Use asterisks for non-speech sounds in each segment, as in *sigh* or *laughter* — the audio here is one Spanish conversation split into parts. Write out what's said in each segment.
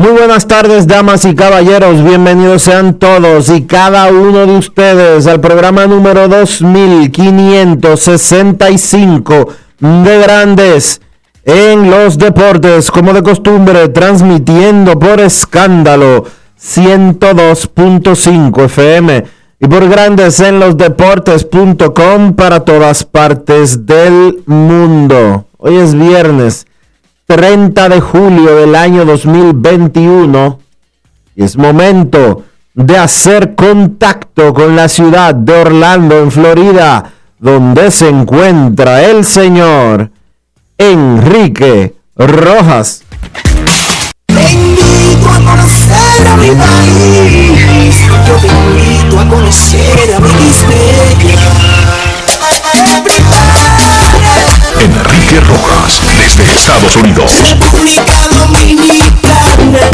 Muy buenas tardes, damas y caballeros. Bienvenidos sean todos y cada uno de ustedes al programa número 2565 de Grandes en los Deportes, como de costumbre, transmitiendo por escándalo 102.5 FM y por Grandes en los Deportes.com para todas partes del mundo. Hoy es viernes 30 de julio del año 2021 y es momento de hacer contacto con la ciudad de Orlando, en Florida, donde se encuentra el señor Enrique Rojas. Te invito a conocer a mi país, yo te invito a conocer a mi Estados Unidos. República Dominicana.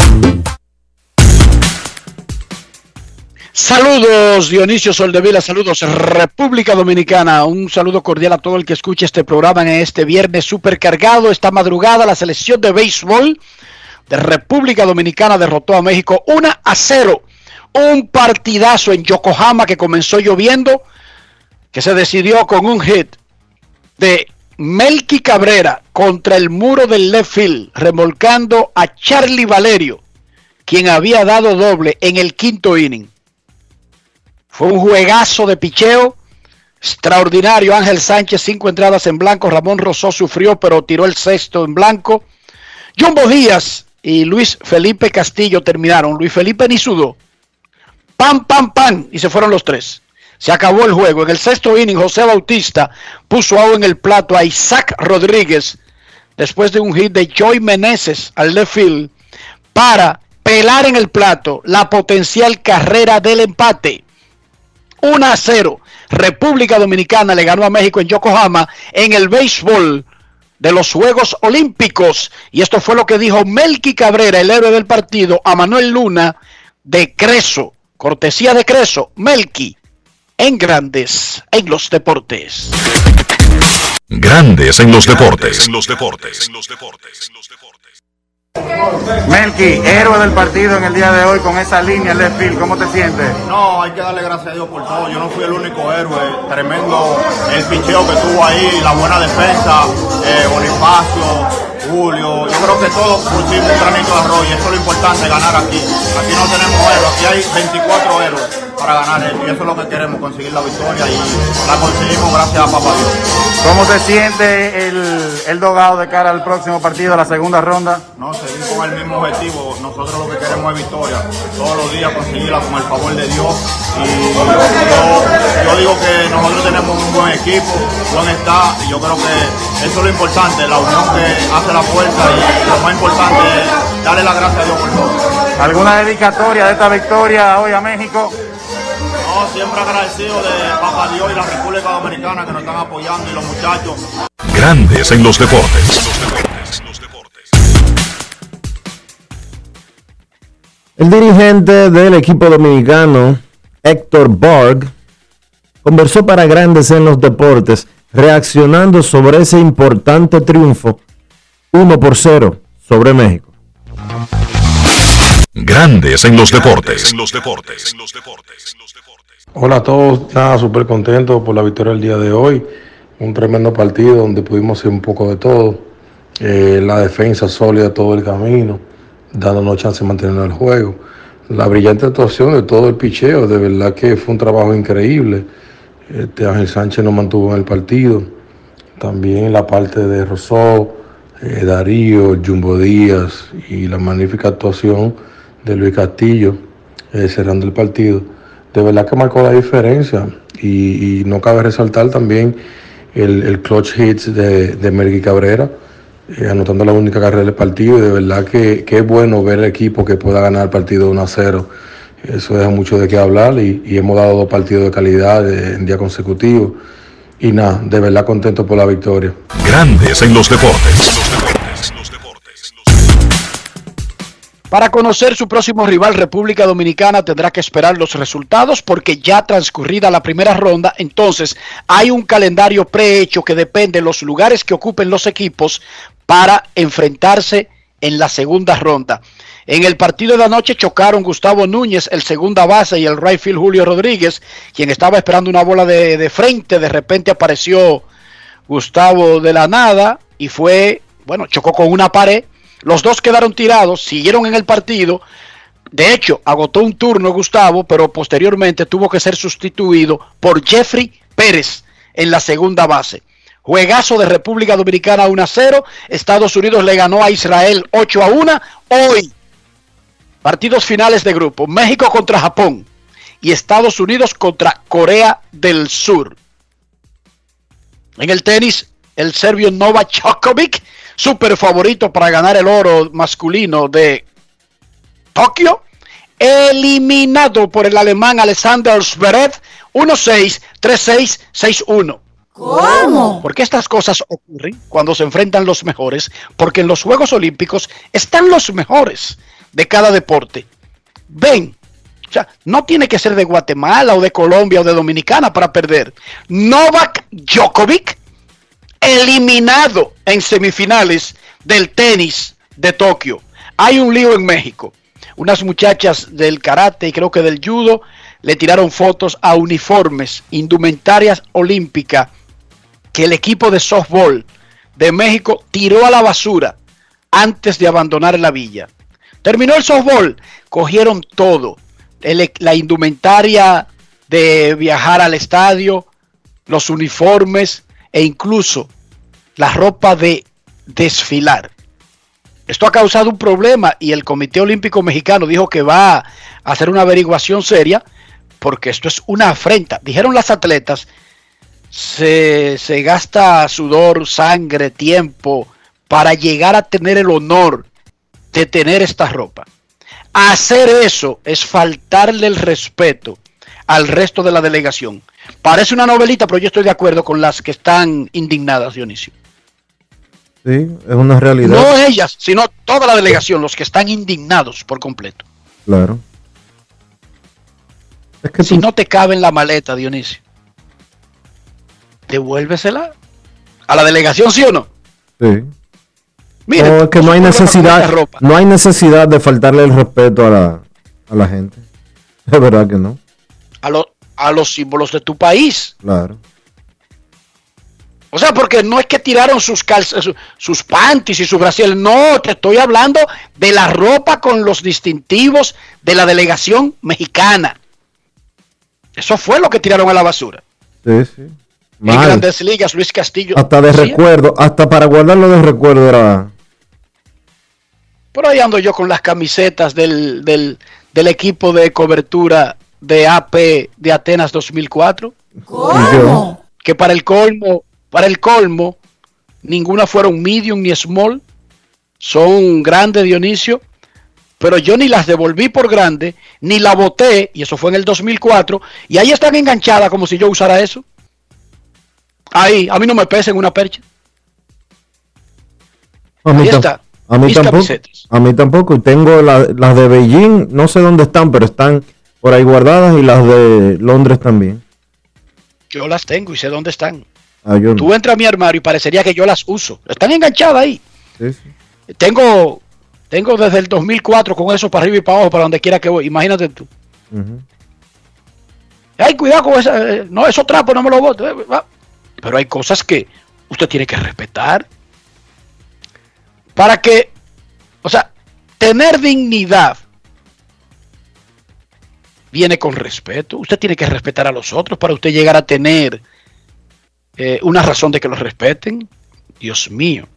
Saludos Dionisio Soldevila, saludos República Dominicana, un saludo cordial a todo el que escuche este programa en este viernes supercargado, esta madrugada la selección de béisbol de República Dominicana derrotó a México 1 a 0, un partidazo en Yokohama que comenzó lloviendo, que se decidió con un hit de Melky Cabrera contra el muro del left field, remolcando a Charlie Valerio, quien había dado doble en el quinto inning. Fue un juegazo de picheo extraordinario. Ángel Sánchez, cinco entradas en blanco. Ramón Rosó sufrió, pero tiró el sexto en blanco. John Díaz y Luis Felipe Castillo terminaron. Luis Felipe ni sudó. Pam, pam, pam. Y se fueron los tres. Se acabó el juego. En el sexto inning, José Bautista puso agua en el plato a Isaac Rodríguez después de un hit de Joy Meneses al left field para pelar en el plato la potencial carrera del empate. 1 a 0. República Dominicana le ganó a México en Yokohama en el béisbol de los Juegos Olímpicos. Y esto fue lo que dijo Melky Cabrera, el héroe del partido, a Manuel Luna de Creso. Cortesía de Creso. Melky, en Grandes en los Deportes. Grandes en los deportes. En los deportes. En los deportes. Melky, héroe del partido en el día de hoy con esa línea en left field, ¿cómo te sientes? No, hay que darle gracias a Dios por todo. Yo no fui el único héroe. Tremendo el picheo que tuvo ahí, la buena defensa, eh, Bonifacio, Julio, yo creo que todos pusimos un granito de arroz y eso es lo importante, ganar aquí. Aquí no tenemos héroes, aquí hay 24 héroes para ganar y eso es lo que queremos, conseguir la victoria y la conseguimos gracias a Papá Dios. ¿Cómo se siente el, el dogado de cara al próximo partido, la segunda ronda? No, seguir con el mismo objetivo, nosotros lo que queremos es victoria, todos los días conseguirla con el favor de Dios y yo, yo digo que nosotros tenemos un buen equipo, buen está y yo creo que eso es lo importante, la unión que hace la fuerza y lo más importante es darle la gracias a Dios por todo. ¿Alguna dedicatoria de esta victoria hoy a México? No, siempre agradecido de Papá Dios y la República Dominicana que nos están apoyando y los muchachos. Grandes en los deportes. El dirigente del equipo dominicano, Héctor Borg, conversó para Grandes en los Deportes, reaccionando sobre ese importante triunfo 1 por 0 sobre México. Grandes en los deportes. En los deportes. En los deportes. Hola a todos, nada, súper contento por la victoria del día de hoy. Un tremendo partido donde pudimos hacer un poco de todo. Eh, la defensa sólida todo el camino, dándonos chance de mantener el juego. La brillante actuación de todo el picheo, de verdad que fue un trabajo increíble. Este Ángel Sánchez nos mantuvo en el partido. También la parte de Rosó, eh, Darío, Jumbo Díaz y la magnífica actuación de Luis Castillo eh, cerrando el partido. De verdad que marcó la diferencia y, no cabe resaltar también el, el clutch hits de, de Cabrera, eh, anotando la única carrera del partido y de verdad que, que, es bueno ver el equipo que pueda ganar el partido 1 a 0. Eso deja mucho de qué hablar y, y hemos dado dos partidos de calidad en día consecutivo. Y nada, de verdad contento por la victoria. Grandes en los deportes. Para conocer su próximo rival, República Dominicana tendrá que esperar los resultados porque ya transcurrida la primera ronda, entonces hay un calendario prehecho que depende de los lugares que ocupen los equipos para enfrentarse en la segunda ronda. En el partido de anoche chocaron Gustavo Núñez, el segunda base, y el right field Julio Rodríguez, quien estaba esperando una bola de, de frente. De repente apareció Gustavo de la nada y fue, bueno, chocó con una pared los dos quedaron tirados, siguieron en el partido. De hecho, agotó un turno Gustavo, pero posteriormente tuvo que ser sustituido por Jeffrey Pérez en la segunda base. Juegazo de República Dominicana 1 a 0. Estados Unidos le ganó a Israel 8 a 1. Hoy, partidos finales de grupo. México contra Japón y Estados Unidos contra Corea del Sur. En el tenis, el serbio Novak Djokovic super favorito para ganar el oro masculino de Tokio, eliminado por el alemán Alexander Zverev 1-6, 3-6, 6-1. ¿Cómo? Porque estas cosas ocurren cuando se enfrentan los mejores, porque en los Juegos Olímpicos están los mejores de cada deporte. Ven, o sea, no tiene que ser de Guatemala o de Colombia o de Dominicana para perder. Novak Djokovic eliminado en semifinales del tenis de Tokio. Hay un lío en México. Unas muchachas del karate y creo que del judo le tiraron fotos a uniformes, indumentarias olímpicas que el equipo de softball de México tiró a la basura antes de abandonar la villa. Terminó el softball, cogieron todo, el, la indumentaria de viajar al estadio, los uniformes, e incluso la ropa de desfilar. Esto ha causado un problema y el Comité Olímpico Mexicano dijo que va a hacer una averiguación seria porque esto es una afrenta. Dijeron las atletas, se, se gasta sudor, sangre, tiempo para llegar a tener el honor de tener esta ropa. Hacer eso es faltarle el respeto al resto de la delegación. Parece una novelita, pero yo estoy de acuerdo con las que están indignadas, Dionisio. Sí, es una realidad. No ellas, sino toda la delegación, los que están indignados por completo. Claro. Es que si tú... no te cabe en la maleta, Dionisio, devuélvesela a la delegación, ¿sí o no? Sí. Mira, no, es que no hay necesidad, no hay necesidad de faltarle el respeto a la, a la gente. *laughs* Es verdad que no. A, lo, a los símbolos de tu país. Claro. O sea, porque no es que tiraron sus calzas, sus, sus panties y su brasier. No, te estoy hablando de la ropa con los distintivos de la delegación mexicana. Eso fue lo que tiraron a la basura. Sí, sí. Mal. En grandes ligas, Luis Castillo. Hasta de ¿sí? recuerdo, hasta para guardarlo de recuerdo era. Por ahí ando yo con las camisetas del, del, del equipo de cobertura de AP de Atenas 2004. ¿Cómo? Que para el colmo, para el colmo, ninguna fueron medium ni small. Son grandes, Dionisio. Pero yo ni las devolví por grande, ni la boté, y eso fue en el 2004, y ahí están enganchadas como si yo usara eso. Ahí, a mí no me pesa en una percha. A mí, ahí está. A mí tampoco. Camisetas. A mí tampoco. Y tengo las la de Beijing, no sé dónde están, pero están por ahí guardadas y las de Londres también. Yo las tengo y sé dónde están. Ah, yo no. Tú entras a mi armario y parecería que yo las uso. Están enganchadas ahí. Sí, sí. Tengo, tengo desde el 2004 con eso para arriba y para abajo, para donde quiera que voy. Imagínate tú. Ujú. Ay, cuidado con esa. eh, No, esos trapos no me los boto. eh. Pero hay cosas que usted tiene que respetar. Para que, o sea, tener dignidad viene con respeto. Usted tiene que respetar a los otros para usted llegar a tener eh, una razón de que los respeten. Dios mío.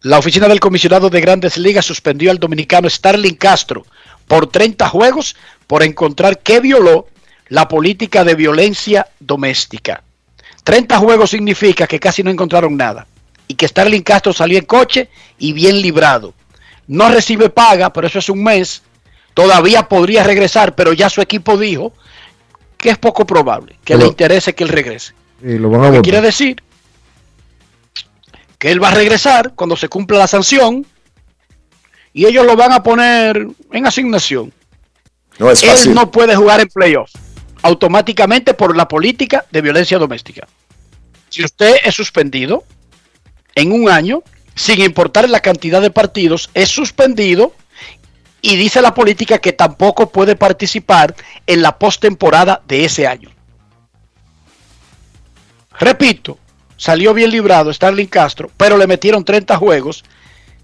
La oficina del comisionado de grandes ligas suspendió al dominicano Starling Castro por 30 juegos por encontrar que violó la política de violencia doméstica. 30 juegos significa que casi no encontraron nada y que Starling Castro salió en coche y bien librado. No recibe paga, pero eso es un mes. Todavía podría regresar, pero ya su equipo dijo que es poco probable que Pero- le interese que él regrese. Y lo van a ¿Qué votar. quiere decir? Que él va a regresar cuando se cumpla la sanción y ellos lo van a poner en asignación. No es Él fácil. no puede jugar en playoff automáticamente por la política de violencia doméstica. Si usted es suspendido en un año, sin importar la cantidad de partidos, es suspendido y dice la política que tampoco puede participar en la postemporada de ese año. Repito, salió bien librado Starling Castro, pero le metieron 30 juegos.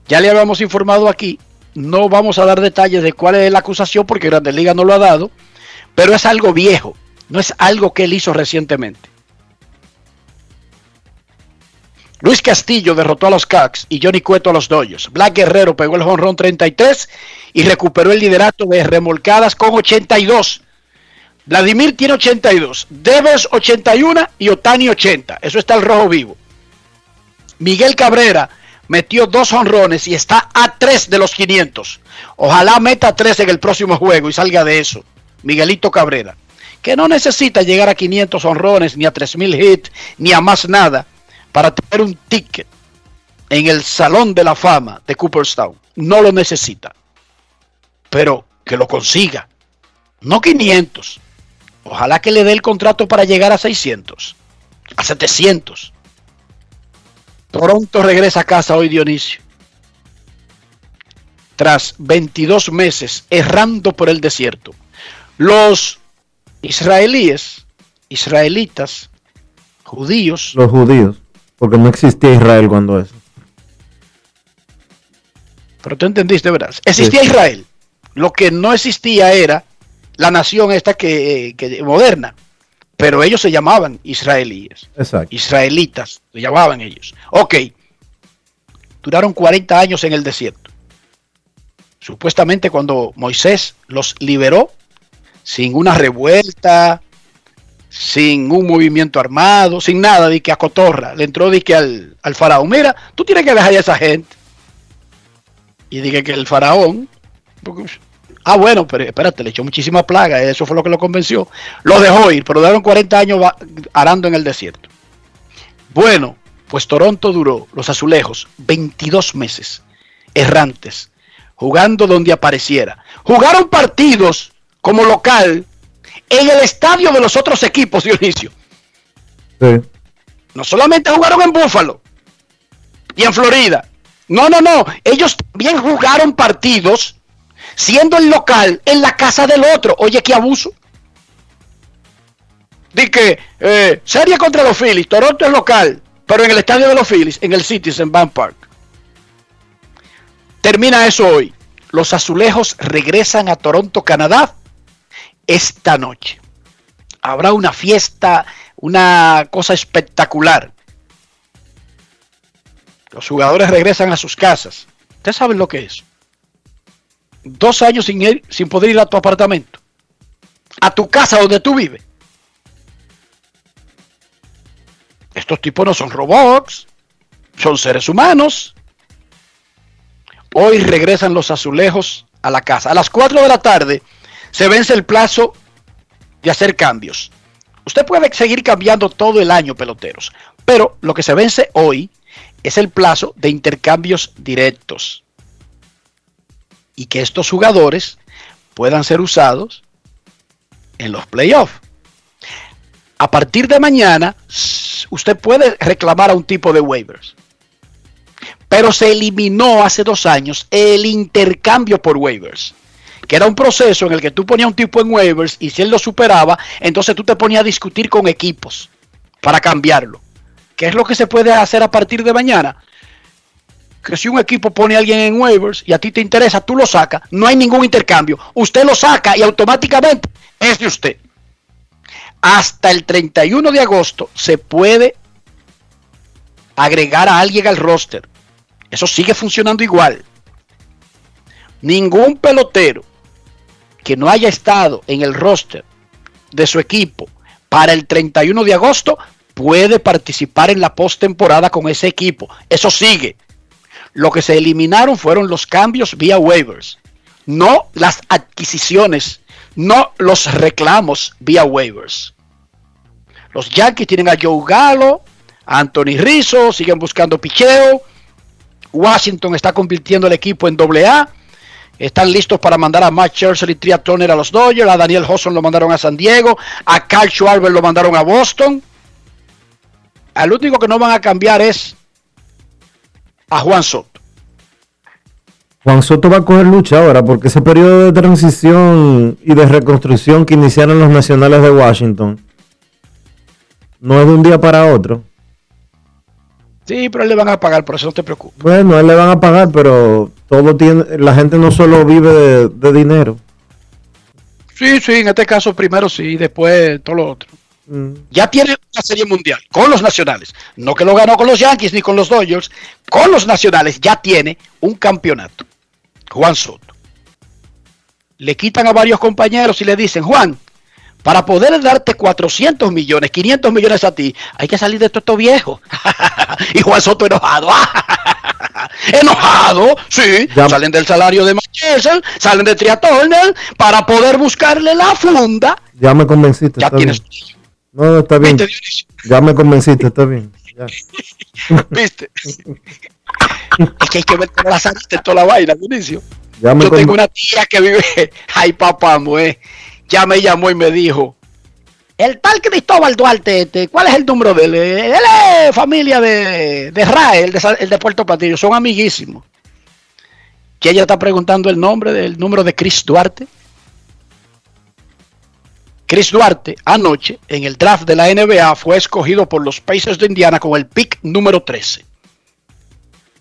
Ya le habíamos informado aquí. No vamos a dar detalles de cuál es la acusación porque Grandes Ligas no lo ha dado, pero es algo viejo, no es algo que él hizo recientemente. Luis Castillo derrotó a los Cubs y Johnny Cueto a los Dodgers. Black Guerrero pegó el jonrón 33 y recuperó el liderato de remolcadas con 82. Vladimir tiene 82, Devers 81 y Otani 80. Eso está el rojo vivo. Miguel Cabrera metió dos honrones y está a 3 de los 500. Ojalá meta 3 en el próximo juego y salga de eso. Miguelito Cabrera, que no necesita llegar a 500 honrones, ni a 3000 hits, ni a más nada para tener un ticket en el Salón de la Fama de Cooperstown. No lo necesita. Pero que lo consiga. No 500. Ojalá que le dé el contrato para llegar a 600, a 700. Toronto regresa a casa hoy, Dionisio. Tras 22 meses errando por el desierto. Los israelíes, israelitas, judíos, Los judíos. Porque no existía Israel cuando eso. pero tú entendiste, ¿verdad? Existía Sí. Israel. Lo que no existía era la nación esta que, que moderna. Pero ellos se llamaban israelíes. Exacto. israelitas, se llamaban ellos. Ok, duraron 40 años en el desierto. Supuestamente cuando Moisés los liberó, sin una revuelta, sin un movimiento armado, sin nada, de que a cotorra, le entró de que al, al faraón, mira, tú tienes que dejar a esa gente. Y dije que el faraón, ah bueno, pero espérate, le echó muchísima plaga, eso fue lo que lo convenció. Lo dejó ir, pero duraron 40 años arando en el desierto. Bueno, pues Toronto duró, los azulejos, 22 meses errantes, jugando donde apareciera. Jugaron partidos como local en el estadio de los otros equipos, Dionisio. Sí. No solamente jugaron en Búfalo y en Florida. No, no, no. Ellos también jugaron partidos siendo el local en la casa del otro. Oye, qué abuso. Di que eh, serie contra los Phillies, Toronto es local, pero en el estadio de los Phillies, en el Citizen Bank Park. Termina eso hoy. Los azulejos regresan a Toronto, Canadá, esta noche. Habrá una fiesta, una cosa espectacular. Los jugadores regresan a sus casas. Ustedes saben lo que es. Dos años sin, ir- sin poder ir a tu apartamento. A tu casa donde tú vives. Estos tipos no son robots. Son seres humanos. Hoy regresan los azulejos a la casa. A las 4 de la tarde se vence el plazo de hacer cambios. Usted puede seguir cambiando todo el año, peloteros. Pero lo que se vence hoy es el plazo de intercambios directos. Y que estos jugadores puedan ser usados en los playoffs. a partir de mañana, usted puede reclamar a un tipo de waivers. Pero se eliminó hace dos años el intercambio por waivers, que era un proceso en el que tú ponías un tipo en waivers y si él lo superaba, entonces tú te ponías a discutir con equipos para cambiarlo. ¿Qué es lo que se puede hacer a partir de mañana? Que si un equipo pone a alguien en waivers y a ti te interesa, tú lo sacas, no hay ningún intercambio. Usted lo saca y automáticamente es de usted. Hasta el 31 de agosto se puede agregar a alguien al roster. Eso sigue funcionando igual. Ningún pelotero que no haya estado en el roster de su equipo para el 31 de agosto puede participar en la postemporada con ese equipo. Eso sigue. Lo que se eliminaron fueron los cambios vía waivers, no las adquisiciones, no los reclamos vía waivers. Los Yankees tienen a Joe Gallo, a Anthony Rizzo, siguen buscando picheo. Washington está convirtiendo el equipo en doble A. Están listos para mandar a Matt Scherzer y Tria Turner a los Dodgers. A Daniel Hosson lo mandaron a San Diego. A Carl Schwarber lo mandaron a Boston. Al único que no van a cambiar es a Juan Soto. Juan Soto va a coger lucha ahora porque ese periodo de transición y de reconstrucción que iniciaron los nacionales de Washington no es de un día para otro. Sí, pero le van a pagar, por eso no te preocupes. Bueno, él le van a pagar, pero todo tiene, la gente no solo vive de, de dinero. Sí, sí, en este caso primero sí, después todo lo otro. Mm. Ya tiene una serie mundial con los nacionales. No que lo ganó con los Yankees ni con los Dodgers. Con los nacionales ya tiene un campeonato. Juan Soto. Le quitan a varios compañeros y le dicen, Juan, para poder darte 400 millones, 500 millones a ti, hay que salir de todo esto viejo. *laughs* y Juan Soto enojado. *laughs* enojado, sí. Ya- Salen del salario de Manchester, salen de Tria Turner para poder buscarle la funda. Ya me convenciste. Ya tienes. bien. No, está bien. Ya me convenciste, está bien. Ya. *laughs* ¿Viste? es que hay que ver las aristas de toda la vaina, Dionisio. Yo tengo una tía que vive, ay papá, mue, ya me llamó y me dijo, el tal Cristóbal Duarte, este, ¿cuál es el número de él? Él es familia de, de Rae, el de, de Puerto Patillo, son amiguísimos. Que ella está preguntando el nombre del número de Chris Duarte. Chris Duarte anoche en el draft de la NBA fue escogido por los Pacers de Indiana con el pick número 13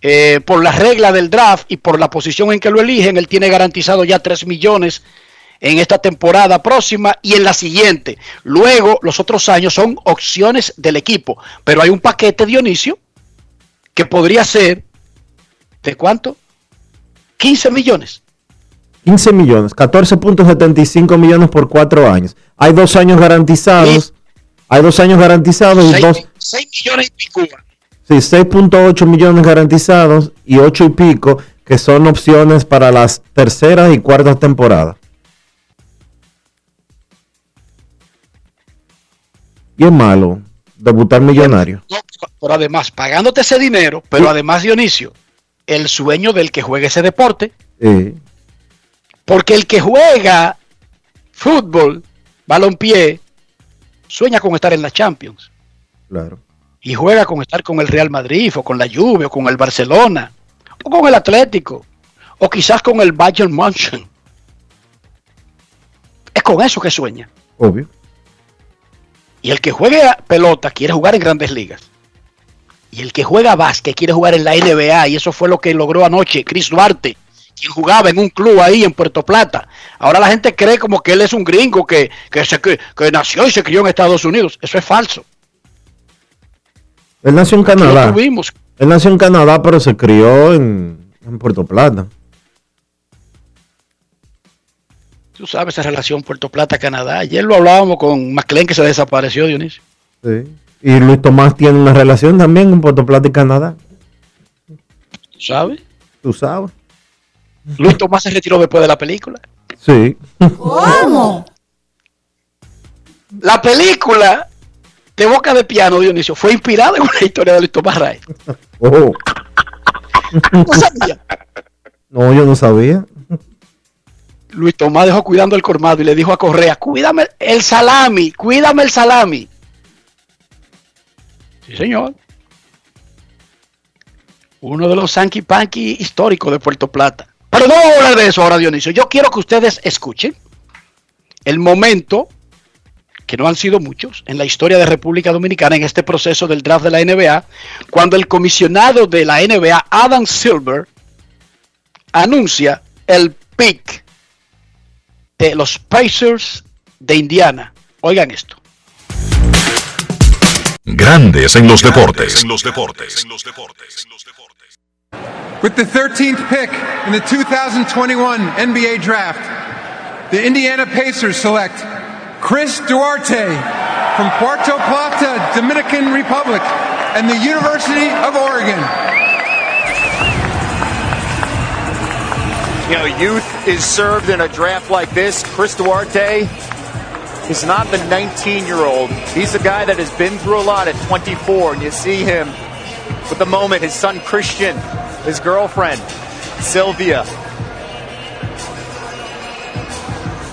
eh, por la regla del draft y por la posición en que lo eligen, él tiene garantizado ya 3 millones en esta temporada próxima y en la siguiente. Luego, los otros años son opciones del equipo, pero hay un paquete Dionisio que podría ser de cuánto? 15 millones. 15 millones, 14.75 millones por cuatro años. Hay dos años garantizados. Hay dos años garantizados y dos, 6, millones y pico. sí, 6.8 millones garantizados y 8 y pico que son opciones para las terceras y cuartas temporadas. Es malo debutar millonario. No, pero además, pagándote ese dinero, pero además Dionisio, el sueño del que juegue ese deporte, Sí. Porque el que juega fútbol, balompié, sueña con estar en la Champions. Claro. Y juega con estar con el Real Madrid, o con la Juve, o con el Barcelona, o con el Atlético, o quizás con el Bayern München. Es con eso que sueña. Obvio. Y el que juega pelota quiere jugar en grandes ligas. Y el que juega básquet quiere jugar en la NBA. Y eso fue lo que logró anoche Chris Duarte, quien jugaba en un club ahí en Puerto Plata. Ahora la gente cree como que él es un gringo que, que, se, que, que nació y se crió en Estados Unidos. Eso es falso. Él nació en Canadá. Él nació en Canadá, pero se crió en, en Puerto Plata. Tú sabes esa relación Puerto Plata-Canadá. Ayer lo hablábamos con McLean que se desapareció, Dionisio. Sí. Y Luis Tomás tiene una relación también en Puerto Plata y Canadá. ¿Tú sabes? Tú sabes. Luis Tomás se retiró después de la película. Sí. ¿Cómo? La película de Boca de Piano, Dionisio, fue inspirada en una historia de Luis Tomás Ray. Oh. ¿No sabía? No, yo no sabía. Luis Tomás dejó cuidando el colmado y le dijo a Correa, cuídame el salami, cuídame el salami. Sí, señor. Uno de los Sanky Panky históricos de Puerto Plata. Pero no vamos a hablar de eso ahora, Dionisio. Yo quiero que ustedes escuchen el momento, que no han sido muchos, en la historia de República Dominicana, en este proceso del draft de la NBA, cuando el comisionado de la NBA, Adam Silver, anuncia el pick de los Pacers de Indiana. Oigan esto. Grandes en los deportes. En los deportes. En los deportes. With the 13th pick in the 2021 NBA Draft, the Indiana Pacers select Chris Duarte from Puerto Plata, Dominican Republic, and the University of Oregon. You know, youth is served in a draft like this. Chris Duarte is not the 19 year old. He's a guy that has been through a lot at 24, and you see him with the moment his son Christian, his girlfriend Sylvia.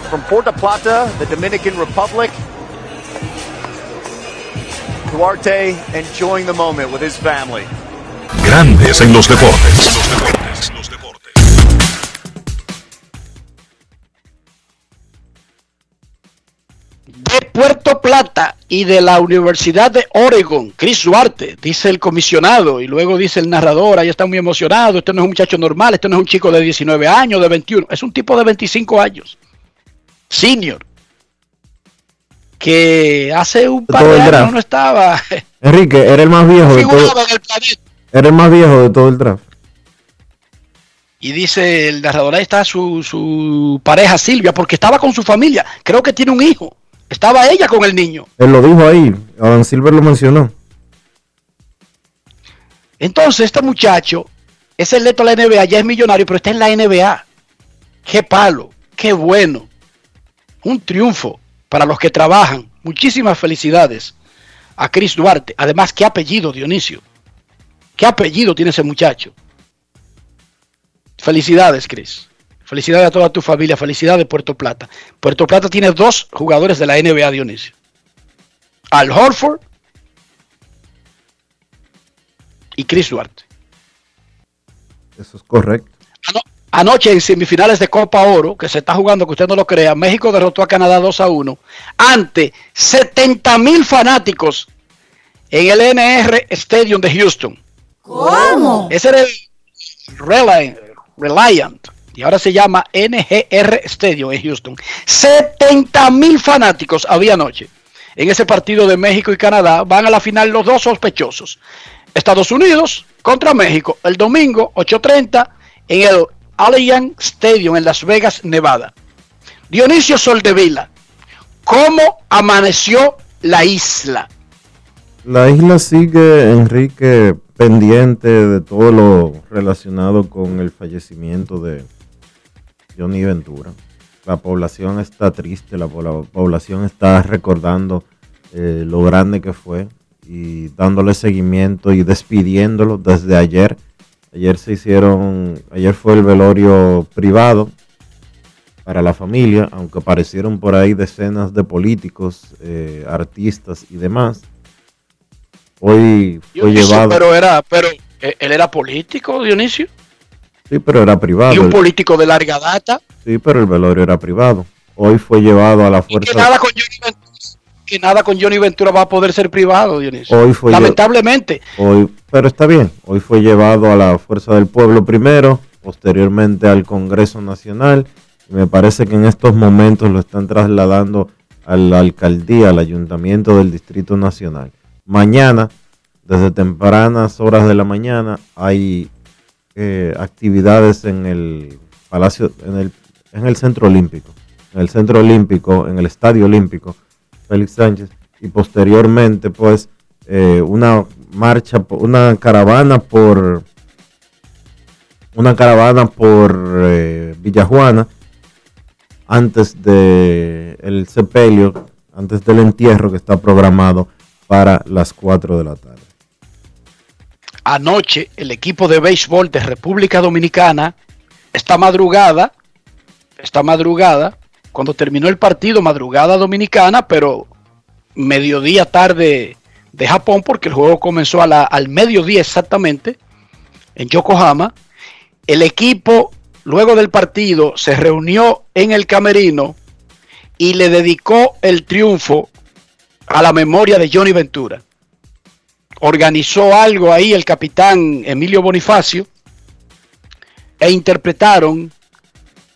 From Puerto Plata, the Dominican Republic, Duarte enjoying the moment with his family. Grandes en los deportes. De Puerto Plata y de la Universidad de Oregon, Chris Duarte, dice el comisionado, y luego dice el narrador, ahí está muy emocionado, este no es un muchacho normal, este no es un chico de 19 años, de 21, es un tipo de 25 años, senior, que hace un par de años no estaba, *laughs* Enrique, era el más viejo de todo. en el planeta. Era el más viejo de todo el draft. Y dice el narrador, ahí está su, su pareja Silvia, porque estaba con su familia, creo que tiene un hijo, estaba ella con el niño. Él lo dijo ahí. Adam Silver lo mencionó. Entonces, este muchacho es el leto de la NBA, ya es millonario, pero está en la NBA. Qué palo, qué bueno. Un triunfo para los que trabajan. Muchísimas felicidades a Chris Duarte. Además, qué apellido, Dionisio. ¿Qué apellido tiene ese muchacho? Felicidades, Chris. Felicidades a toda tu familia. Felicidades, Puerto Plata. Puerto Plata tiene dos jugadores de la NBA, Dionisio. Al Horford y Chris Duarte. Eso es correcto. Anoche en semifinales de Copa Oro, que se está jugando, que usted no lo crea, México derrotó a Canadá 2 a 1 ante 70 mil fanáticos en el NR Stadium de Houston. ¿Cómo? Ese era el Reliant, Reliant, y ahora se llama NGR Stadium en Houston. 70 mil fanáticos había anoche en ese partido de México y Canadá. Van a la final los dos sospechosos. Estados Unidos contra México el domingo 8.30 en el Allianz Stadium en Las Vegas, Nevada. Dionisio Soldevila, ¿cómo amaneció la isla? La isla sigue, Enrique, pendiente de todo lo relacionado con el fallecimiento de Johnny Ventura. La población está triste, la po- población está recordando eh, lo grande que fue y dándole seguimiento y despidiéndolo desde ayer. Ayer se hicieron, ayer fue el velorio privado para la familia, aunque aparecieron por ahí decenas de políticos, eh, artistas y demás. Hoy fue Dionisio, llevado. pero era, pero eh, él era político, Dionisio, Sí, pero era privado. y un político de larga data. Sí, pero el velorio era privado. Hoy fue llevado a la Que fuerza. nada con Johnny Ventura, que nada con Johnny Ventura va a poder ser privado, Dionisio. Hoy fue Lamentablemente, Hoy, pero está bien. Hoy fue llevado a la fuerza del pueblo primero, posteriormente al Congreso Nacional. Y me parece que en estos momentos lo están trasladando a la alcaldía, al ayuntamiento del Distrito Nacional. Mañana, desde tempranas horas de la mañana, hay eh, actividades en el Palacio, en el, en el Centro Olímpico. En el Centro Olímpico, en el Estadio Olímpico, Félix Sánchez. Y posteriormente, pues, eh, una marcha, una caravana por una caravana por eh, Villajuana antes de el sepelio, antes del entierro que está programado para las 4 de la tarde. Anoche el equipo de béisbol de República Dominicana, esta madrugada, esta madrugada, cuando terminó el partido, madrugada dominicana, pero mediodía tarde de Japón, porque el juego comenzó al mediodía exactamente en Yokohama. El equipo, luego del partido, se reunió en el camerino y le dedicó el triunfo a la memoria de Johnny Ventura. Organizó algo ahí el capitán Emilio Bonifacio e interpretaron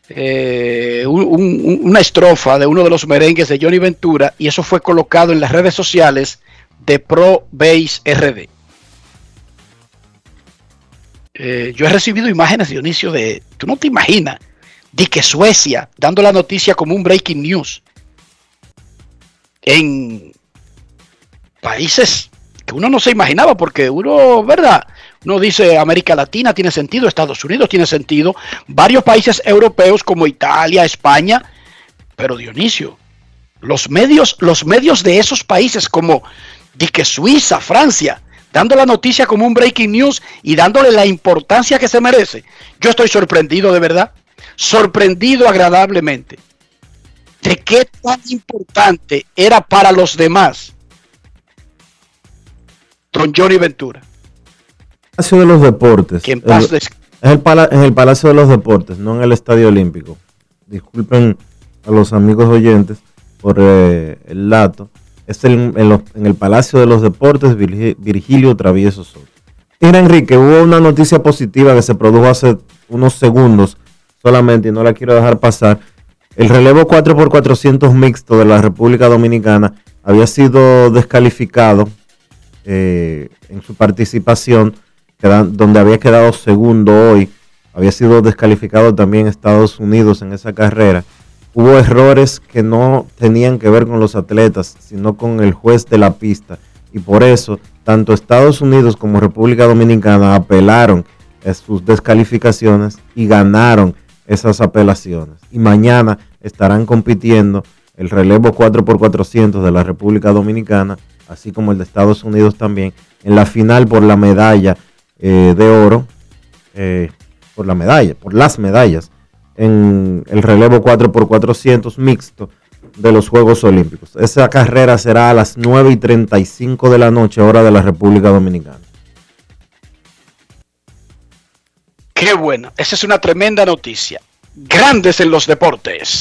eh, un- un- una estrofa de uno de los merengues de Johnny Ventura y eso fue colocado en las redes sociales de Pro Base RD. Eh, yo he recibido imágenes, Dionisio, de, tú no te imaginas, de que Suecia, dando la noticia como un breaking news, en países que uno no se imaginaba, porque uno, ¿verdad? Uno dice América Latina tiene sentido, Estados Unidos tiene sentido, varios países europeos como Italia, España, pero Dionisio, los medios, los medios de esos países como di que Suiza, Francia, dando la noticia como un breaking news y dándole la importancia que se merece. Yo estoy sorprendido de verdad, sorprendido agradablemente de qué tan importante era para los demás Don Johnny Ventura. Palacio de los Deportes. Des- es, el pala- es el Palacio de los Deportes, no en el Estadio Olímpico. Disculpen a los amigos oyentes por eh, el dato. Es el- en, los- en el Palacio de los Deportes Virgi- Virgilio Travieso Soto. Mira, Enrique, hubo una noticia positiva que se produjo hace unos segundos solamente y no la quiero dejar pasar. El relevo 4x400 mixto de la República Dominicana había sido descalificado eh, en su participación, donde había quedado segundo hoy. Había sido descalificado también Estados Unidos en esa carrera. Hubo errores que no tenían que ver con los atletas, sino con el juez de la pista. Y por eso, tanto Estados Unidos como República Dominicana apelaron a sus descalificaciones y ganaron esas apelaciones. Y mañana estarán compitiendo el relevo 4x400 de la República Dominicana, así como el de Estados Unidos también, en la final por la medalla eh, de oro, eh, por la medalla, por las medallas, en el relevo 4x400 mixto de los Juegos Olímpicos. Esa carrera será a las 9 y 35 de la noche, hora de la República Dominicana. Qué bueno, esa es una tremenda noticia. Grandes en los deportes.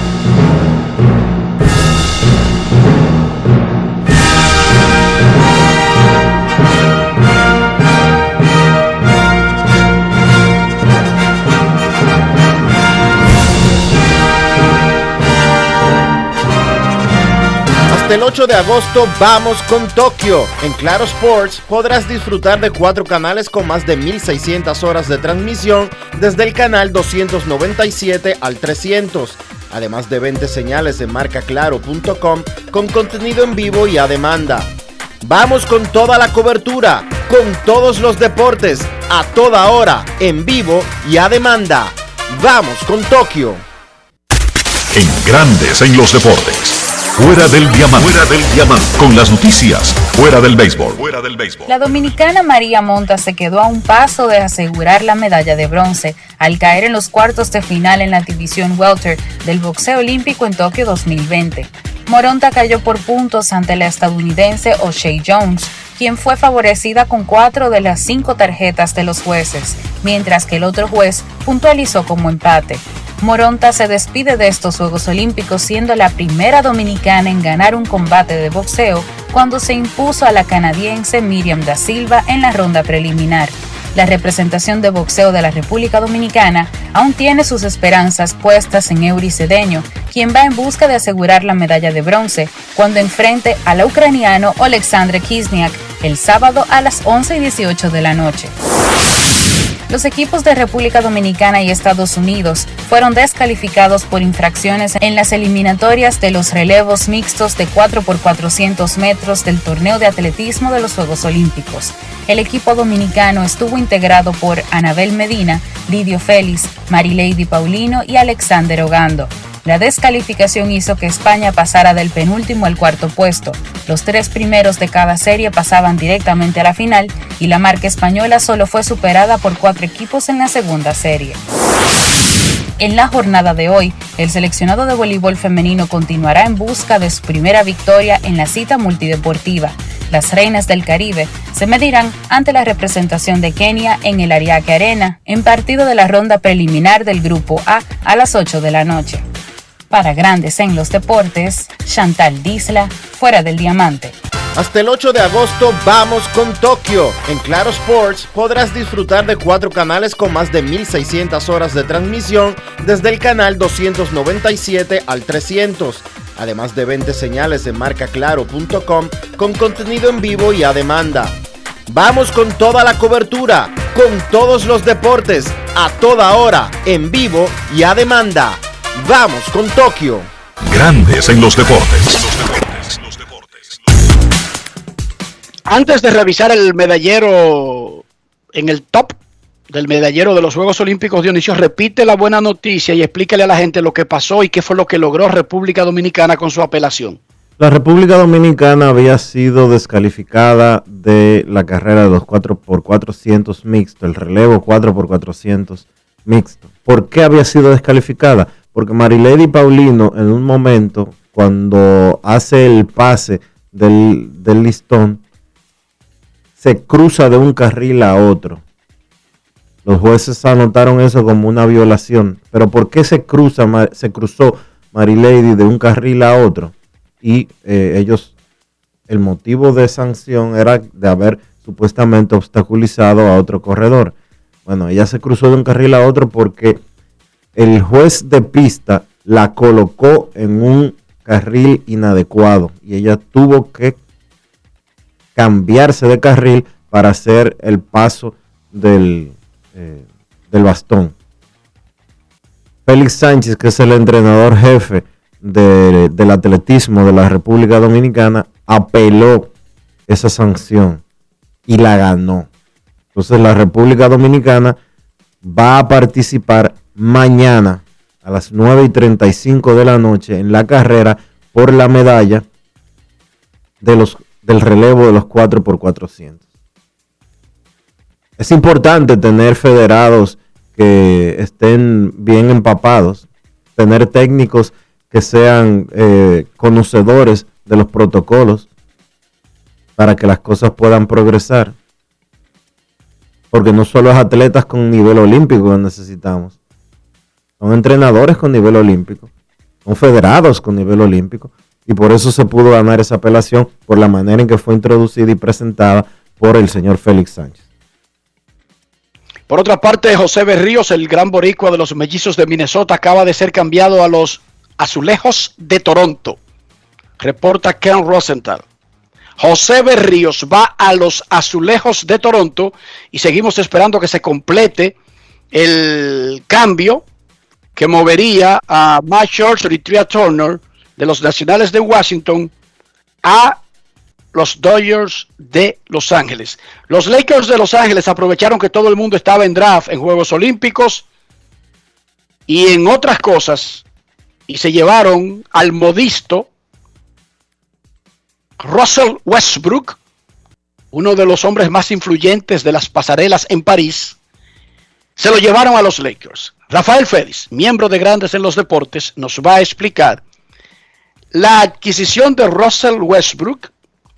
Hasta el 8 de agosto vamos con Tokio. En Claro Sports podrás disfrutar de cuatro canales con más de 1600 horas de transmisión desde el canal 297 al 300. Además de 20 señales en marcaclaro.com con contenido en vivo y a demanda. Vamos con toda la cobertura, con todos los deportes, a toda hora, en vivo y a demanda. Vamos con Tokio. En Grandes en los deportes. Fuera del diamante. Fuera del diamante. Con las noticias. Fuera del béisbol. Fuera del béisbol. La dominicana María Monta se quedó a un paso de asegurar la medalla de bronce al caer en los cuartos de final en la división welter del boxeo olímpico en Tokio 2020. Moronta cayó por puntos ante la estadounidense O'Shea Jones, quien fue favorecida con cuatro de las cinco tarjetas de los jueces, mientras que el otro juez puntualizó como empate. Moronta se despide de estos Juegos Olímpicos siendo la primera dominicana en ganar un combate de boxeo cuando se impuso a la canadiense Miriam da Silva en la ronda preliminar. La representación de boxeo de la República Dominicana aún tiene sus esperanzas puestas en Eury Cedeño, quien va en busca de asegurar la medalla de bronce cuando enfrente al ucraniano Alexander Kisniak el sábado a las 11 y 18 de la noche. Los equipos de República Dominicana y Estados Unidos fueron descalificados por infracciones en las eliminatorias de los relevos mixtos de 4x400 metros del torneo de atletismo de los Juegos Olímpicos. El equipo dominicano estuvo integrado por Anabel Medina, Lidio Félix, Marilady Paulino y Alexander Ogando. La descalificación hizo que España pasara del penúltimo al cuarto puesto. Los tres primeros de cada serie pasaban directamente a la final y la marca española solo fue superada por cuatro equipos en la segunda serie. En la jornada de hoy, el seleccionado de voleibol femenino continuará en busca de su primera victoria en la cita multideportiva. Las Reinas del Caribe se medirán ante la representación de Kenia en el Ariake Arena en partido de la ronda preliminar del Grupo A a las 8 de la noche. Para Grandes en los Deportes, Chantal Disla, fuera del diamante. Hasta el 8 de agosto vamos con Tokio. En Claro Sports podrás disfrutar de cuatro canales con más de 1600 horas de transmisión desde el canal 297 al 300 además de 20 señales en marcaclaro.com con contenido en vivo y a demanda. Vamos con toda la cobertura, con todos los deportes, a toda hora, en vivo y a demanda. Vamos con Tokio. Grandes en los deportes. Antes de revisar el medallero en el top del medallero de los Juegos Olímpicos, Dionisio, repite la buena noticia y explícale a la gente lo que pasó y qué fue lo que logró República Dominicana con su apelación. La República Dominicana había sido descalificada de la carrera de los 4x400 mixto, el relevo 4x400 mixto. ¿Por qué había sido descalificada? Porque Marilady Paulino en un momento, cuando hace el pase del, listón, se cruza de un carril a otro los jueces anotaron eso como una violación. Pero ¿por qué se, cruza, se cruzó Marilady de un carril a otro? Y eh, ellos, el motivo de sanción era de haber supuestamente obstaculizado a otro corredor. Bueno, ella se cruzó de un carril a otro porque el juez de pista la colocó en un carril inadecuado y ella tuvo que cambiarse de carril para hacer el paso del, eh, del bastón. Félix Sánchez, que es el entrenador jefe del atletismo de la República Dominicana, apeló esa sanción y la ganó. Entonces la República Dominicana va a participar mañana a las 9 y 35 de la noche en la carrera por la medalla de los, del relevo de los 4 x 400 es importante tener federados que estén bien empapados, tener técnicos que sean eh, conocedores de los protocolos para que las cosas puedan progresar. Porque no solo es atletas con nivel olímpico que necesitamos, son entrenadores con nivel olímpico, son federados con nivel olímpico, y por eso se pudo ganar esa apelación por la manera en que fue introducida y presentada por el señor Félix Sánchez. Por otra parte, José Berríos, el gran boricua de los mellizos de Minnesota, acaba de ser cambiado a los Azulejos de Toronto. Reporta Ken Rosenthal. José Berríos va a los Azulejos de Toronto y seguimos esperando que se complete el cambio que movería a Matt Shorts y Tria Turner de los Nacionales de Washington a los Dodgers de Los Ángeles. Los Lakers de Los Ángeles aprovecharon que todo el mundo estaba en draft en Juegos Olímpicos y en otras cosas y se llevaron al modisto Russell Westbrook, uno de los hombres más influyentes de las pasarelas en París, se lo llevaron a los Lakers. Rafael Félix, miembro de Grandes en los Deportes, nos va a explicar la adquisición de Russell Westbrook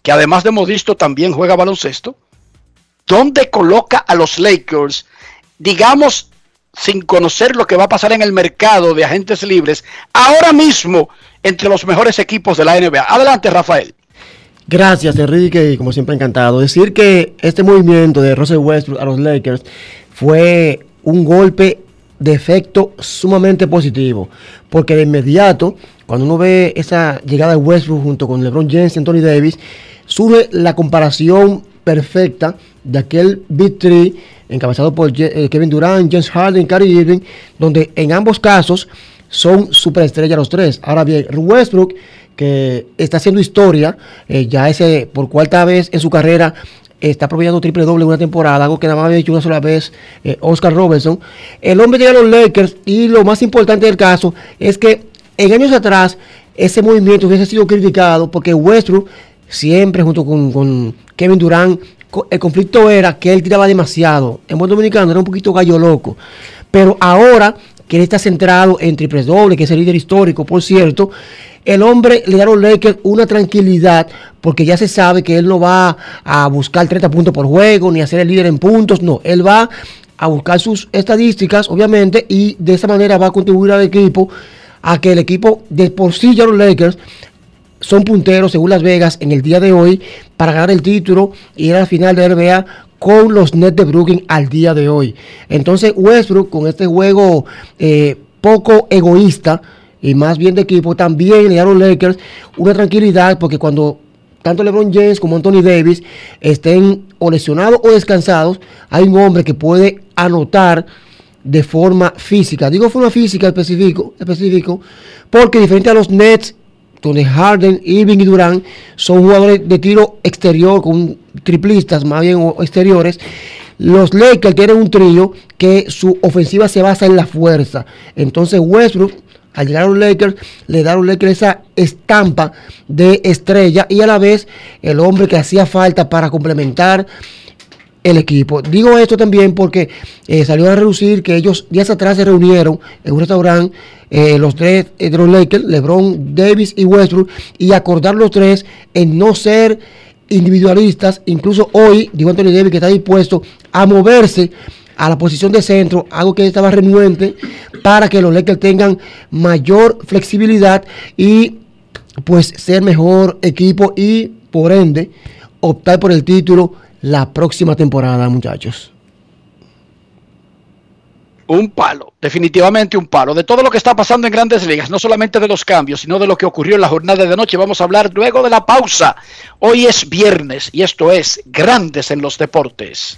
que además de modisto también juega baloncesto, ¿dónde coloca a los Lakers, digamos, sin conocer lo que va a pasar en el mercado de agentes libres, ahora mismo entre los mejores equipos de la NBA? Adelante, Rafael. Gracias, Enrique, y como siempre encantado. Decir que este movimiento de Russell Westbrook a los Lakers fue un golpe de efecto sumamente positivo, porque de inmediato, cuando uno ve esa llegada de Westbrook junto con LeBron James y Anthony Davis, surge la comparación perfecta de aquel Big Three encabezado por eh, Kevin Durant, James Harden, Kyrie Irving, donde en ambos casos son superestrellas los tres. Ahora bien, Westbrook, que está haciendo historia, eh, ya ese por cuarta vez en su carrera está promediando triple doble una temporada, algo que nada más había hecho una sola vez eh, Oscar Robertson. El hombre llega a los Lakers y lo más importante del caso es que en años atrás ese movimiento hubiese sido criticado porque Westbrook siempre junto con, Kevin Durant, el conflicto era que él tiraba demasiado. En buen dominicano era un poquito gallo loco. pero ahora que él está centrado en triple doble, que es el líder histórico, por cierto, el hombre le da a los Lakers una tranquilidad porque ya se sabe que él no va a buscar 30 puntos por juego ni a ser el líder en puntos, no, él va a buscar sus estadísticas, obviamente, y de esa manera va a contribuir al equipo a que el equipo de por sí ya los Lakers son punteros según Las Vegas en el día de hoy para ganar el título y ir a la final de NBA con los Nets de Brooklyn al día de hoy. Entonces Westbrook con este juego eh, poco egoísta y más bien de equipo también le los Lakers una tranquilidad porque cuando tanto LeBron James como Anthony Davis estén o lesionados o descansados, hay un hombre que puede anotar de forma física. Digo forma física específico, específico porque diferente a los Nets, donde Harden, Irving y Durán son jugadores de tiro exterior con triplistas más bien exteriores, los Lakers tienen un trío que su ofensiva se basa en la fuerza. Entonces Westbrook al llegar a los Lakers, le da a los Lakers esa estampa de estrella y a la vez el hombre que hacía falta para complementar el equipo. Digo esto también porque eh, salió a reducir que ellos días atrás se reunieron en un restaurante, eh, los tres eh, de los Lakers, LeBron, Davis y Westbrook, y acordar los tres en no ser individualistas. Incluso hoy, digo Anthony Davis que está dispuesto a moverse a la posición de centro, algo que estaba renuente, para que los Lakers tengan mayor flexibilidad y pues ser mejor equipo y por ende optar por el título la próxima temporada, muchachos. Un palo, definitivamente un palo. De todo lo que está pasando en grandes ligas, no solamente de los cambios, sino de lo que ocurrió en la jornada de noche, vamos a hablar luego de la pausa. Hoy es viernes y esto es Grandes en los Deportes.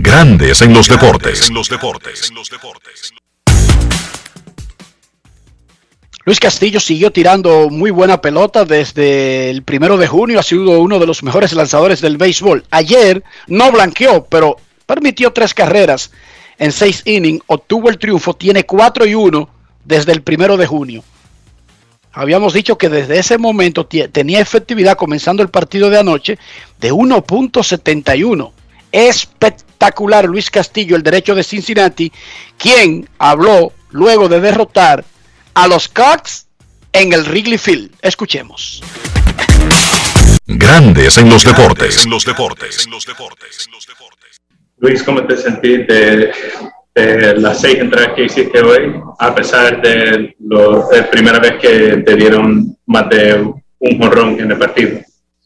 Grandes en los deportes. Luis Castillo siguió tirando muy buena pelota desde el primero de junio. Ha sido uno de los mejores lanzadores del béisbol. Ayer no blanqueó, pero permitió tres carreras en seis innings. Obtuvo el triunfo. Tiene 4 y 1 desde el primero de junio. Habíamos dicho que desde ese momento tenía efectividad comenzando el partido de anoche de 1.71 espectacular Luis Castillo, el derecho de Cincinnati, quien habló luego de derrotar a los Cubs en el Wrigley Field. Escuchemos. Grandes en los deportes. En los deportes. Luis, ¿cómo te sentiste de, las seis entradas que hiciste hoy, a pesar de la primera vez que te dieron más de un jorrón en el partido?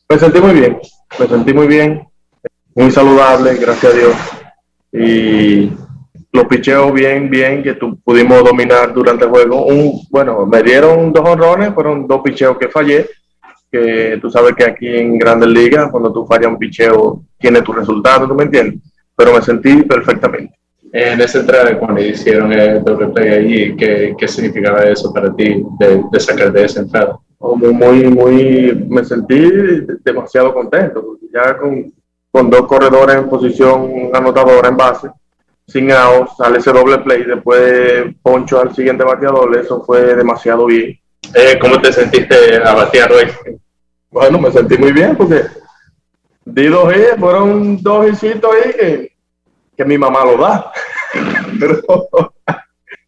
Me sentí muy bien, me sentí muy bien muy saludable, gracias a Dios. Y los picheos bien, bien, que tu, pudimos dominar durante el juego. Un, bueno, me dieron dos honrones, fueron dos picheos que fallé, que tú sabes que aquí en Grandes Ligas, cuando tú fallas un picheo, tiene tu resultado, ¿tú me entiendes? Pero me sentí perfectamente. En esa entrada, cuando hicieron el doble play allí, ¿qué, ¿qué, significaba eso para ti de, de sacar de esa entrada? Muy, muy, muy, me sentí demasiado contento, porque ya con con dos corredores en posición anotadora en base, sin out, sale ese doble play, después poncho al siguiente bateador, eso fue demasiado bien. Eh, ¿Cómo te sentiste a batear hoy? Bueno, me sentí muy bien porque di dos hits, fueron dos hisitos ahí que, que mi mamá lo da. *laughs* pero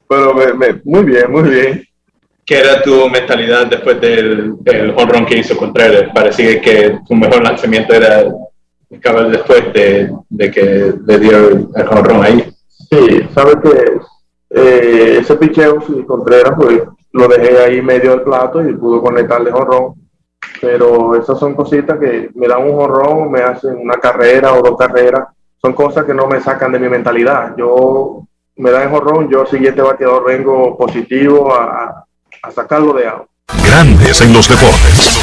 pero me- me- muy bien, muy bien. ¿Qué era tu mentalidad después del, del home run que hizo Contreras? Parecía que tu mejor lanzamiento era acabar después de, de que le dio el home run ahí. Sí, sabes que eh, ese picheo, si Contreras, pues lo dejé ahí medio del plato y pudo conectarle jonrón. Pero esas son cositas que me dan un jonrón, me hacen una carrera o dos carreras. Son cosas que no me sacan de mi mentalidad. Yo me dan jonrón, yo siguiente bateador vengo positivo a, a sacarlo de out. Grandes en los deportes.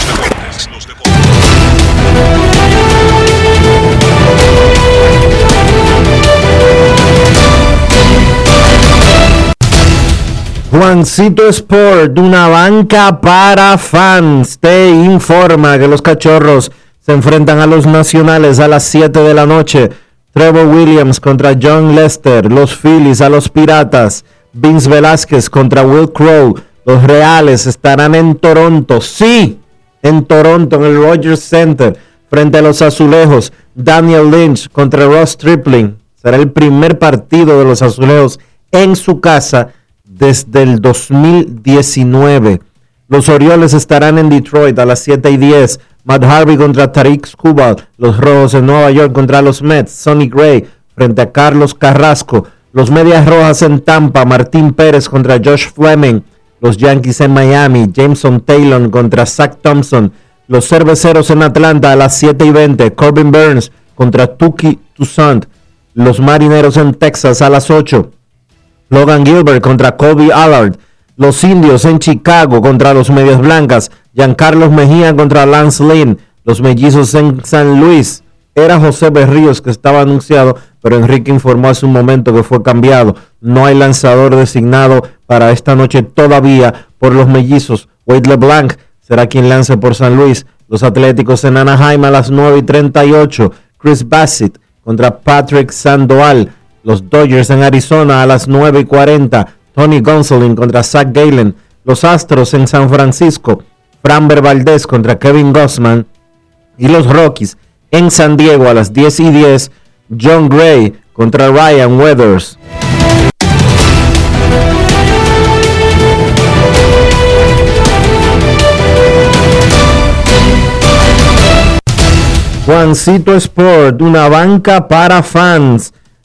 Juancito Sport, una banca para fans, te informa que los cachorros se enfrentan a los nacionales a las 7 de la noche. Trevor Williams contra John Lester, los Phillies a los Piratas, Vince Velázquez contra Will Crow. Los Reales estarán en Toronto, sí, en Toronto, en el Rogers Center, frente a los Azulejos. Daniel Lynch contra Ross Stripling. Será el primer partido de los Azulejos en su casa desde el 2019. Los Orioles estarán en Detroit a las 7 y 10. Matt Harvey contra Tariq Skubal. Los Rojos en Nueva York contra los Mets. Sonny Gray frente a Carlos Carrasco. Los Medias Rojas en Tampa. Martín Pérez contra Josh Fleming. Los Yankees en Miami. Jameson Taylor contra Zach Thompson. Los Cerveceros en Atlanta a las 7 y 20. Corbin Burns contra Tuki Toussaint. Los Marineros en Texas a las 8. Logan Gilbert contra Kobe Allard. Los Indios en Chicago contra los Medias Blancas. Giancarlos Mejía contra Lance Lynn. Los Mellizos en San Luis. Era José Berríos que estaba anunciado, pero Enrique informó hace un momento que fue cambiado. No hay lanzador designado para esta noche todavía por los Mellizos. Wade LeBlanc será quien lance por San Luis. Los Atléticos en Anaheim a las 9 y 38. Chris Bassett contra Patrick Sandoval. Los Dodgers en Arizona a las 9 y 40. Tony Gonsolin contra Zach Galen. Los Astros en San Francisco. Framber Valdez contra Kevin Gossman. Y los Rockies en San Diego a las 10 y 10. John Gray contra Ryan Weathers. Juancito Sport, una banca para fans,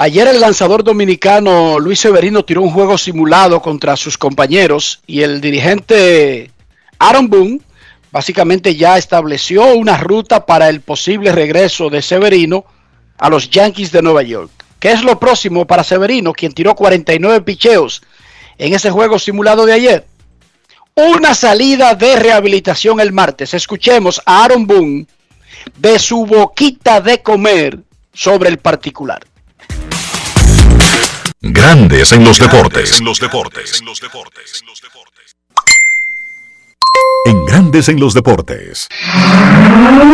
Ayer el lanzador dominicano Luis Severino tiró un juego simulado contra sus compañeros y el dirigente Aaron Boone básicamente ya estableció una ruta para el posible regreso de Severino a los Yankees de Nueva York. ¿Qué es lo próximo para Severino, quien tiró 49 picheos en ese juego simulado de ayer? Una salida de rehabilitación el martes. Escuchemos a Aaron Boone de su boquita de comer sobre el particular. Grandes en los deportes. los deportes. En Grandes en los deportes.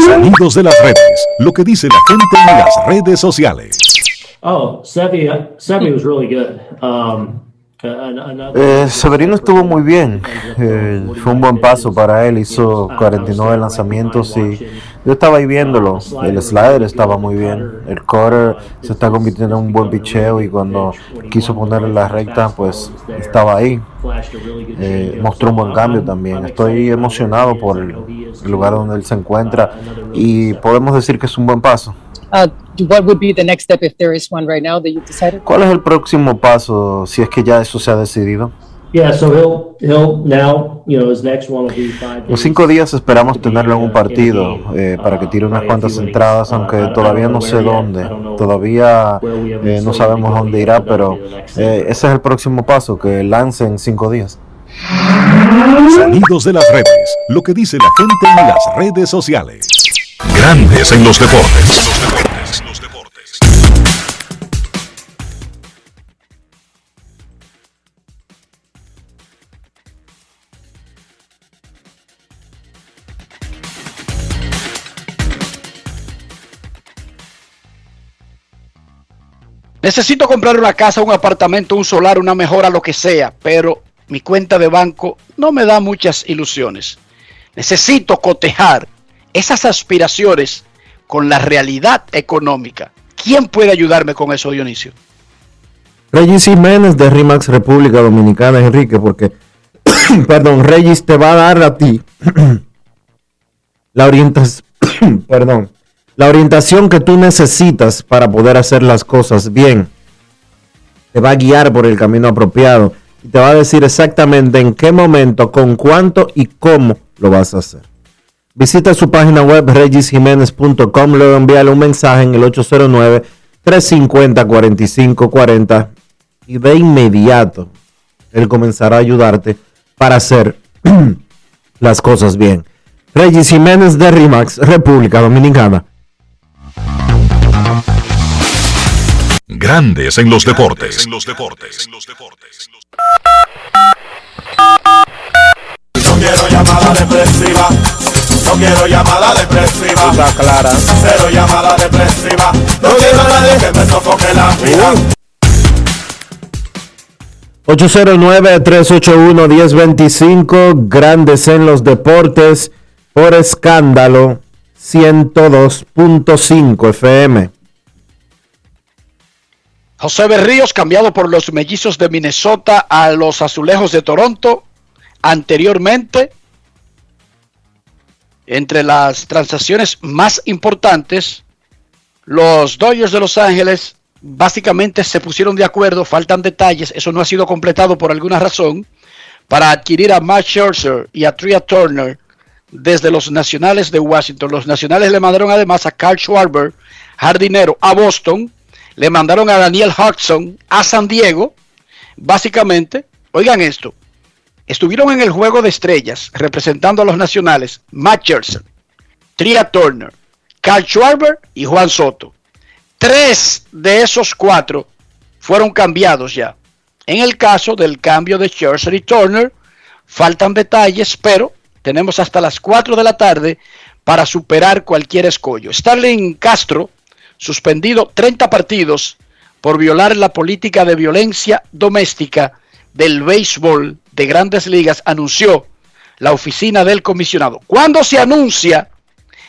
Sonidos de las redes. Lo que dice la gente en las redes sociales. Oh, Sevi, Sevi was really good. Um, Eh, Severino estuvo muy bien, eh, fue un buen paso para él, hizo 49 lanzamientos y yo estaba ahí viéndolo, el slider estaba muy bien, el cutter se está convirtiendo en un buen picheo y cuando quiso ponerle la recta pues estaba ahí, Eh, mostró un buen cambio también, estoy emocionado por el lugar donde él se encuentra y podemos decir que es un buen paso. Uh, what would be the next step if there is one right now that you've decided? ¿Cuál es el próximo paso si es que ya eso se ha decidido? Yeah, so he'll he'll now you know his next one will be five En days. cinco días esperamos tenerlo en un partido eh, para que tire unas cuantas entradas, aunque todavía no sé dónde. Todavía eh, no sabemos dónde irá, pero eh, ese es el próximo paso, que lance en cinco días. Sonidos de las redes. Lo que dice la gente en las redes sociales. Grandes en los deportes. Necesito comprar una casa, un apartamento, un solar, una mejora, lo que sea, pero mi cuenta de banco no me da muchas ilusiones. Necesito cotejar esas aspiraciones con la realidad económica. ¿Quién puede ayudarme con eso, Dionisio? Regis Jiménez de RIMAX República Dominicana, Enrique, porque, *coughs* perdón, Regis te va a dar a ti *coughs* la orientación, *coughs* perdón, la orientación que tú necesitas para poder hacer las cosas bien. Te va a guiar por el camino apropiado y te va a decir exactamente en qué momento, con cuánto y cómo lo vas a hacer. Visita su página web regisjiménez.com, luego envíale un mensaje en el 809-350-4540 y de inmediato él comenzará a ayudarte para hacer *clears throat* las cosas bien. Regis Jiménez de RIMAX, República Dominicana. Grandes en los deportes. No quiero llamada depresiva. No quiero llamada depresiva. Está clara. Cero llamada depresiva. No quiero a nadie que me sofoque la vida. 809-381-1025, Grandes en los Deportes, por escándalo 102.5 FM. José Berríos cambiado por los mellizos de Minnesota a los azulejos de Toronto. Anteriormente, entre las transacciones más importantes, los Dodgers de Los Ángeles básicamente se pusieron de acuerdo, faltan detalles, eso no ha sido completado por alguna razón, para adquirir a Matt Scherzer y a Tria Turner desde los Nacionales de Washington. Los Nacionales le mandaron además a Carl Schwarber, jardinero, a Boston, le mandaron a Daniel Hudson a San Diego, básicamente, oigan esto, estuvieron en el juego de estrellas representando a los Nacionales, Matt Scherzer, Tria Turner, Carl Schwarber y Juan Soto. Tres de esos cuatro fueron cambiados ya. En el caso del cambio de Scherzer y Turner, faltan detalles, pero tenemos hasta las 4 de la tarde para superar cualquier escollo. Starling Castro, suspendido 30 partidos por violar la política de violencia doméstica del béisbol de grandes ligas, anunció la oficina del comisionado. Cuando se anuncia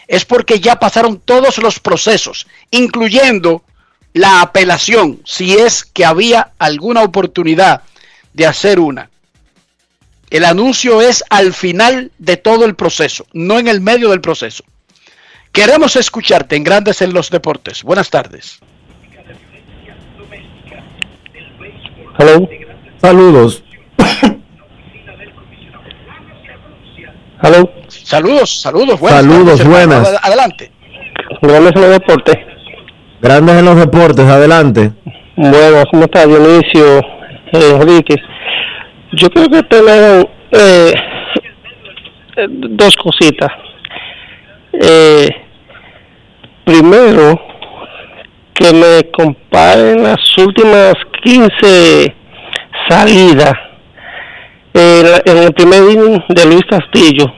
es porque ya pasaron todos los procesos, incluyendo la apelación, si es que había alguna oportunidad de hacer una. El anuncio es al final de todo el proceso, no en el medio del proceso. Queremos escucharte en Grandes en los Deportes. Buenas tardes. Hello. Saludos. *coughs* Hello. Saludos, saludos, buenas. Saludos, buenas. Ad- Adelante. Grandes en los deportes. Grandes en los deportes, adelante. Bueno, ¿cómo está Dionisio eh, Enríquez? Yo creo que tenemos eh, dos cositas. Eh, primero, que me comparen las últimas 15 salidas eh, en el primer inning de Luis Castillo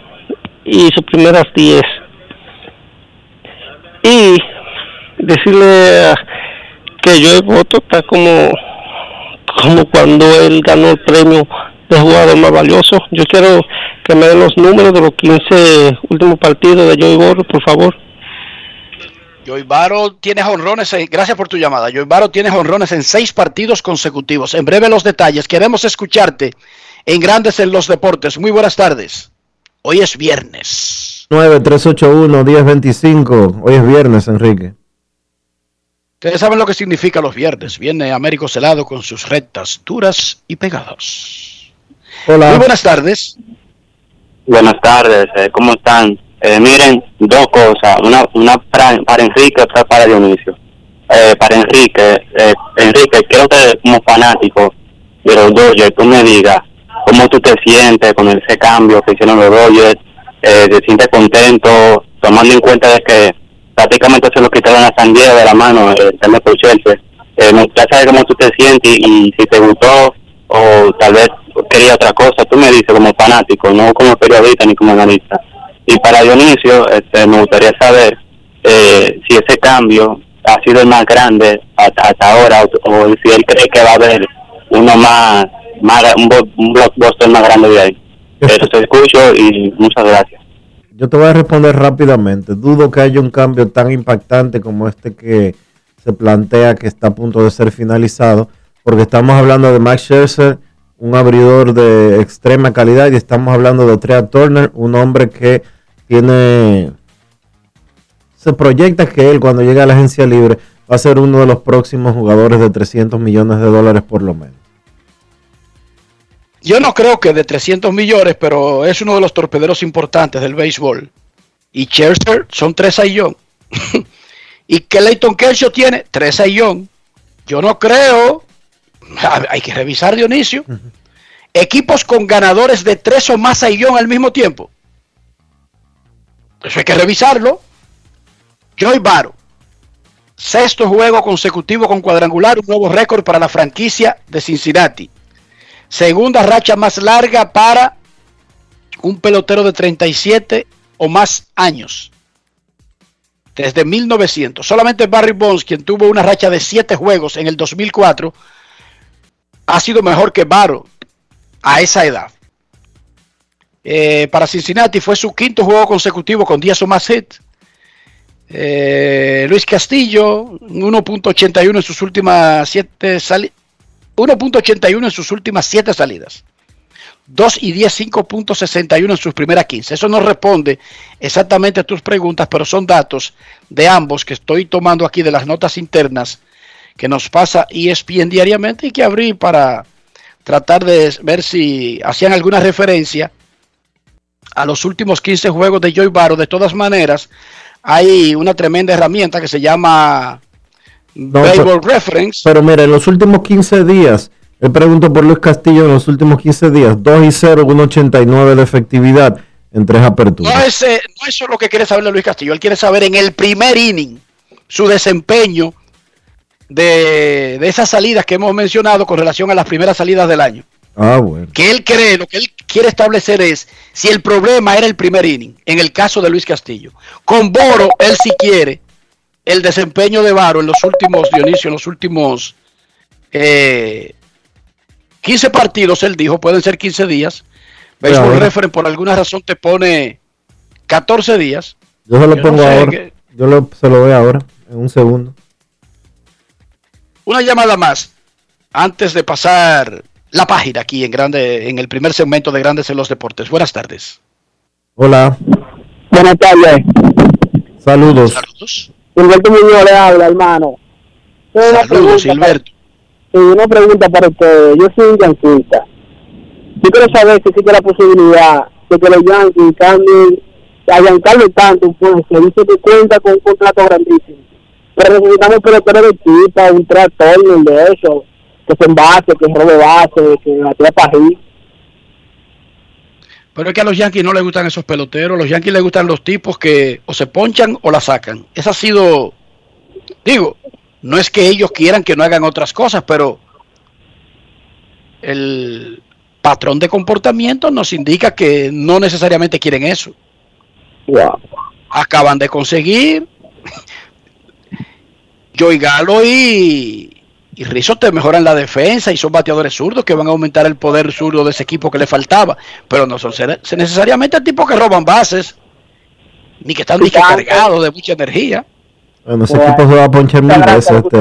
y sus primeras 10. Y decirle que yo voto está como como cuando él ganó el premio de jugador más valioso. Yo quiero que me den los números de los 15 últimos partidos de Joey Borro, por favor. Joey Baro tiene honrones. Gracias por tu llamada. Joey Baro tiene honrones en seis partidos consecutivos. En breve los detalles. Queremos escucharte en Grandes en los Deportes. Muy buenas tardes. Hoy es viernes. 9381-1025. Hoy es viernes, Enrique. Ustedes saben lo que significa los viernes. Viene Américo Celado con sus rectas duras y pegadas. Hola. Muy buenas tardes. Buenas tardes, eh, ¿cómo están? Eh, miren, dos cosas, una, una para, para Enrique, otra para Dionisio. Eh, para Enrique, eh, Enrique, quiero que como fanático de los Dodgers, tú me digas cómo tú te sientes con ese cambio que hicieron los Dodgers, eh, te sientes contento, tomando en cuenta de que prácticamente se lo quitaron a San Diego de la mano, eh, el tema por Chelsea. Eh, me gustaría cómo tú te sientes y, si te gustó o tal vez quería otra cosa, tú me dices como fanático, no como periodista ni como analista. Y para Dionisio, este, me gustaría saber eh, si ese cambio ha sido el más grande hasta, hasta ahora o si él cree que va a haber uno más, más un, un blockbuster más grande de ahí. *laughs* Eso te escucho y muchas gracias. Yo te voy a responder rápidamente. Dudo que haya un cambio tan impactante como este que se plantea que está a punto de ser finalizado, porque estamos hablando de Max Scherzer, un abridor de extrema calidad, y estamos hablando de Trea Turner, un hombre que tiene... Se proyecta que él cuando llegue a la agencia libre va a ser uno de los próximos jugadores de 300 millones de dólares por lo menos. Yo no creo que de 300 millones, pero es uno de los torpederos importantes del béisbol. Y Chester son tres sayón. *laughs* y que Leighton Kershaw tiene tres sayón. Yo no creo. Hay que revisar, Dionisio. Equipos con ganadores de tres o más sayón al mismo tiempo. Eso hay que revisarlo. Joy Baro. Sexto juego consecutivo con cuadrangular, un nuevo récord para la franquicia de Cincinnati. Segunda racha más larga para un pelotero de 37 o más años. Desde 1900. Solamente Barry Bonds, quien tuvo una racha de 7 juegos en el 2004, ha sido mejor que Barrow a esa edad. Eh, para Cincinnati fue su quinto juego consecutivo con 10 o más hits. Eh, Luis Castillo, 1.81 en sus últimas 7 salidas. 1.81 en sus últimas 7 salidas. 2 y 10, 5.61 en sus primeras 15. Eso no responde exactamente a tus preguntas, pero son datos de ambos que estoy tomando aquí de las notas internas que nos pasa ESPN diariamente y que abrí para tratar de ver si hacían alguna referencia a los últimos 15 juegos de Joy Barrow. De todas maneras, hay una tremenda herramienta que se llama No, Baseball pero- Reference. Pero mira, en los últimos 15 días, él preguntó por Luis Castillo en los últimos 15 días, 2 y 0, 1.89 de efectividad en tres aperturas. No es, eh, no eso lo que quiere saber de Luis Castillo. Él quiere saber en el primer inning su desempeño de, de esas salidas que hemos mencionado con relación a las primeras salidas del año. Ah, bueno. Que él cree, lo que él quiere establecer es si el problema era el primer inning, en el caso de Luis Castillo. Con Boro, él sí quiere el desempeño de Baro en los últimos, Dionisio, en los últimos eh, 15 partidos, él dijo, pueden ser 15 días. Baseball ahora- Reference por alguna razón te pone 14 días. Yo se lo Yo no pongo sé ahora. Yo lo- se lo doy ahora, en un segundo. Una llamada más antes de pasar la página aquí en grande en el primer segmento de Grandes en los Deportes. Buenas tardes. Hola, Buenas tardes. saludos. Gilberto Muñoz le habla, hermano. Saludos, para- sí, una pregunta para usted. Yo soy un yanquista. Yo quiero saber si existe la posibilidad de que los Yankees cambien a Giancarlo tanto, pues, que dice que cuenta con un contrato grandísimo. Pero necesitamos peloteros de equipo, un tractor de eso, que se envase, que robe base, que batea pají. Pero es que a los Yankees no les gustan esos peloteros. Los Yankees les gustan los tipos que o se ponchan o la sacan. Esa ha sido, digo, no es que ellos quieran que no hagan otras cosas, pero el patrón de comportamiento nos indica que no necesariamente quieren eso. Acaban de conseguir Joey Galo y, y Rizzo te mejoran la defensa y son bateadores zurdos que van a aumentar el poder zurdo de ese equipo que le faltaba. Pero no son ser- necesariamente tipos que roban bases, ni que están disque cargados de mucha energía. Bueno, ese equipo se va a ponchar mil veces. Este,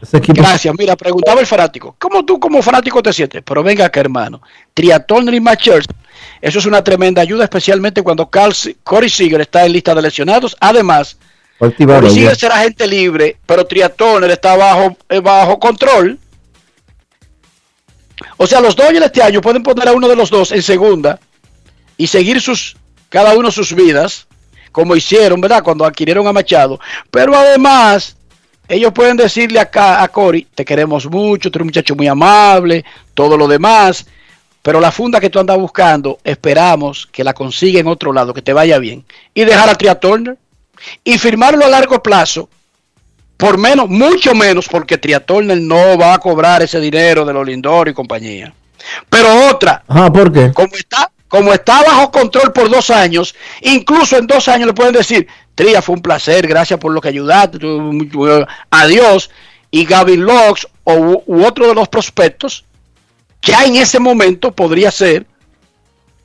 ese equipo Gracias. Mira, preguntaba el fanático. ¿Cómo tú como fanático te sientes? Pero venga acá, hermano. Triatón y Machers. Eso es una tremenda ayuda, especialmente cuando Carl, Corey Seager está en lista de lesionados. Además, Seager será gente libre, pero Triatoner está bajo, eh, bajo control. O sea, los Dodgers este año pueden poner a uno de los dos en segunda y seguir sus cada uno sus vidas, como hicieron, ¿verdad? Cuando adquirieron a Machado. Pero además, ellos pueden decirle acá a Cory, te queremos mucho, tú eres un muchacho muy amable, todo lo demás, pero la funda que tú andas buscando, esperamos que la consiga en otro lado, que te vaya bien. Y dejar a Tria Turner y firmarlo a largo plazo, por menos, mucho menos, porque Tria Turner no va a cobrar ese dinero de los Lindor y compañía. Pero otra, Ajá, ¿por qué? como está, como está bajo control por dos años, incluso en dos años le pueden decir, Tria, fue un placer, gracias por lo que ayudaste, adiós. Y Gavin Locks o u, otro de los prospectos, ya en ese momento podría ser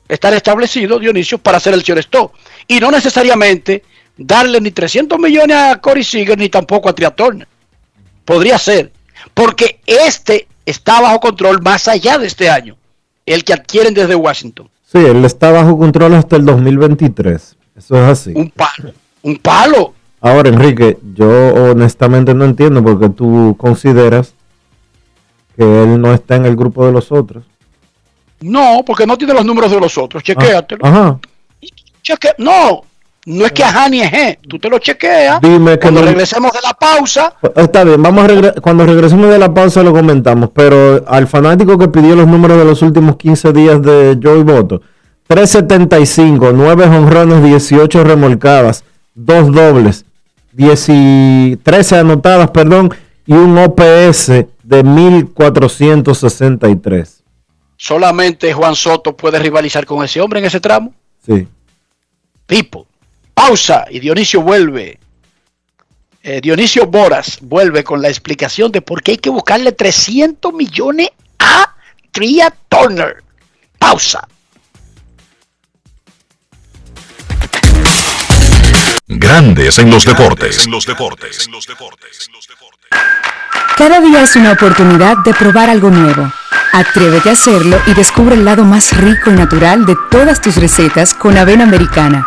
estar establecido, Dionisio, para hacer el shortstop. Y no necesariamente darle ni 300 millones a Corey Seager ni tampoco a Tria Turner. Podría ser, porque este está bajo control más allá de este año, el que adquieren desde Washington. Sí, él está bajo control hasta el 2023. Eso es así. Un palo, un palo. Ahora, Enrique, yo honestamente no entiendo por qué tú consideras que él no está en el grupo de los otros. No, porque no tiene los números de los otros. Chequéatelo. Ajá. Cheque- No, no es que ajá ni es je. Tú te lo chequeas. Dime que Cuando no- regresemos de la pausa, Está bien, vamos a regre- cuando regresemos de la pausa lo comentamos, pero al fanático que pidió los números de los últimos 15 días de Joey Boto, 375, 9 honrones, 18 remolcadas, 2 dobles, 10 y- 13 anotadas, perdón, y un OPS de 1463. solamente Juan Soto puede rivalizar con ese hombre en ese tramo. Sí. Pipo. Pausa y Dionisio vuelve. Eh, Dionisio Boras vuelve con la explicación de por qué hay que buscarle 300 millones a Tria Turner. Pausa. Grandes en los deportes. En los deportes. Cada día es una oportunidad de probar algo nuevo. Atrévete a hacerlo y descubre el lado más rico y natural de todas tus recetas con avena americana.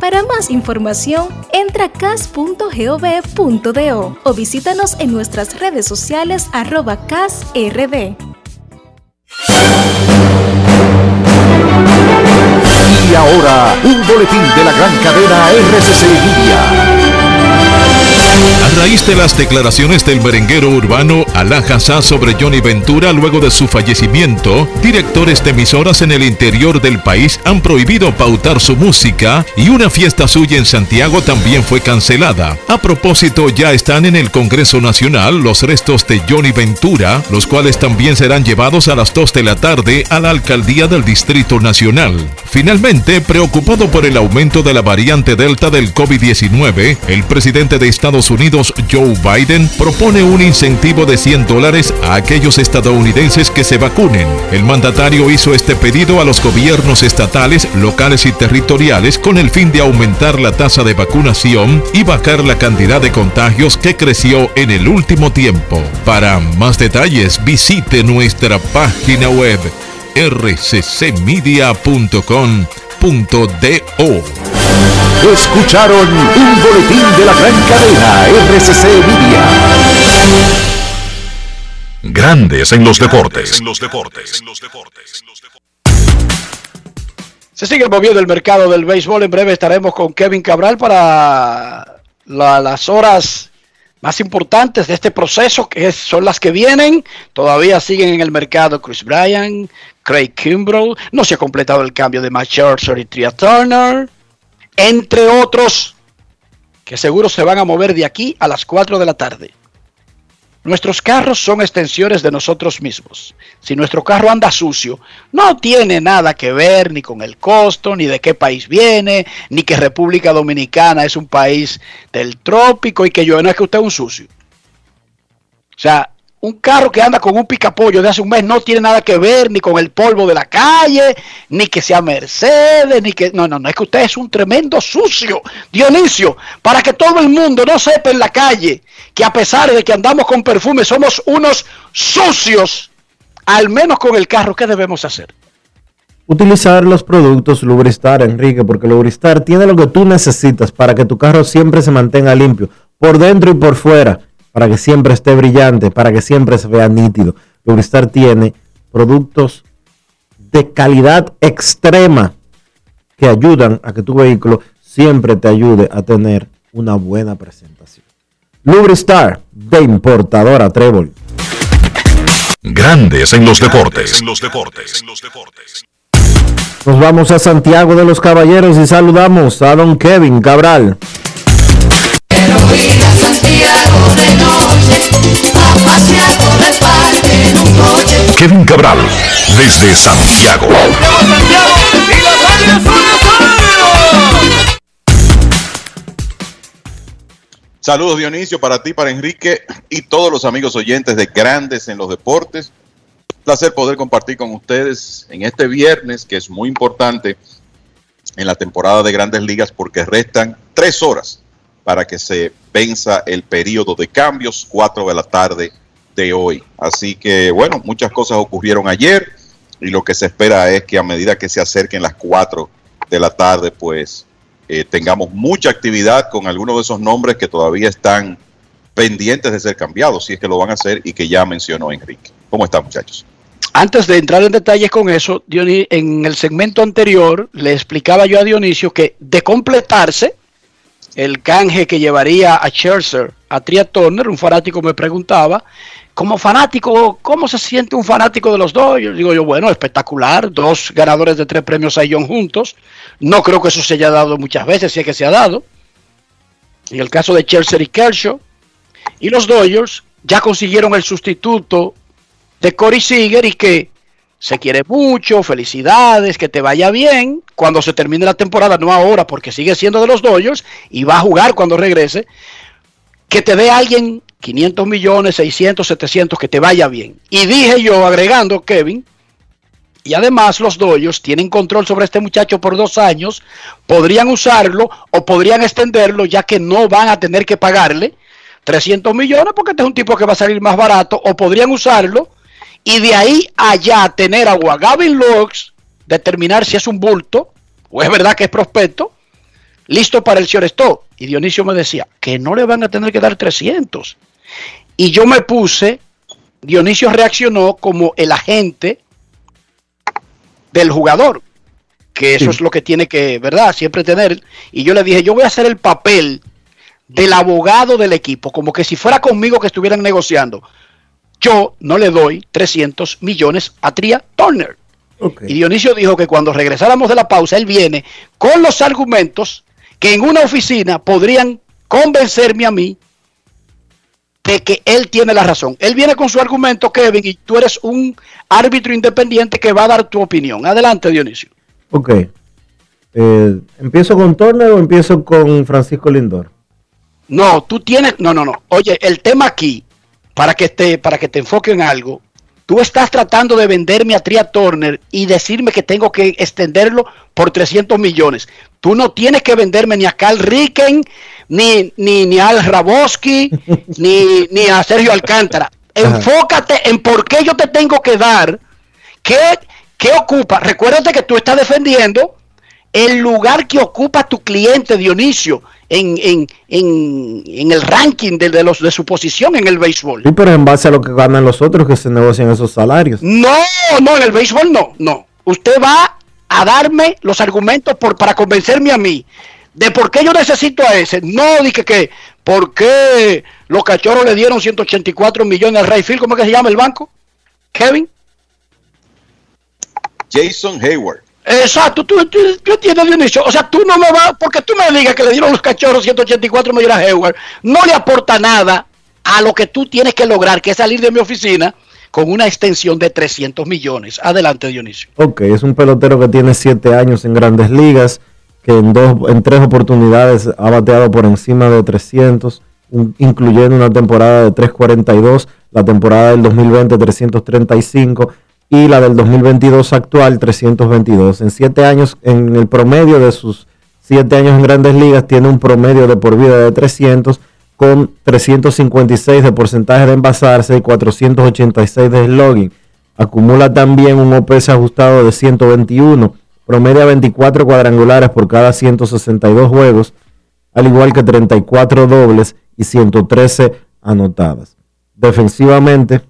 Para más información, entra a cas.gov.do o visítanos en nuestras redes sociales arroba casrd. Y ahora, un boletín de la gran cadena RCC Media. A raíz de las declaraciones del merenguero urbano Alá Hassá sobre Johnny Ventura luego de su fallecimiento, directores de emisoras en el interior del país han prohibido pautar su música y una fiesta suya en Santiago también fue cancelada. A propósito, ya están en el Congreso Nacional los restos de Johnny Ventura, los cuales también serán llevados a las 2 de la tarde a la alcaldía del Distrito Nacional. Finalmente, preocupado por el aumento de la variante Delta del COVID-19, el presidente de Estados Unidos, Joe Biden, propone un incentivo de 100 dólares a aquellos estadounidenses que se vacunen. El mandatario hizo este pedido a los gobiernos estatales, locales y territoriales con el fin de aumentar la tasa de vacunación y bajar la cantidad de contagios que creció en el último tiempo. Para más detalles, visite nuestra página web rccmedia.com.do. Escucharon un boletín de la gran cadena RCC Media. Grandes en los deportes. Se sigue moviendo el mercado del béisbol. En breve estaremos con Kevin Cabral para la- las horas más importantes de este proceso, que es- son las que vienen. Todavía siguen en el mercado Chris Bryan, Craig Kimbrell. No se ha completado el cambio de Matt Scherzer y Tria Turner, entre otros que seguro se van a mover de aquí a las 4 de la tarde. Nuestros carros son extensiones de nosotros mismos. Si nuestro carro anda sucio, no tiene nada que ver ni con el costo, ni de qué país viene, ni que República Dominicana es un país del trópico y que yo no es que usted es un sucio. O sea, un carro que anda con un picapollo de hace un mes no tiene nada que ver ni con el polvo de la calle, ni que sea Mercedes, ni que... No, no, no, es que usted es un tremendo sucio. Dionisio, para que todo el mundo no sepa en la calle que a pesar de que andamos con perfume somos unos sucios, al menos con el carro, ¿qué debemos hacer? Utilizar los productos Lubristar, Enrique, porque Lubristar tiene lo que tú necesitas para que tu carro siempre se mantenga limpio, por dentro y por fuera, para que siempre esté brillante, para que siempre se vea nítido. Lubristar tiene productos de calidad extrema que ayudan a que tu vehículo siempre te ayude a tener una buena presentación. Lubristar de importadora Trébol. Grandes en los deportes. Nos vamos a Santiago de los Caballeros y saludamos a don Kevin Cabral. Kevin Cabral, desde Santiago. Saludos Dionisio para ti, para Enrique y todos los amigos oyentes de Grandes en los Deportes. Placer poder compartir con ustedes en este viernes, que es muy importante en la temporada de Grandes Ligas porque restan tres horas para que se venza el periodo de cambios, cuatro de la tarde hoy. Así que bueno, muchas cosas ocurrieron ayer y lo que se espera es que a medida que se acerquen las cuatro de la tarde, pues eh, tengamos mucha actividad con algunos de esos nombres que todavía están pendientes de ser cambiados, si es que lo van a hacer y que ya mencionó Enrique. ¿Cómo están muchachos? Antes de entrar en detalles con eso, Dioni- en el segmento anterior le explicaba yo a Dionisio que de completarse el canje que llevaría a Scherzer a Tria Turner, un fanático me preguntaba, como fanático, ¿cómo se siente un fanático de los? Yo digo yo, bueno, espectacular, dos ganadores de tres premios Sion juntos. No creo que eso se haya dado muchas veces, si es que se ha dado. En el caso de Scherzer y Kershaw. Y los Dodgers ya consiguieron el sustituto de Corey Seager y que se quiere mucho, felicidades, que te vaya bien cuando se termine la temporada, no ahora porque sigue siendo de los Dodgers y va a jugar cuando regrese, que te dé alguien 500 millones, 600, 700, que te vaya bien. Y dije yo, agregando, Kevin, y además los Dodgers tienen control sobre este muchacho por dos años, podrían usarlo o podrían extenderlo ya que no van a tener que pagarle 300 millones porque este es un tipo que va a salir más barato o podrían usarlo y de ahí allá tener a Gavin Lux, determinar si es un bulto o es verdad que es prospecto, listo para el shortstop. Y Dionisio me decía que no le van a tener que dar 300. Y yo me puse, Dionisio reaccionó como el agente del jugador, que eso Sí. es lo que tiene que, ¿verdad? Siempre tener. Y yo le dije, yo voy a hacer el papel del abogado del equipo, como que si fuera conmigo que estuvieran negociando. Yo no le doy 300 millones a Tria Turner. Y Dionisio dijo que cuando regresáramos de la pausa, él viene con los argumentos que en una oficina podrían convencerme a mí de que él tiene la razón. Él viene con su argumento, Kevin, y tú eres un árbitro independiente que va a dar tu opinión. Adelante, Dionisio. Ok. Eh, ¿Empiezo con Turner o empiezo con Francisco Lindor? No, tú tienes, no, no, no. Oye, el tema aquí, para que te, para que te enfoque en algo, tú estás tratando de venderme a Tria Turner y decirme que tengo que extenderlo por 300 millones. Tú no tienes que venderme ni a Carl Ricken, ni, ni, ni a Al Raboski, *laughs* ni, ni a Sergio Alcántara. Enfócate en por qué yo te tengo que dar, qué, qué ocupa. Recuérdate que tú estás defendiendo el lugar que ocupa tu cliente, Dionisio, en, en, en, en el ranking de, de los, de su posición en el béisbol. Y pero en base a lo que ganan los otros que se negocian esos salarios. No, no, en el béisbol no, no. Usted va a darme los argumentos por, para convencerme a mí de por qué yo necesito a ese. No dije que, por qué los cachorros le dieron 184 millones al Rayfield, ¿cómo es que se llama el banco? Kevin. Jason Hayward. Exacto, tú, tú, tú entiendes, Dionisio. O sea, tú no me vas, porque tú me digas que le dieron los cachorros 184 millones a Hayward, no le aporta nada a lo que tú tienes que lograr, que es salir de mi oficina con una extensión de 300 millones. Adelante, Dionisio. Ok, es un pelotero que tiene siete años en grandes ligas, que en, dos, en tres oportunidades ha bateado por encima de 300, un- incluyendo una temporada de 342, la temporada del 2020 335 y la del 2022 actual 322. En siete años, en el promedio de sus siete años en grandes ligas, tiene un promedio de por vida de 300 con 356 de porcentaje de envasarse y 486 de slugging. Acumula también un OPS ajustado de 121, promedia 24 cuadrangulares por cada 162 juegos, al igual que 34 dobles y 113 anotadas. Defensivamente,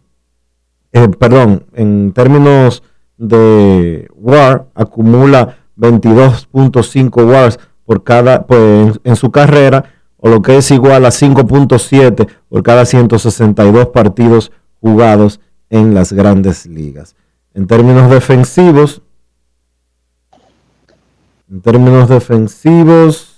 eh, perdón, en términos de WAR, acumula 22.5 WARs por cada, pues, en, su carrera, o lo que es igual a 5.7 por cada 162 partidos jugados en las grandes ligas. En términos defensivos, en términos defensivos,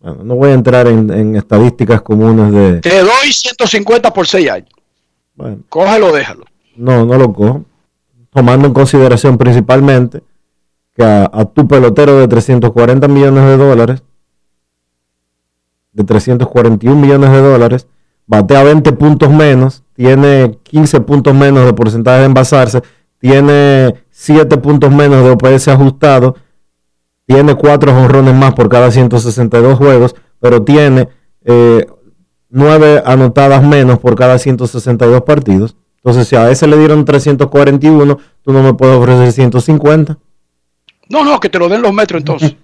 bueno, no voy a entrar en, en estadísticas comunes de, Te doy 150 por 6 años. bueno, Cógelo, déjalo. no, no lo cojo, tomando en consideración principalmente que a, a tu pelotero de 340 millones de dólares, de 341 millones de dólares, batea 20 puntos menos, tiene 15 puntos menos de porcentaje de envasarse, tiene 7 puntos menos de OPS ajustado, tiene 4 jonrones más por cada 162 juegos, pero tiene eh, 9 anotadas menos por cada 162 partidos. Entonces, si a ese le dieron 341, tú no me puedes ofrecer 150. No, no, que te lo den los metros entonces.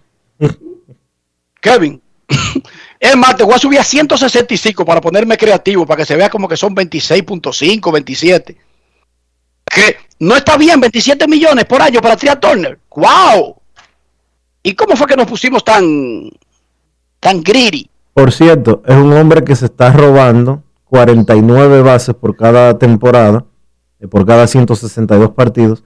*laughs* Kevin. *laughs* Es más, te voy a subir a 165 para ponerme creativo, para que se vea como que son 26.5, 27. Que no está bien, 27 millones por año para Tria Turner. ¡Wow! ¿Y cómo fue que nos pusimos tan, tan greedy? Por cierto, es un hombre que se está robando 49 bases por cada temporada, eh, por cada 162 partidos,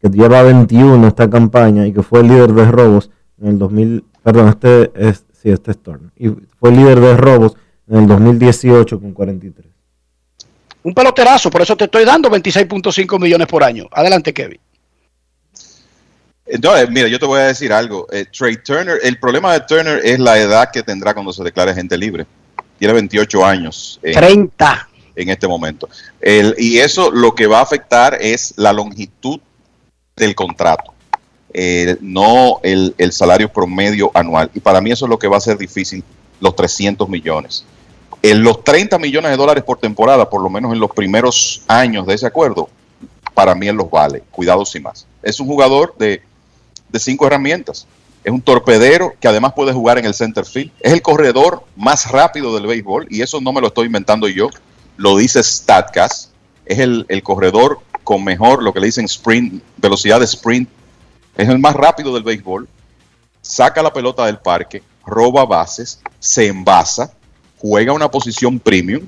que lleva 21 esta campaña y que fue el líder de robos en el 2000, perdón, este es, sí, este es Turner, y fue líder de robos en el 2018 con 43. Un peloterazo, por eso te estoy dando 26.5 millones por año. Adelante, Kevin. Eh, No, eh, mira, yo te voy a decir algo. Eh, Trey Turner, el problema de Turner es la edad que tendrá cuando se declare gente libre. Tiene 28 años. en- 30. en este momento. El- y eso lo que va a afectar es la longitud del contrato, eh, no el, el salario promedio anual. Y para mí eso es lo que va a ser difícil, los 300 millones. En los 30 millones de dólares por temporada, por lo menos en los primeros años de ese acuerdo, para mí él los vale. Cuidado sin más. Es un jugador de, de cinco herramientas. Es un torpedero que además puede jugar en el center field. Es el corredor más rápido del béisbol y eso no me lo estoy inventando yo. Lo dice Statcast. Es el, el corredor con mejor, lo que le dicen sprint, velocidad de sprint. Es el más rápido del béisbol. Saca la pelota del parque, roba bases, se envasa, juega una posición premium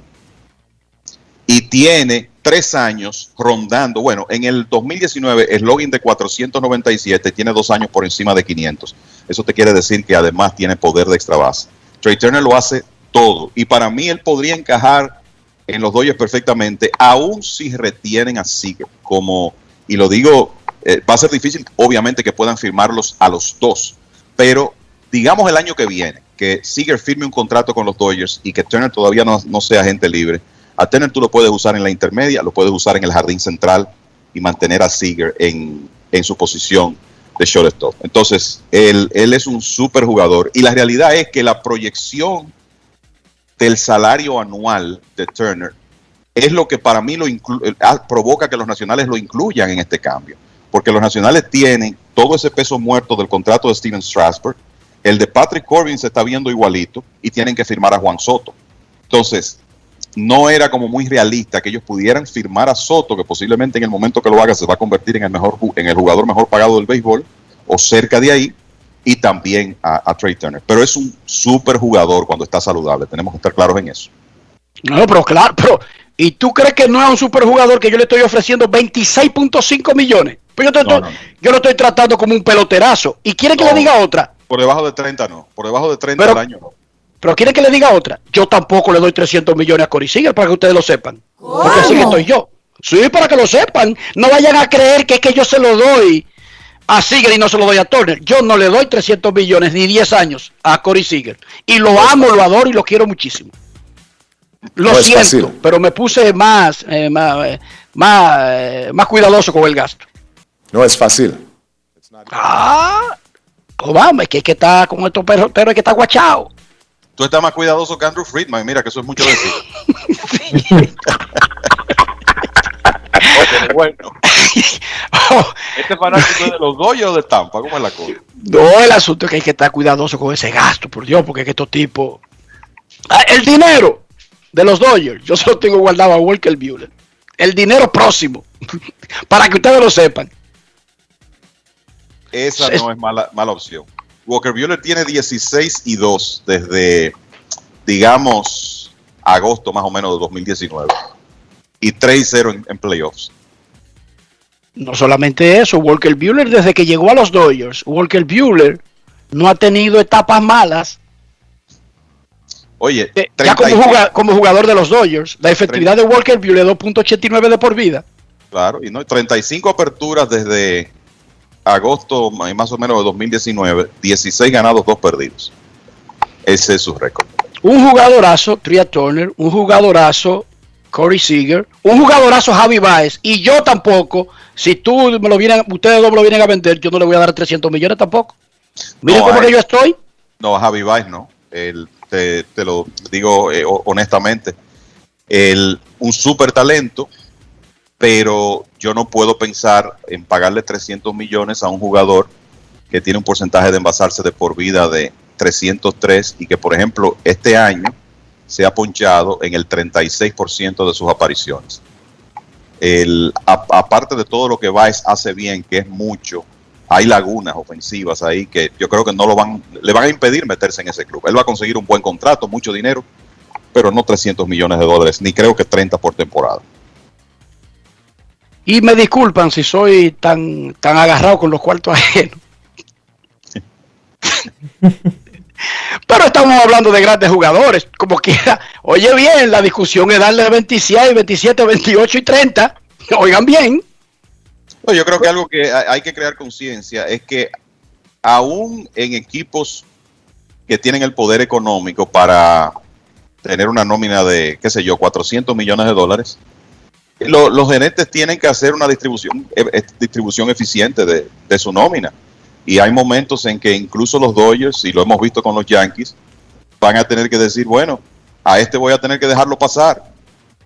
y tiene tres años rondando. Bueno, en el 2019 el login de 497 tiene dos años por encima de 500. Eso te quiere decir que además tiene poder de extra base. Trey Turner lo hace todo y para mí él podría encajar en los Dodgers perfectamente, aun si retienen a Seager como y lo digo, eh, va a ser difícil obviamente que puedan firmarlos a los dos, pero digamos el año que viene que Seager firme un contrato con los Dodgers y que Turner todavía no, no sea agente libre. A Turner tú lo puedes usar en la intermedia, lo puedes usar en el jardín central y mantener a Seager en, en su posición de shortstop. Entonces, él, él es un super jugador y la realidad es que la proyección del salario anual de Turner es lo que para mí lo ah, provoca que los nacionales lo incluyan en este cambio. porque los nacionales tienen todo ese peso muerto del contrato de Steven Strasburg, el de Patrick Corbin se está viendo igualito y tienen que firmar a Juan Soto. Entonces, no era como muy realista que ellos pudieran firmar a Soto, que posiblemente en el momento que lo haga se va a convertir en el, mejor, en el jugador mejor pagado del béisbol, o cerca de ahí, y también a, a Trey Turner. Pero es un súper jugador cuando está saludable, tenemos que estar claros en eso. No, pero claro, pero ¿y tú crees que no es un superjugador que yo le estoy ofreciendo 26.5 millones? Pues yo, te estoy- yo lo estoy tratando como un peloterazo. ¿Y quiere que le diga otra? Por debajo de 30 no, por debajo de 30 Pero- al año no. Pero quiere que le diga otra. Yo tampoco le doy 300 millones a Corey Seager para que ustedes lo sepan. Porque así que estoy yo. Sí, para que lo sepan. No vayan a creer que es que yo se lo doy a Seager y no se lo doy a Turner. Yo no le doy 300 millones ni 10 años a Corey Seager. Y lo amo, lo adoro y lo quiero muchísimo. Lo No siento, fácil. pero me puse más, eh, más, eh, más, eh, más cuidadoso con el gasto. No es fácil. Ah, Obama, es que, es que está con estos perros, pero es que está guachado. Tú estás más cuidadoso que Andrew Friedman, mira que eso es mucho decir. *laughs* Oye, bueno. Este fanático de los Dodgers o de Tampa, ¿cómo es la cosa? No, el asunto es que hay que estar cuidadoso con ese gasto, por Dios, porque es que estos tipos. Ah, el dinero de los Dodgers, yo se lo tengo guardado a Walker Buehler. El dinero próximo, *laughs* para que ustedes lo sepan. Esa Es- no es mala, mala opción. Walker Buehler tiene 16 y 2 desde, digamos, agosto más o menos de 2019. Y 3-0 en, en playoffs. No solamente eso, Walker Buehler desde que llegó a los Dodgers, Walker Buehler no ha tenido etapas malas. Oye, Ya 30 como, y- juga- como jugador de los Dodgers, la efectividad de Walker Buehler 2.89 de por vida. Claro, y no, 35 aperturas desde agosto más o menos de 2019, 16 ganados, 2 perdidos. Ese es su récord. Un jugadorazo, Tria Turner, un jugadorazo, Corey Seager, un jugadorazo, Javi Baez, y yo tampoco, si tú me lo vienen, ustedes dos me lo vienen a vender, yo no le voy a dar 300 millones tampoco. Miren No, cómo a que yo estoy. No, Javi Baez no. Él, te, te lo digo eh, ho- honestamente. Él, un súper talento, pero yo no puedo pensar en pagarle 300 millones a un jugador que tiene un porcentaje de envasarse de por vida de 303 y que, por ejemplo, este año se ha ponchado en el 36% de sus apariciones. A- aparte de todo lo que Baez hace bien, que es mucho, hay lagunas ofensivas ahí que yo creo que no lo van, le van a impedir meterse en ese club. Él va a conseguir un buen contrato, mucho dinero, pero no 300 millones de dólares, ni creo que 30 por temporada. Y me disculpan si soy tan, tan agarrado con los cuartos ajenos. *laughs* Pero estamos hablando de grandes jugadores, como quiera. Oye bien, la discusión es darle 26, 27, 28 y 30. Oigan bien. No, yo creo que algo que hay hay que crear conciencia es que aún en equipos que tienen el poder económico para tener una nómina de, qué sé yo, 400 millones de dólares, lo- los gerentes tienen que hacer una distribución, eh, eh, distribución eficiente de, su nómina. Y hay momentos en que incluso los Dodgers, y lo hemos visto con los Yankees, van a tener que decir, bueno, a este voy a tener que dejarlo pasar,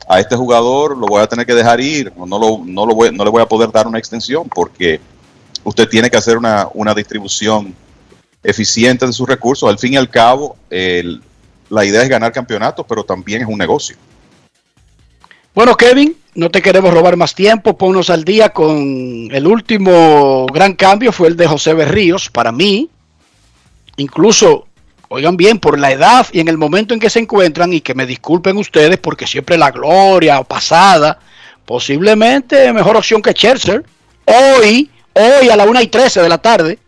a este jugador lo voy a tener que dejar ir, no lo, no, lo voy, no le voy a poder dar una extensión porque usted tiene que hacer una, una distribución eficiente de sus recursos. Al fin y al cabo, el- la idea es ganar campeonatos, pero también es un negocio. Bueno, Kevin, no te queremos robar más tiempo. Ponnos al día con el último gran cambio, fue el de José Berríos. Para mí, incluso, oigan bien, por la edad y en el momento en que se encuentran, y que me disculpen ustedes porque siempre la gloria pasada, posiblemente mejor opción que Scherzer. Hoy, hoy a la 1 y 13 de la tarde,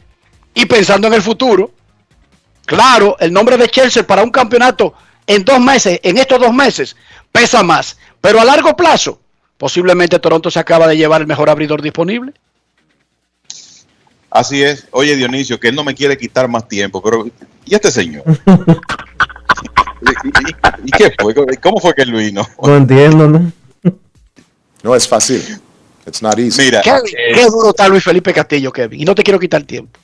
y pensando en el futuro, claro, el nombre de Scherzer para un campeonato en dos meses, en estos dos meses, pesa más. Pero a largo plazo, posiblemente Toronto se acaba de llevar el mejor abridor disponible. Así es. Oye, Dionisio, que él no me quiere quitar más tiempo, pero ¿y este señor? *laughs* ¿Y, y- y qué fue? ¿Cómo fue que él vino? No entiendo, ¿no? No es fácil. It's not easy. Mira, Qué, qué duro está Luis Felipe Castillo, Kevin. Y no te quiero quitar tiempo.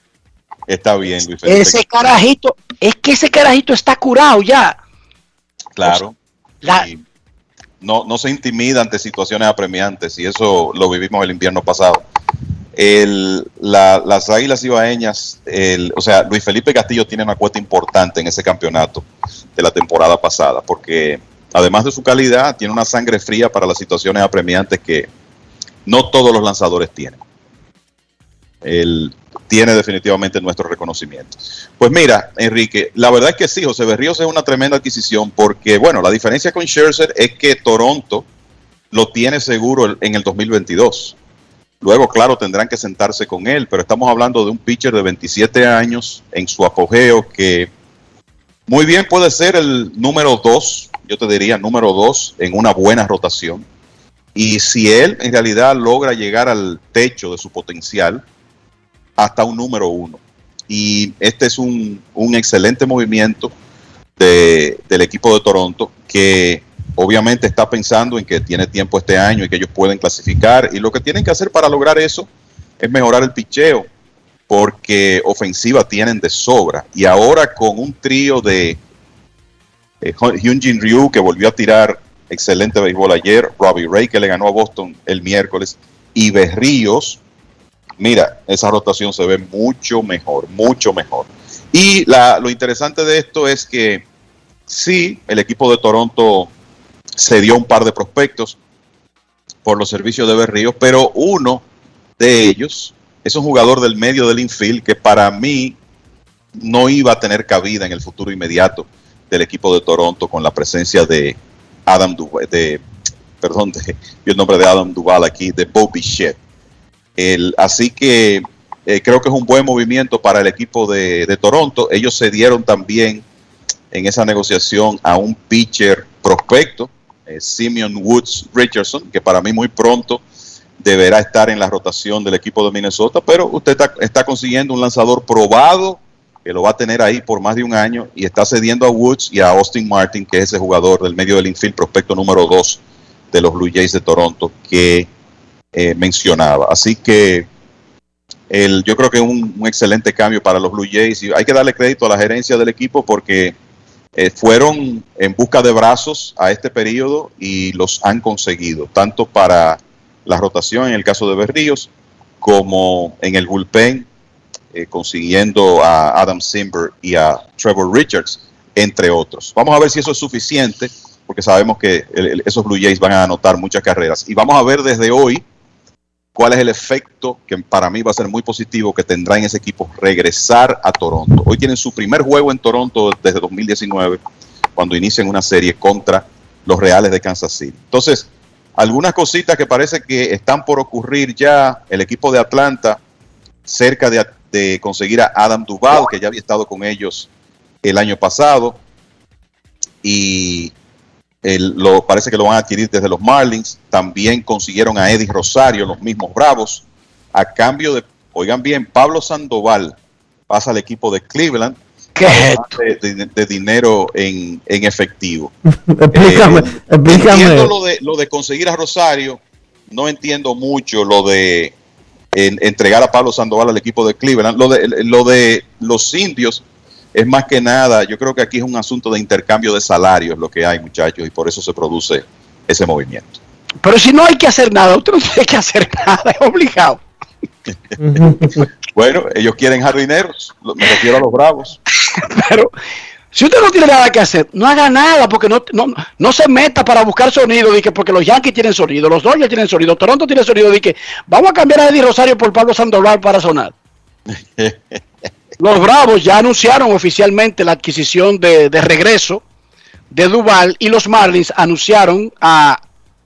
está bien, Luis Felipe. Ese carajito, es que ese carajito está curado ya. Claro. La- Y no, se intimida ante situaciones apremiantes y eso lo vivimos el invierno pasado. El, la- las Águilas Ibaeñas, o sea, Luis Felipe Castillo tiene una cuota importante en ese campeonato de la temporada pasada, porque además de su calidad, tiene una sangre fría para las situaciones apremiantes que no todos los lanzadores tienen. Él tiene definitivamente nuestro reconocimiento. Pues mira, Enrique, la verdad es que sí, José Berríos es una tremenda adquisición porque, bueno, la diferencia con Scherzer es que Toronto lo tiene seguro en el 2022. Luego, claro, tendrán que sentarse con él, pero estamos hablando de un pitcher de 27 años en su apogeo que muy bien puede ser el número 2, yo te diría número 2 en una buena rotación. Y si él en realidad logra llegar al techo de su potencial, hasta un número uno. Y este es un, un excelente movimiento de- del equipo de Toronto que obviamente está pensando en que tiene tiempo este año y que ellos pueden clasificar. Y lo que tienen que hacer para lograr eso es mejorar el picheo, porque ofensiva tienen de sobra. Y ahora con un trío de eh, Hyunjin Ryu, que volvió a tirar excelente béisbol ayer, Robbie Ray, que le ganó a Boston el miércoles, y Berríos, mira, esa rotación se ve mucho mejor, mucho mejor. Y la- lo interesante de esto es que sí, el equipo de Toronto se dio un par de prospectos por los servicios de Berríos, pero uno de ellos es un jugador del medio del infield que para mí no iba a tener cabida en el futuro inmediato del equipo de Toronto con la presencia de Adam Duval, de, perdón, de, el nombre de Adam Duval aquí, de Bobby Shep. El, así que eh, creo que es un buen movimiento para el equipo de, Toronto. Ellos se dieron también en esa negociación a un pitcher prospecto, eh, Simeon Woods Richardson, que para mí muy pronto deberá estar en la rotación del equipo de Minnesota, pero usted está, está consiguiendo un lanzador probado que lo va a tener ahí por más de un año y está cediendo a Woods y a Austin Martin, que es ese jugador del medio del infield, prospecto número 2 de los Blue Jays de Toronto que eh, mencionaba. Así que el, yo creo que es un, excelente cambio para los Blue Jays y hay que darle crédito a la gerencia del equipo porque eh, fueron en busca de brazos a este periodo y los han conseguido, tanto para la rotación en el caso de Berríos como en el bullpen, eh, consiguiendo a Adam Simber y a Trevor Richards, entre otros. Vamos a ver si eso es suficiente, porque sabemos que el- esos Blue Jays van a anotar muchas carreras. Y vamos a ver desde hoy cuál es el efecto que para mí va a ser muy positivo que tendrá en ese equipo regresar a Toronto. Hoy tienen su primer juego en Toronto desde 2019, cuando inician una serie contra los Reales de Kansas City. Entonces, algunas cositas que parece que están por ocurrir ya. El equipo de Atlanta, cerca de, de conseguir a Adam Duval, que ya había estado con ellos el año pasado. Y el- lo, parece que lo van a adquirir desde los Marlins. También consiguieron a Eddie Rosario, los mismos Bravos, a cambio de, oigan bien, Pablo Sandoval pasa al equipo de Cleveland. De, de- de dinero en, en efectivo. *laughs* explícame, Eh, explícame. Lo de, lo de conseguir a Rosario, no entiendo mucho lo de en- entregar a Pablo Sandoval al equipo de Cleveland. Lo de, lo de los indios es más que nada, yo creo que aquí es un asunto de intercambio de salarios lo que hay, muchachos, y por eso se produce ese movimiento. Pero si no hay que hacer nada, usted no tiene que hacer nada, es obligado. *laughs* Bueno, ellos quieren jardineros, me refiero a los bravos. Pero si usted no tiene nada que hacer, no haga nada, porque no, no, no se meta para buscar sonido, de que porque los Yankees tienen sonido, los Dodgers tienen sonido, Toronto tiene sonido, de que vamos a cambiar a Eddie Rosario por Pablo Sandoval para sonar. *laughs* Los Bravos ya anunciaron oficialmente la adquisición de, de regreso de Duval y los Marlins anunciaron a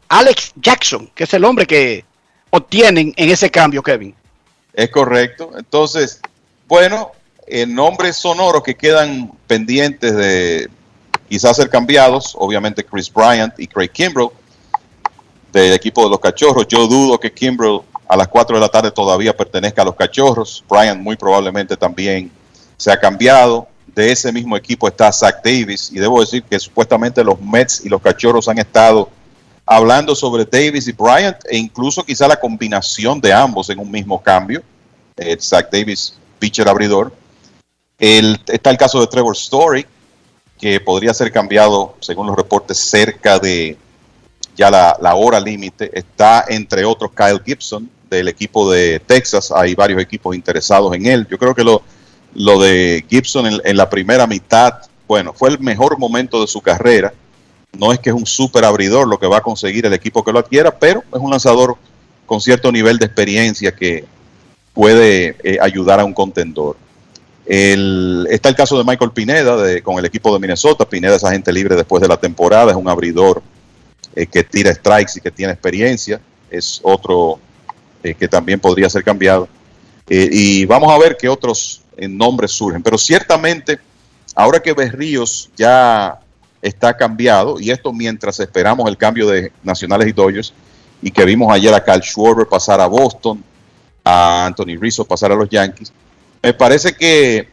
Alex Jackson, que es el hombre que obtienen en ese cambio, Kevin. Es correcto. Entonces, bueno, en nombres sonoros que quedan pendientes de quizás ser cambiados, obviamente Chris Bryant y Craig Kimbrell del equipo de los Cachorros. Yo dudo que Kimbrell a las 4 de la tarde todavía pertenezca a los Cachorros. Bryant muy probablemente también se ha cambiado. De ese mismo equipo está Zach Davis y debo decir que supuestamente los Mets y los Cachorros han estado hablando sobre Davis y Bryant e incluso quizá la combinación de ambos en un mismo cambio. Eh, Zach Davis, pitcher abridor. El- está el caso de Trevor Story, que podría ser cambiado, según los reportes, cerca de ya la, la hora límite. Está, entre otros, Kyle Gibson del equipo de Texas. Hay varios equipos interesados en él. Yo creo que lo, lo de Gibson en, la primera mitad, bueno, fue el mejor momento de su carrera. No es que es un super abridor lo que va a conseguir el equipo que lo adquiera, pero es un lanzador con cierto nivel de experiencia que puede eh, ayudar a un contendor. Está el caso de Michael Pineda con el equipo de Minnesota. Pineda es agente libre después de la temporada, es un abridor eh, que tira strikes y que tiene experiencia. Es otro eh, que también podría ser cambiado. Eh, y vamos a ver qué otros eh, nombres surgen. Pero ciertamente, ahora que Berríos ya está cambiado, y esto mientras esperamos el cambio de Nacionales y Dodgers, y que vimos ayer a Carl Schwarber pasar a Boston, a Anthony Rizzo pasar a los Yankees, me parece que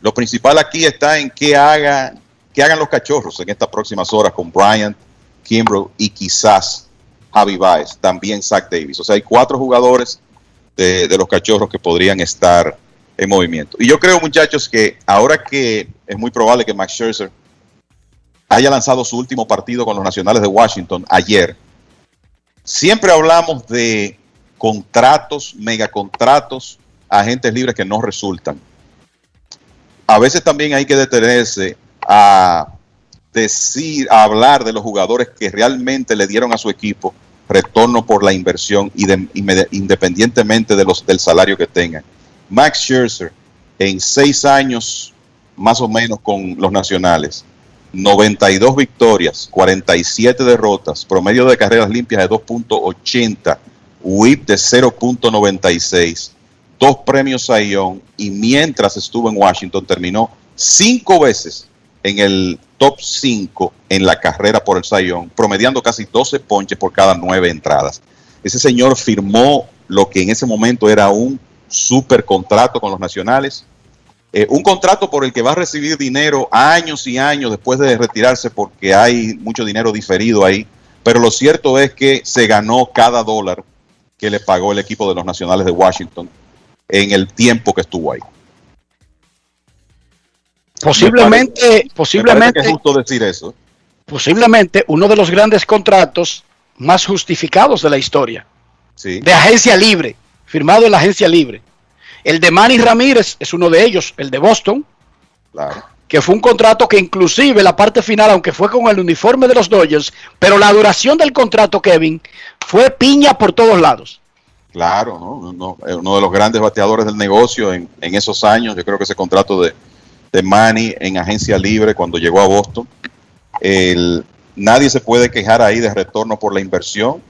lo principal aquí está en qué, haga, qué hagan los cachorros en estas próximas horas con Bryant, Kimbrough y quizás Javi Baez, también Zach Davis. O sea, hay cuatro jugadores de, los cachorros que podrían estar en movimiento. Y yo creo, muchachos, que ahora que es muy probable que Max Scherzer haya lanzado su último partido con los Nacionales de Washington ayer, siempre hablamos de contratos, megacontratos, agentes libres que no resultan. A veces también hay que detenerse a decir, hablar de los jugadores que realmente le dieron a su equipo retorno por la inversión y independientemente de los, del salario que tengan. Max Scherzer en seis años más o menos con los nacionales, 92 victorias, 47 derrotas, promedio de carreras limpias de 2.80, whip de 0.96, dos premios Sayón y mientras estuvo en Washington terminó cinco veces en el top 5 en la carrera por el Sayón, promediando casi 12 ponches por cada nueve entradas. Ese señor firmó lo que en ese momento era un super contrato con los nacionales, eh, un contrato por el que va a recibir dinero años y años después de retirarse porque hay mucho dinero diferido ahí, pero lo cierto es que se ganó cada dólar que le pagó el equipo de los nacionales de Washington en el tiempo que estuvo ahí. Posiblemente, Me parece que posiblemente, es justo decir eso. posiblemente uno de los grandes contratos más justificados de la historia. Sí. De agencia libre, firmado en la agencia libre. El de Manny Ramírez es uno de ellos, el de Boston, Claro. que fue un contrato que inclusive la parte final, aunque fue con el uniforme de los Dodgers, pero la duración del contrato, Kevin, fue piña por todos lados. Claro, ¿no? Uno, uno de los grandes bateadores del negocio en, en esos años. Yo creo que ese contrato de, de Manny en agencia libre cuando llegó a Boston. nadie se puede quejar ahí de retorno por la inversión,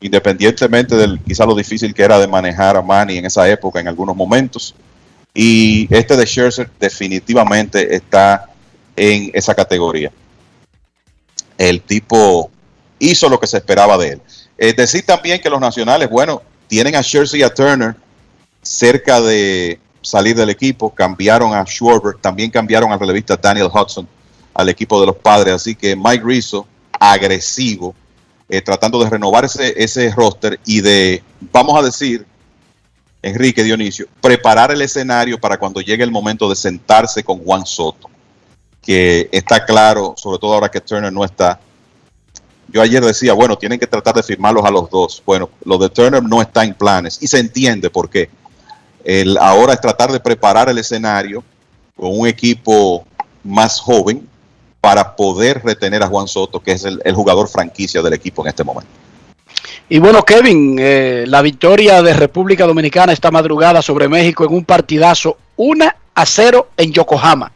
independientemente del quizá lo difícil que era de manejar a Manny en esa época en algunos momentos. Y este de Scherzer definitivamente está en esa categoría. El tipo hizo lo que se esperaba de él. Es decir también que los nacionales, bueno, tienen a Scherzer y a Turner cerca de salir del equipo, cambiaron a Schwarber, también cambiaron al relevista Daniel Hudson al equipo de los padres, así que Mike Rizzo, agresivo, eh, tratando de renovar ese, ese roster y de, vamos a decir, Enrique Dionisio, preparar el escenario para cuando llegue el momento de sentarse con Juan Soto, que está claro, sobre todo ahora que Turner no está. Yo ayer decía, bueno, tienen que tratar de firmarlos a los dos. Bueno, lo de Turner no está en planes y se entiende por qué. El, ahora es tratar de preparar el escenario con un equipo más joven para poder retener a Juan Soto, que es el, el jugador franquicia del equipo en este momento. Y bueno, Kevin, eh, la victoria de República Dominicana esta madrugada sobre México en un partidazo 1 a 0 en Yokohama.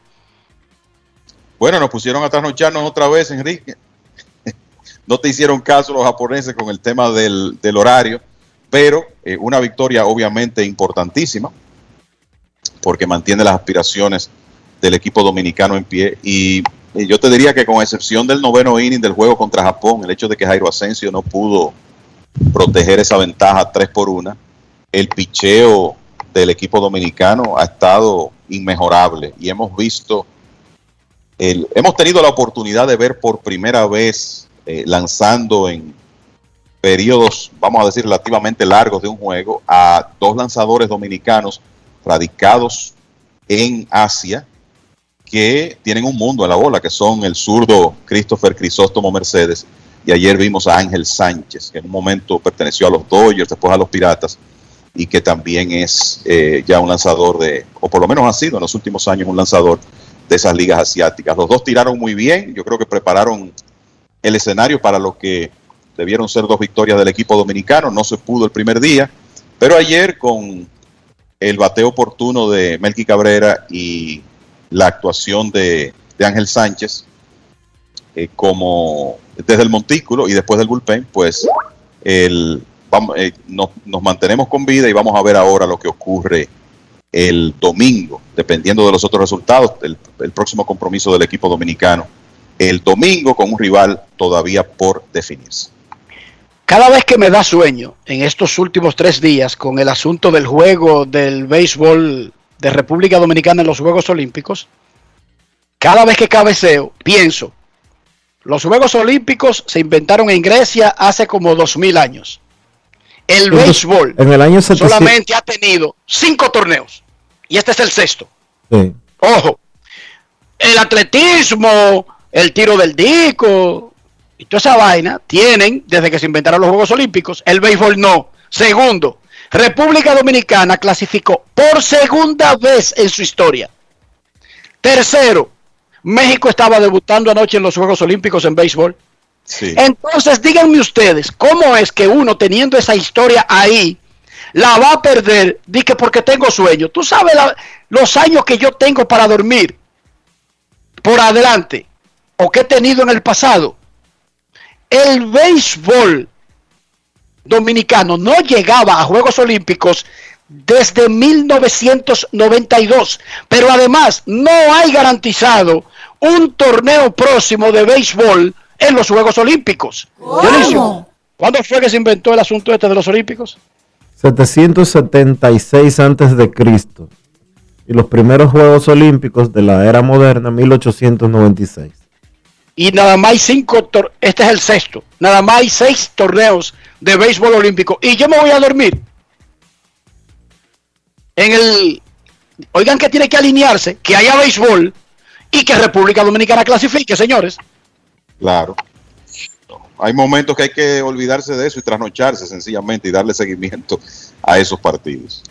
Bueno, nos pusieron a trasnocharnos otra vez, Enrique. *laughs* no te hicieron caso los japoneses con el tema del, del horario, pero eh, una victoria obviamente importantísima, porque mantiene las aspiraciones del equipo dominicano en pie. Y, y yo te diría que con excepción del noveno inning del juego contra Japón, el hecho de que Jairo Asensio no pudo proteger esa ventaja 3 por 1, el picheo del equipo dominicano ha estado inmejorable y hemos visto el- hemos tenido la oportunidad de ver por primera vez eh, lanzando en periodos, vamos a decir, relativamente largos de un juego a dos lanzadores dominicanos radicados en Asia que tienen un mundo en la bola, que son el zurdo Christopher Crisóstomo Mercedes y ayer vimos a Ángel Sánchez, que en un momento perteneció a los Dodgers, después a los Piratas, y que también es eh, ya un lanzador de, o por lo menos ha sido en los últimos años un lanzador de esas ligas asiáticas. Los dos tiraron muy bien, yo creo que prepararon el escenario para lo que debieron ser dos victorias del equipo dominicano, no se pudo el primer día, pero ayer con el bateo oportuno de Melqui Cabrera y la actuación de, Ángel Sánchez eh, como desde el montículo y después del bullpen, pues eh, nos, nos mantenemos con vida y vamos a ver ahora lo que ocurre el domingo, dependiendo de los otros resultados, el, el próximo compromiso del equipo dominicano, el domingo con un rival todavía por definirse. Cada vez que me da sueño en estos últimos tres días con el asunto del juego del béisbol de República Dominicana en los Juegos Olímpicos, cada vez que cabeceo, pienso, los Juegos Olímpicos se inventaron en Grecia hace como dos mil años. El béisbol En el año 700. solamente ha tenido cinco torneos y este es el sexto. Sí. Ojo, el atletismo, el tiro del disco y toda esa vaina tienen desde que se inventaron los Juegos Olímpicos. El béisbol no. Segundo, República Dominicana clasificó por segunda vez en su historia. Tercero, México estaba debutando anoche en los Juegos Olímpicos en béisbol. Entonces, díganme ustedes, ¿cómo es que uno teniendo esa historia ahí la va a perder? Di que porque tengo sueño. Tú sabes la- los años que yo tengo para dormir por adelante o que he tenido en el pasado. El béisbol dominicano no llegaba a Juegos Olímpicos desde 1992, pero además no hay garantizado un torneo próximo de béisbol en los Juegos Olímpicos. Dionisio, ¿cuándo fue que se inventó el asunto este de los Olímpicos? 776 antes de Cristo. Y los primeros Juegos Olímpicos de la era moderna, 1896. Y nada más hay cinco, este es el sexto, nada más hay seis torneos de béisbol olímpico. Y yo me voy a dormir en el, oigan que tiene que alinearse, que haya béisbol y que República Dominicana clasifique, señores. Claro. Hay momentos que hay que olvidarse de eso y trasnocharse sencillamente y darle seguimiento a esos partidos.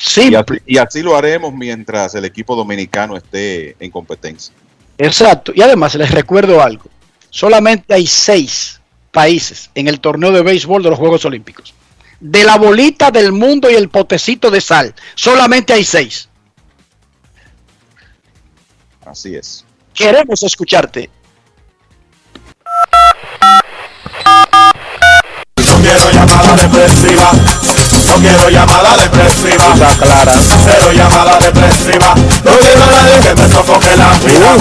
Sí. Y así, y así lo haremos mientras el equipo dominicano esté en competencia. Exacto. Y además les recuerdo algo. Solamente hay seis países en el torneo de béisbol de los Juegos Olímpicos. De la bolita del mundo y el potecito de sal, solamente hay seis. Así es. Queremos escucharte. No quiero llamada depresiva. Quiero llamada depresiva. clara. Cero llamada depresiva. No quiero a nadie que me sofoque la vida.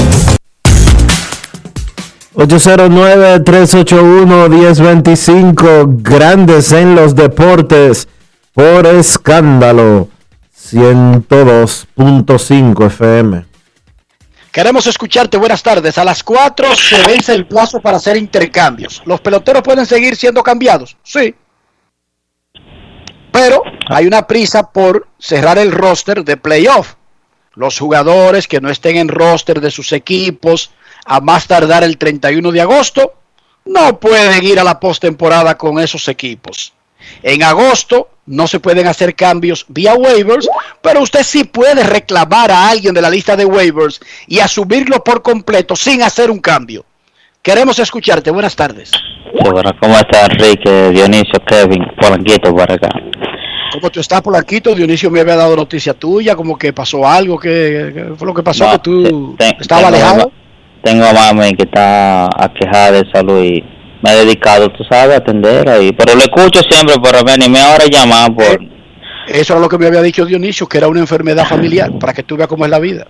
809-381-1025, grandes en los deportes, por escándalo, 102.5 FM. Queremos escucharte. Buenas tardes. A las 4 se vence el plazo para hacer intercambios. ¿Los peloteros pueden seguir siendo cambiados? Sí. Pero hay una prisa por cerrar el roster de playoff. Los jugadores que no estén en roster de sus equipos a más tardar el 31 de agosto no pueden ir a la postemporada con esos equipos. En agosto no se pueden hacer cambios vía waivers, pero usted sí puede reclamar a alguien de la lista de waivers y asumirlo por completo sin hacer un cambio. Queremos escucharte. Buenas tardes. Sí, ¿cómo está Enrique, Dionisio, Kevin, por acá? ¿Cómo tú estás, Polanquito? Dionisio me había dado noticia tuya, como que pasó algo, que, fue lo que pasó, No, que tú te- estabas tengo alejado. Tengo a mami que está aquejada de salud y me he dedicado, tú sabes, a atender ahí. Pero lo escucho siempre, pero me animé ahora a llamar por... Eso era lo que me había dicho Dionisio, que era una enfermedad familiar, para que tú veas cómo es la vida.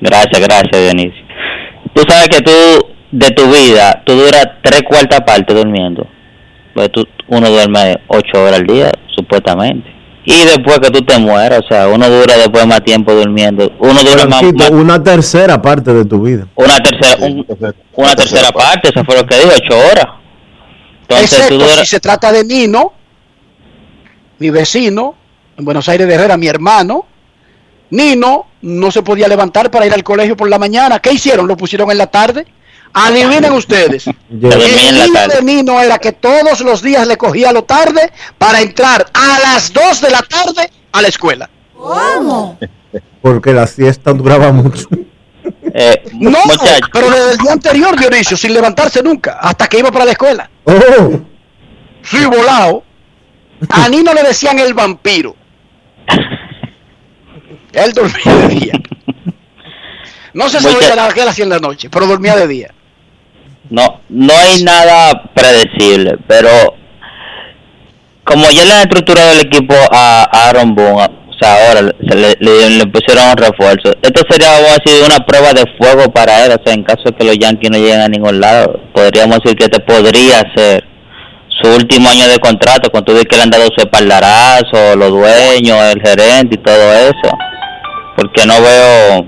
Gracias, gracias, Dionisio. Tú sabes que tú, de tu vida, tú duras tres cuartas partes durmiendo. Pues tú, uno duerme ocho horas al día, supuestamente. Y después que tú te mueras, o sea, uno dura después más tiempo durmiendo. Uno dura más, una tercera parte de tu vida. una tercera, un- una tercera parte, eso fue lo que dijo, ocho horas. Entonces tú duras, si se trata de Nino, mi vecino, en Buenos Aires de Herrera, mi hermano. Nino no se podía levantar para ir al colegio por la mañana. ¿Qué hicieron? Lo pusieron en la tarde Adivinen ustedes. Yo la El tarde. de Nino era que todos los días le cogía lo tarde para entrar a las 2 de la tarde a la escuela. ¿Cómo? Porque la siesta duraba mucho. Eh, No, pero desde el día anterior, Dionisio, sin levantarse nunca, hasta que iba para la escuela. Oh, Sí, volado. A Nino le decían el vampiro. Él dormía de día. No se sabía nada que él hacía en la noche, pero dormía de día. No, no hay nada predecible, pero como ya le han estructurado el equipo a Aaron Boone, o sea, ahora se le, le- pusieron un refuerzo. Esto sería vamos a decir, una prueba de fuego para él, o sea, en caso de que los Yankees no lleguen a ningún lado, podríamos decir que este podría ser su último año de contrato, con todo y que le han dado su espaldarazo, los dueños, el gerente y todo eso, porque no veo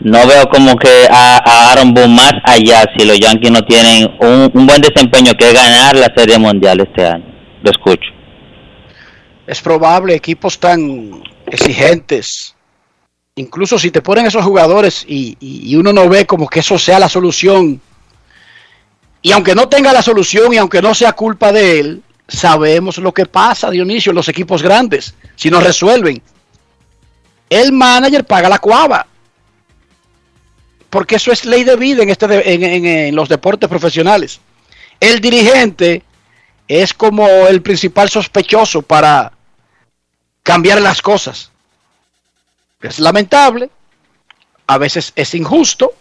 no veo como que a, Aaron Boone más allá si los Yankees no tienen un, un buen desempeño que ganar la Serie Mundial este año. Lo escucho. Es probable, equipos tan exigentes. Incluso si te ponen esos jugadores y, y- y uno no ve como que eso sea la solución. Y aunque no tenga la solución y aunque no sea culpa de él, sabemos lo que pasa, Dionisio, en los equipos grandes, si no resuelven. El manager paga la cuava. Porque eso es ley de vida en, este de- en- en- los deportes profesionales. El dirigente es como el principal sospechoso para cambiar las cosas. Es lamentable, a veces es injusto,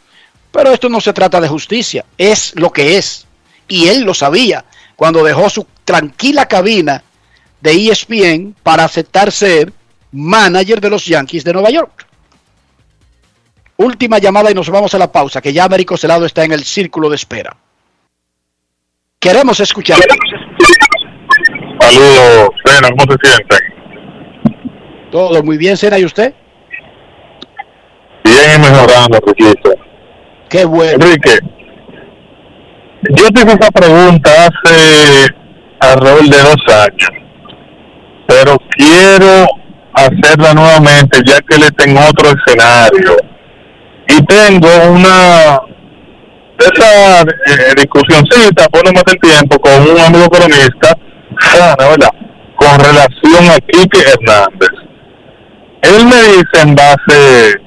pero esto no se trata de justicia, es lo que es. Y él lo sabía cuando dejó su tranquila cabina de ESPN para aceptar ser manager de los Yankees de Nueva York. Última llamada y nos vamos a la pausa, que ya Américo Celado está en el círculo de espera. Queremos escuchar. Saludos, Sena, ¿cómo se sienten? Todo muy bien, Sena, ¿y usted? Bien mejorando, Riquito. Qué bueno. Enrique, yo te hice esa pregunta hace alrededor de dos años, pero quiero hacerla nuevamente ya que está en otro escenario. Y tengo una esa eh, discusioncita, por no tiempo, con un amigo cronista, sana, ¿verdad? Con relación a Quique Hernández. Él me dice en base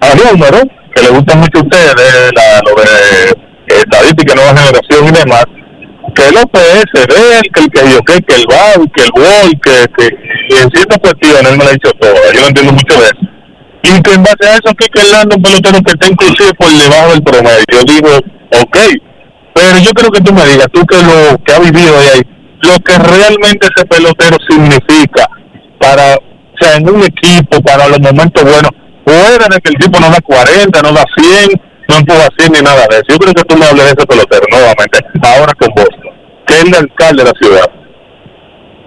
a números, que le gustan mucho a ustedes, la, lo de eh, estadística, nueva generación y demás, que el OPS de que el que yo que, el BAU, que el WOL, que, que, y en ciertas cuestiones él me lo ha dicho todo, yo no entiendo mucho de eso. Y que en base a eso, Kike Hernández, un pelotero que está inclusive por debajo del promedio. Yo digo, ok, pero yo creo que tú me digas, tú que lo que has vivido ahí, lo que realmente ese pelotero significa para, o sea, en un equipo, para los momentos buenos, fuera de que el equipo no da 40, no da 100, no empuja 100 ni nada de eso. Yo creo que tú me hables de ese pelotero nuevamente, ahora con vos, que es el alcalde de la ciudad.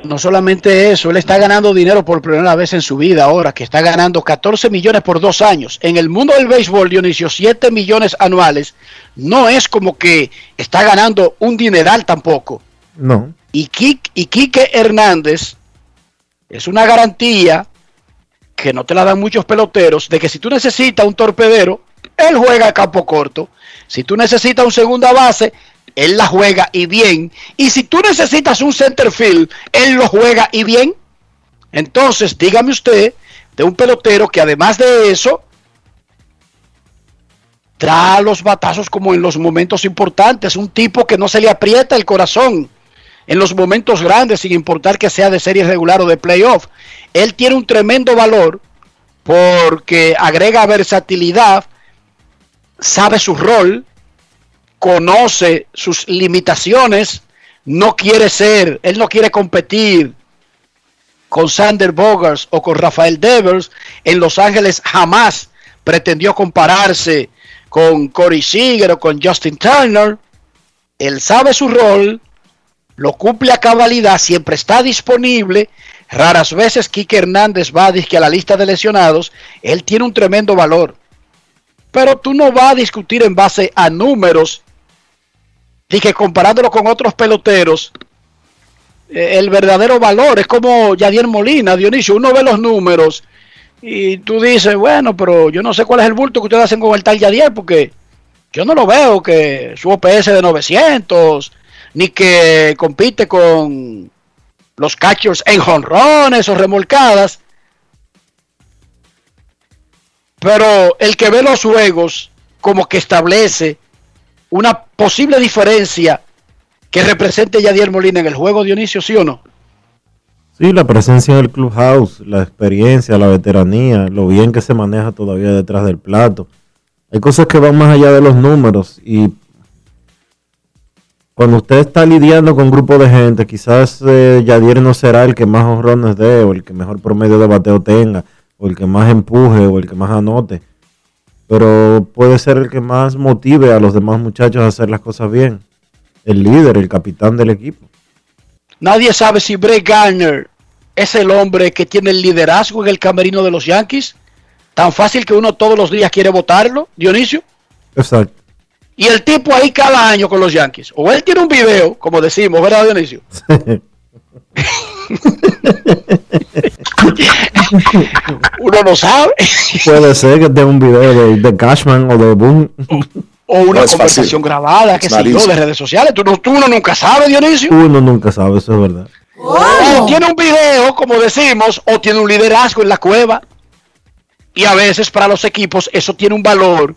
No solamente eso, él está ganando dinero por primera vez en su vida ahora, que está ganando 14 millones por dos años. En el mundo del béisbol, Dionisio, 7 millones anuales, no es como que está ganando un dineral tampoco. No. Y, Kik- y Quique Hernández es una garantía que no te la dan muchos peloteros, de que si tú necesitas un torpedero, él juega a campo corto. Si tú necesitas un segunda base, él la juega y bien. Y si tú necesitas un center field, él lo juega y bien. Entonces, dígame usted de un pelotero que además de eso, da los batazos como en los momentos importantes. Un tipo que no se le aprieta el corazón en los momentos grandes, sin importar que sea de serie regular o de playoff. Él tiene un tremendo valor porque agrega versatilidad, sabe su rol, conoce sus limitaciones, no quiere ser, él no quiere competir con Sander Bogers o con Rafael Devers. En Los Ángeles jamás pretendió compararse con Corey Seager o con Justin Turner. Él sabe su rol, lo cumple a cabalidad, siempre está disponible. Raras veces Kike Hernández va a disque a la lista de lesionados. Él tiene un tremendo valor. Pero tú no vas a discutir en base a números que comparándolo con otros peloteros, eh, el verdadero valor es como Yadier Molina, Dionisio. Uno ve los números y tú dices, bueno, pero yo no sé cuál es el bulto que ustedes hacen con el tal Yadier porque Yo no lo veo que su OPS de 900, ni que compite con los catchers en jonrones o remolcadas. Pero el que ve los juegos como que establece una posible diferencia que represente Yadier Molina en el juego, Dionisio, ¿sí o no? Sí, la presencia del clubhouse, la experiencia, la veteranía, lo bien que se maneja todavía detrás del plato. Hay cosas que van más allá de los números y cuando usted está lidiando con un grupo de gente, quizás eh, Yadier no será el que más honrones dé o el que mejor promedio de bateo tenga o el que más empuje o el que más anote, pero puede ser el que más motive a los demás muchachos a hacer las cosas bien. El líder, el capitán del equipo. Nadie sabe si Brett Garner es el hombre que tiene el liderazgo en el camerino de los Yankees. Tan fácil que uno todos los días quiere votarlo, Dionisio. Exacto. Y el tipo ahí cada año con los Yankees. O él tiene un video, como decimos, ¿verdad, Dionisio? *laughs* *laughs* uno no sabe. Puede ser que tenga un video de, Cashman o de Boom. O, una conversación grabada, que sé yo, de redes sociales. Tú, tú, uno nunca sabe, Dionisio. Uno nunca sabe, eso es verdad. O tiene un video, como decimos, o tiene un liderazgo en la cueva. Y a veces para los equipos eso tiene un valor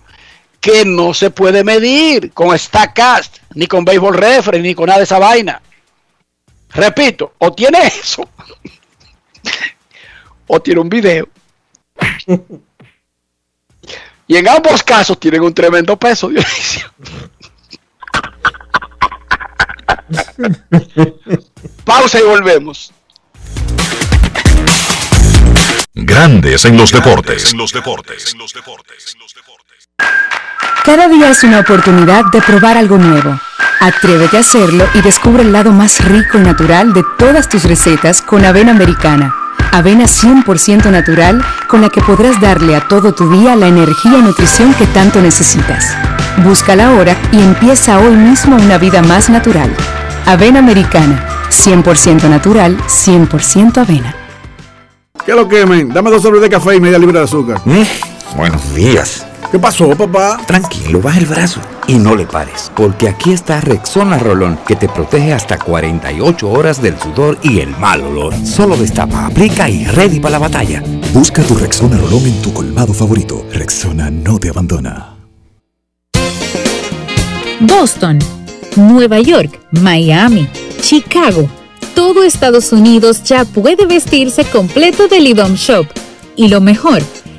que no se puede medir con StatCast, ni con Baseball Reference, ni con nada de esa vaina. Repito, o tiene eso, o tiene un video. *laughs* y en ambos casos tienen un tremendo peso, Dionisio. *laughs* Pausa y volvemos. Grandes en los deportes. En los deportes. Cada día es una oportunidad de probar algo nuevo. Atrévete a hacerlo y descubre el lado más rico y natural de todas tus recetas con avena americana. Avena 100% natural con la que podrás darle a todo tu día la energía y nutrición que tanto necesitas. Búscala ahora y empieza hoy mismo una vida más natural. Avena americana, 100% natural, 100% avena. ¿Qué lo quemen? Dame dos sobres de café y media libra de azúcar. Mm, buenos días. ¿Qué pasó, papá? Tranquilo, baja el brazo y no le pares, porque aquí está Rexona Rolón, que te protege hasta 48 horas del sudor y el mal olor. Solo destapa, aplica y ready para la batalla. Busca tu Rexona Rolón en tu colmado favorito. Rexona no te abandona. Boston, Nueva York, Miami, Chicago. Todo Estados Unidos ya puede vestirse completo del IDOM Shop. Y lo mejor,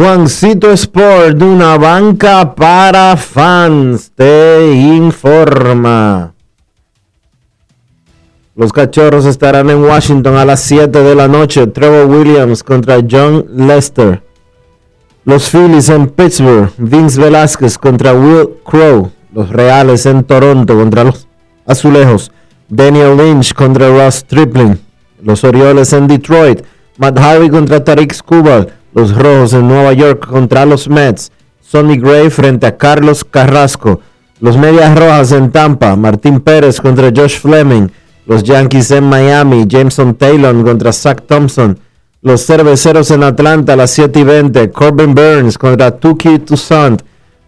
Juancito Sport, una banca para fans, te informa. Los cachorros estarán en Washington a las 7 de la noche. Trevor Williams contra John Lester. Los Phillies en Pittsburgh. Vince Velasquez contra Will Crow. Los Reales en Toronto contra los Azulejos. Daniel Lynch contra Ross Tripling. Los Orioles en Detroit. Matt Harvey contra Tariq Skubal. Los Rojos en Nueva York contra los Mets. Sonny Gray frente a Carlos Carrasco. Los Medias Rojas en Tampa. Martín Pérez contra Josh Fleming. Los Yankees en Miami. Jameson Taylor contra Zach Thompson. Los Cerveceros en Atlanta a las 7 y 20. Corbin Burns contra Tuki Toussaint.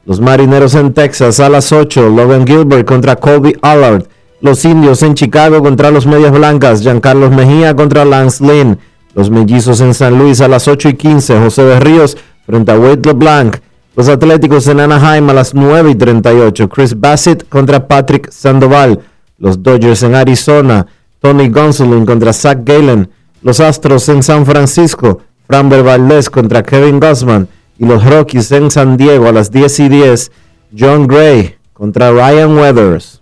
Los Marineros en Texas a las 8. Logan Gilbert contra Colby Allard. Los Indios en Chicago contra los Medias Blancas. Giancarlos Mejía contra Lance Lynn. Los mellizos en San Luis a las 8 y 15. José Berríos frente a Wade LeBlanc. Los Atléticos en Anaheim a las 9 y 38. Chris Bassett contra Patrick Sandoval. Los Dodgers en Arizona. Tony Gonsolin contra Zach Galen. Los Astros en San Francisco. Framber Valdez contra Kevin Gossman. Y los Rockies en San Diego a las 10 y 10. John Gray contra Ryan Weathers.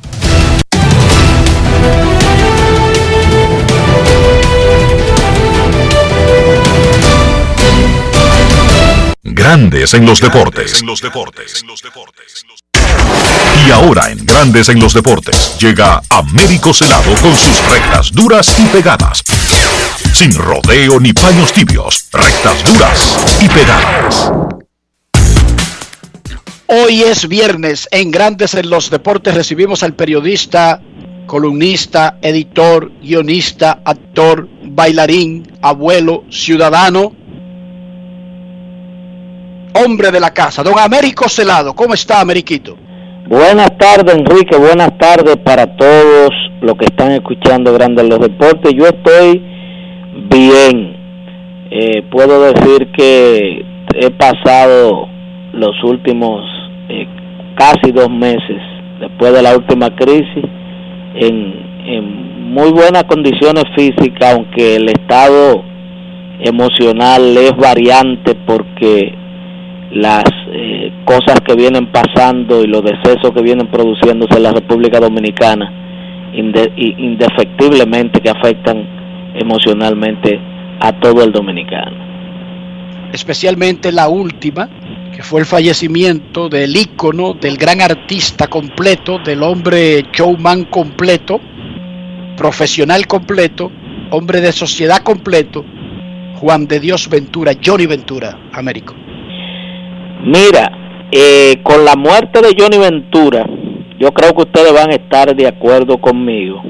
Grandes en los deportes. Y ahora en Grandes en los deportes llega Américo Celado con sus rectas duras y pegadas. Sin rodeo ni paños tibios, rectas duras y pegadas. Hoy es viernes en Grandes en los Deportes. Recibimos al periodista, columnista, editor, guionista, actor, bailarín, abuelo, ciudadano, hombre de la casa, don Américo Celado. ¿Cómo está, Ameriquito? Buenas tardes, Enrique. Buenas tardes para todos los que están escuchando Grandes en los Deportes. Yo estoy bien. Eh, puedo decir que he pasado los últimos eh, casi dos meses después de la última crisis en, muy buenas condiciones físicas, aunque el estado emocional es variante porque las eh, cosas que vienen pasando y los decesos que vienen produciéndose en la República Dominicana indefectiblemente que afectan emocionalmente a todo el dominicano. Especialmente la última, que fue el fallecimiento del ícono, del gran artista completo, del hombre showman completo, profesional completo, hombre de sociedad completo, Juan de Dios Ventura, Johnny Ventura, Américo. Mira, eh, con la muerte de Johnny Ventura, yo creo que ustedes van a estar de acuerdo conmigo.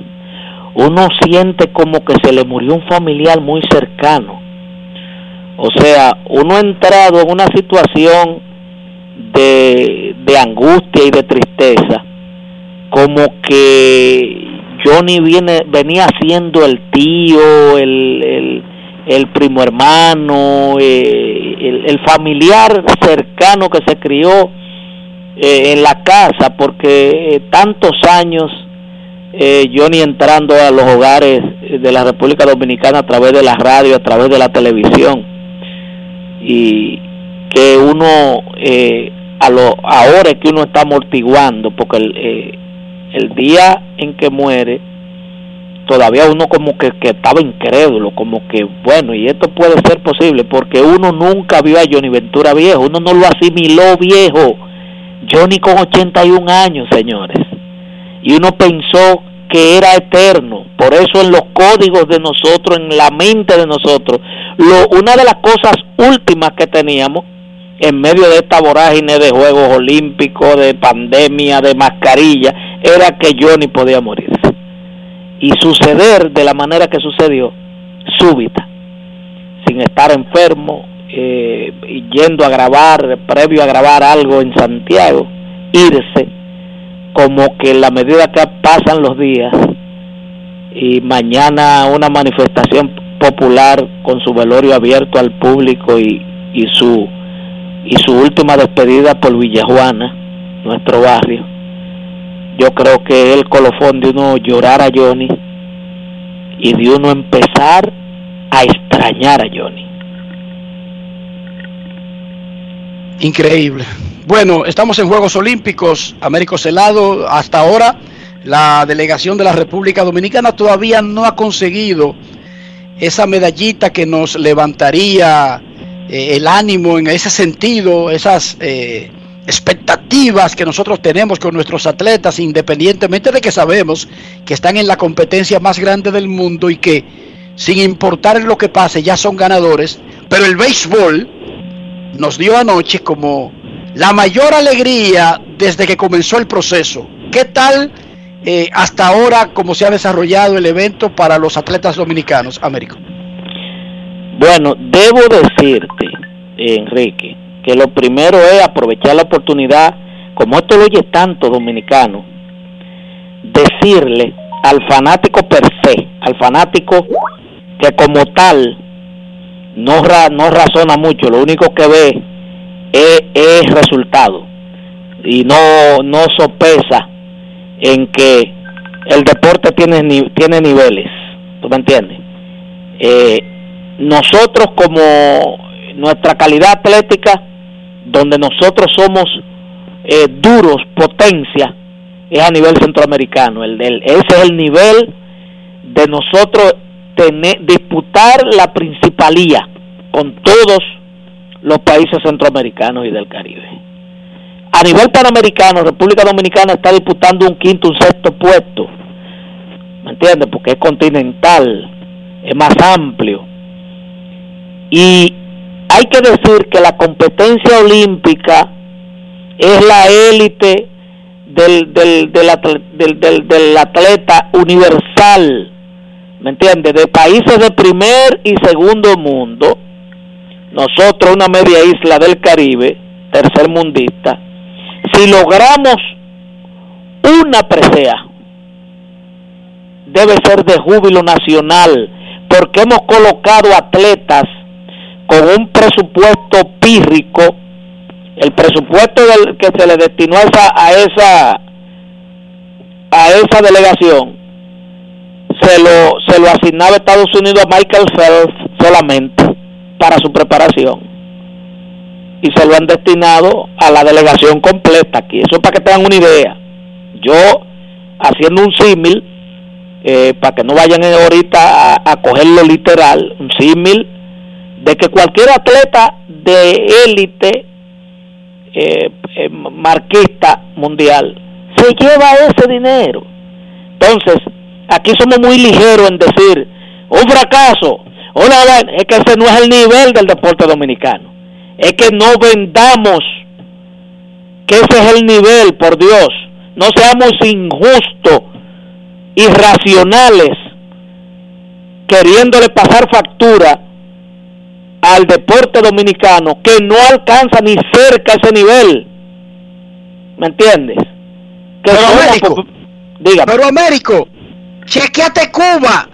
Uno siente como que se le murió un familiar muy cercano. O sea, uno ha entrado en una situación de, de angustia y de tristeza, como que Johnny viene, venía siendo el tío, el, el, el primo hermano, eh, el, familiar cercano que se crió eh, en la casa, porque eh, tantos años Johnny entrando a los hogares de la República Dominicana a través de la radio, a través de la televisión, y que uno a lo, ahora es que uno está amortiguando, porque el día en que muere, todavía uno como que, que, estaba incrédulo, como que bueno, y esto puede ser posible, porque uno nunca vio a Johnny Ventura viejo, uno no lo asimiló viejo, Johnny con 81 años, señores, y uno pensó que era eterno, por eso en los códigos de nosotros, en la mente de nosotros, lo, una de las cosas últimas que teníamos en medio de esta vorágine de Juegos Olímpicos, de pandemia, de mascarilla, era que Johnny podía morirse y suceder de la manera que sucedió, súbita, sin estar enfermo, eh, yendo a grabar, previo a grabar algo en Santiago, irse, como que en la medida que pasan los días y mañana una manifestación popular con su velorio abierto al público y, y su y su última despedida por Villajuana, nuestro barrio, yo creo que el colofón de uno llorar a Johnny y de uno empezar a extrañar a Johnny. Increíble. Bueno, estamos en Juegos Olímpicos, Américo Celado, hasta ahora la delegación de la República Dominicana todavía no ha conseguido esa medallita que nos levantaría eh, el ánimo en ese sentido, esas eh, expectativas que nosotros tenemos con nuestros atletas, independientemente de que sabemos que están en la competencia más grande del mundo y que sin importar lo que pase ya son ganadores, pero el béisbol nos dio anoche como la mayor alegría desde que comenzó el proceso. ¿Qué tal eh, hasta ahora cómo se ha desarrollado el evento para los atletas dominicanos, Américo? Bueno, debo decirte, Enrique, que lo primero es aprovechar la oportunidad, como esto lo oye tanto dominicano, decirle al fanático per se, al fanático que como tal no, ra- no razona mucho, lo único que ve es, es resultado y no, no sopesa en que el deporte tiene, tiene niveles, ¿tú me entiendes? Eh, nosotros como nuestra calidad atlética, donde nosotros somos eh, duros, potencia, es a nivel centroamericano. El, el- ese es el nivel de nosotros tener, disputar la principalía con todos los países centroamericanos y del Caribe. A nivel panamericano, República Dominicana está disputando un quinto, un sexto puesto. ¿Me entiendes? Porque es continental, es más amplio. Y que decir que la competencia olímpica es la élite del, del, del, del- del atleta universal, ¿me entiendes? De países de primer y segundo mundo, nosotros una media isla del Caribe, tercer mundista, si logramos una presea, debe ser de júbilo nacional, porque hemos colocado atletas con un presupuesto pírrico, el presupuesto del, que se le destinó a esa, a esa a esa delegación se lo se lo asignaba Estados Unidos a Michael Phelps solamente para su preparación. Y se lo han destinado a la delegación completa aquí. Eso es para que tengan una idea. Yo haciendo un símil eh, para que no vayan ahorita a, a cogerlo literal un símil de que cualquier atleta de élite eh, eh, marquista mundial se lleva ese dinero. Entonces, aquí somos muy ligeros en decir un fracaso, una es que ese no es el nivel del deporte dominicano. Es que no vendamos que ese es el nivel, por Dios. No seamos injustos, irracionales, queriéndole pasar factura al deporte dominicano que no alcanza ni cerca ese nivel. ¿Me entiendes? Que Pero Américo, dígame. Pero Américo, chequeate Cuba.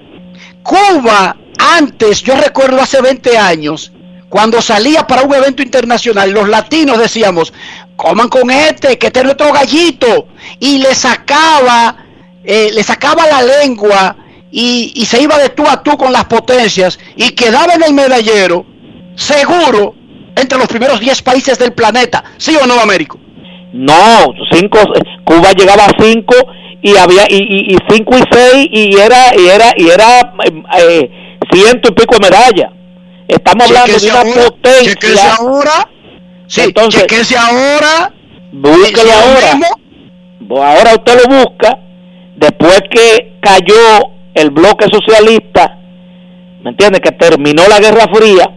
Cuba, antes, yo recuerdo hace 20 años, cuando salía para un evento internacional, los latinos decíamos, coman con este, que este es nuestro gallito. Y le sacaba, eh, le sacaba la lengua y, y se iba de tú a tú con las potencias y quedaba en el medallero, seguro, entre los primeros 10 países del planeta. ¿Sí o no, Américo? No, cinco, Cuba llegaba a cinco y había y, y, y cinco y seis y era y era y era eh, eh, ciento y pico de medallas. Estamos hablando de una ahora, potencia. ahora. Sí, Entonces, ahora. búsquelo ahora. mismo. Ahora usted lo busca después que cayó el bloque socialista, ¿me entiende? Que terminó la Guerra Fría,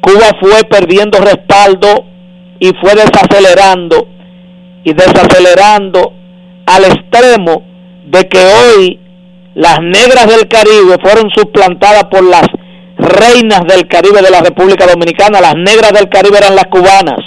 Cuba fue perdiendo respaldo y fue desacelerando y desacelerando al extremo de que hoy las negras del Caribe fueron suplantadas por las reinas del Caribe de la República Dominicana. Las negras del Caribe eran las cubanas,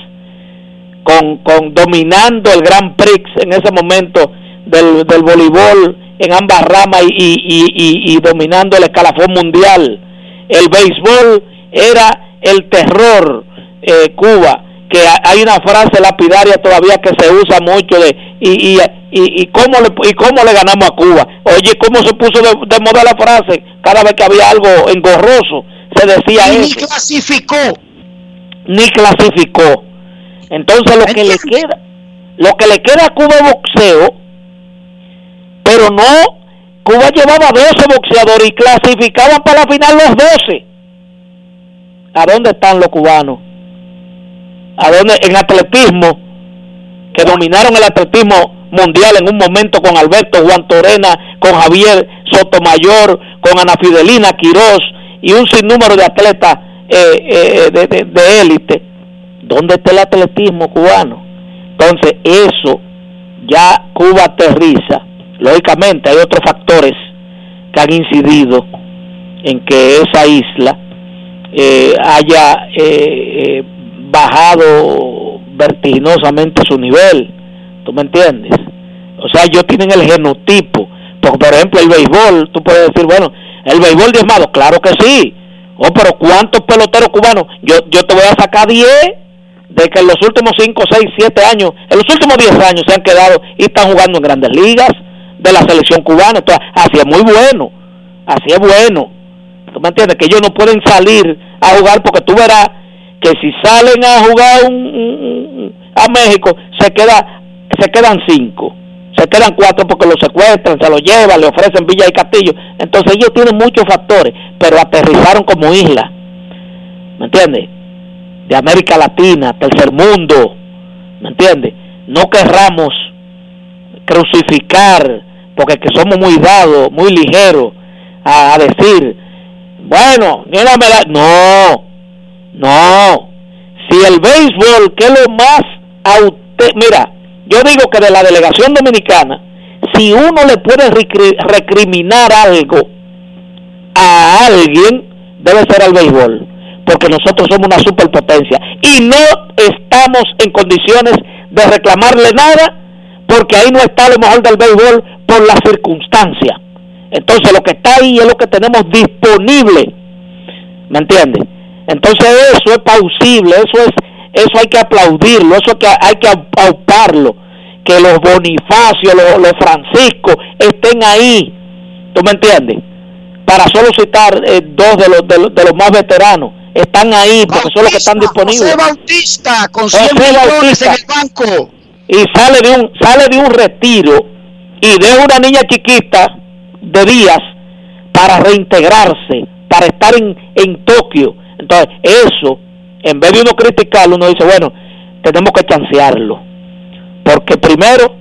con, dominando el Gran Prix en ese momento del, del voleibol en ambas ramas y, y dominando el escalafón mundial. El béisbol era el terror, eh, Cuba, que ha- hay una frase lapidaria todavía que se usa mucho de y, y, y, y cómo le y cómo le ganamos a Cuba. Oye, cómo se puso de, de moda la frase cada vez que había algo engorroso se decía Y ni eso clasificó. ni clasificó. Entonces lo que le queda, lo que le queda a Cuba es boxeo, pero no, Cuba llevaba 12 boxeadores y clasificaban para la final los 12. ¿A dónde están los cubanos? ¿A dónde? En atletismo, que dominaron el atletismo mundial en un momento con Alberto Juan Torena, con Javier Sotomayor, con Ana Fidelina Quirós y un sinnúmero de atletas eh, eh, de, de- de élite. ¿Dónde está el atletismo cubano? Entonces, eso ya Cuba aterriza. Lógicamente, hay otros factores que han incidido en que esa isla eh, haya eh, eh, bajado vertiginosamente su nivel. ¿Tú me entiendes? O sea, ellos tienen el genotipo. Porque, por ejemplo, el béisbol, tú puedes decir, bueno, el béisbol diezmado, claro que sí. Oh, pero ¿cuántos peloteros cubanos? Yo, yo te voy a sacar 10 de que en los últimos 5, 6, 7 años, en los últimos 10 años se han quedado y están jugando en grandes ligas de la selección cubana. Entonces, así es muy bueno, así es bueno. ¿Tú me entiendes? Que ellos no pueden salir a jugar porque tú verás que si salen a jugar a México, se, queda, se quedan 5 se quedan cuatro porque los secuestran, se los llevan, le ofrecen Villa y Castillo. Entonces ellos tienen muchos factores, pero aterrizaron como isla. ¿Me entiendes? De América Latina, tercer mundo. ¿Me entiendes? No querramos crucificar, porque que somos muy dados, muy ligeros, a, decir, bueno. No, no. Si el béisbol, que es lo más... Mira, yo digo que de la delegación dominicana, si uno le puede recriminar algo a alguien, debe ser al béisbol, porque nosotros somos una superpotencia y no estamos en condiciones de reclamarle nada, porque ahí no está lo mejor del béisbol por la circunstancia. Entonces lo que está ahí es lo que tenemos disponible, ¿me entiendes? Entonces eso es pausible, eso es eso hay que aplaudirlo, eso que hay que auparlo, que los Bonifacios, los, los Francisco estén ahí, ¿tú me entiendes? Para solo citar eh, dos de los, de los, más veteranos, están ahí porque son los que están disponibles. José Bautista con 100 millones en el banco. Y sale de un sale de un retiro y deja una niña chiquita de días para reintegrarse, para estar en, en Tokio. Entonces, eso en vez de uno criticarlo, uno dice, bueno, tenemos que chancearlo. Porque primero,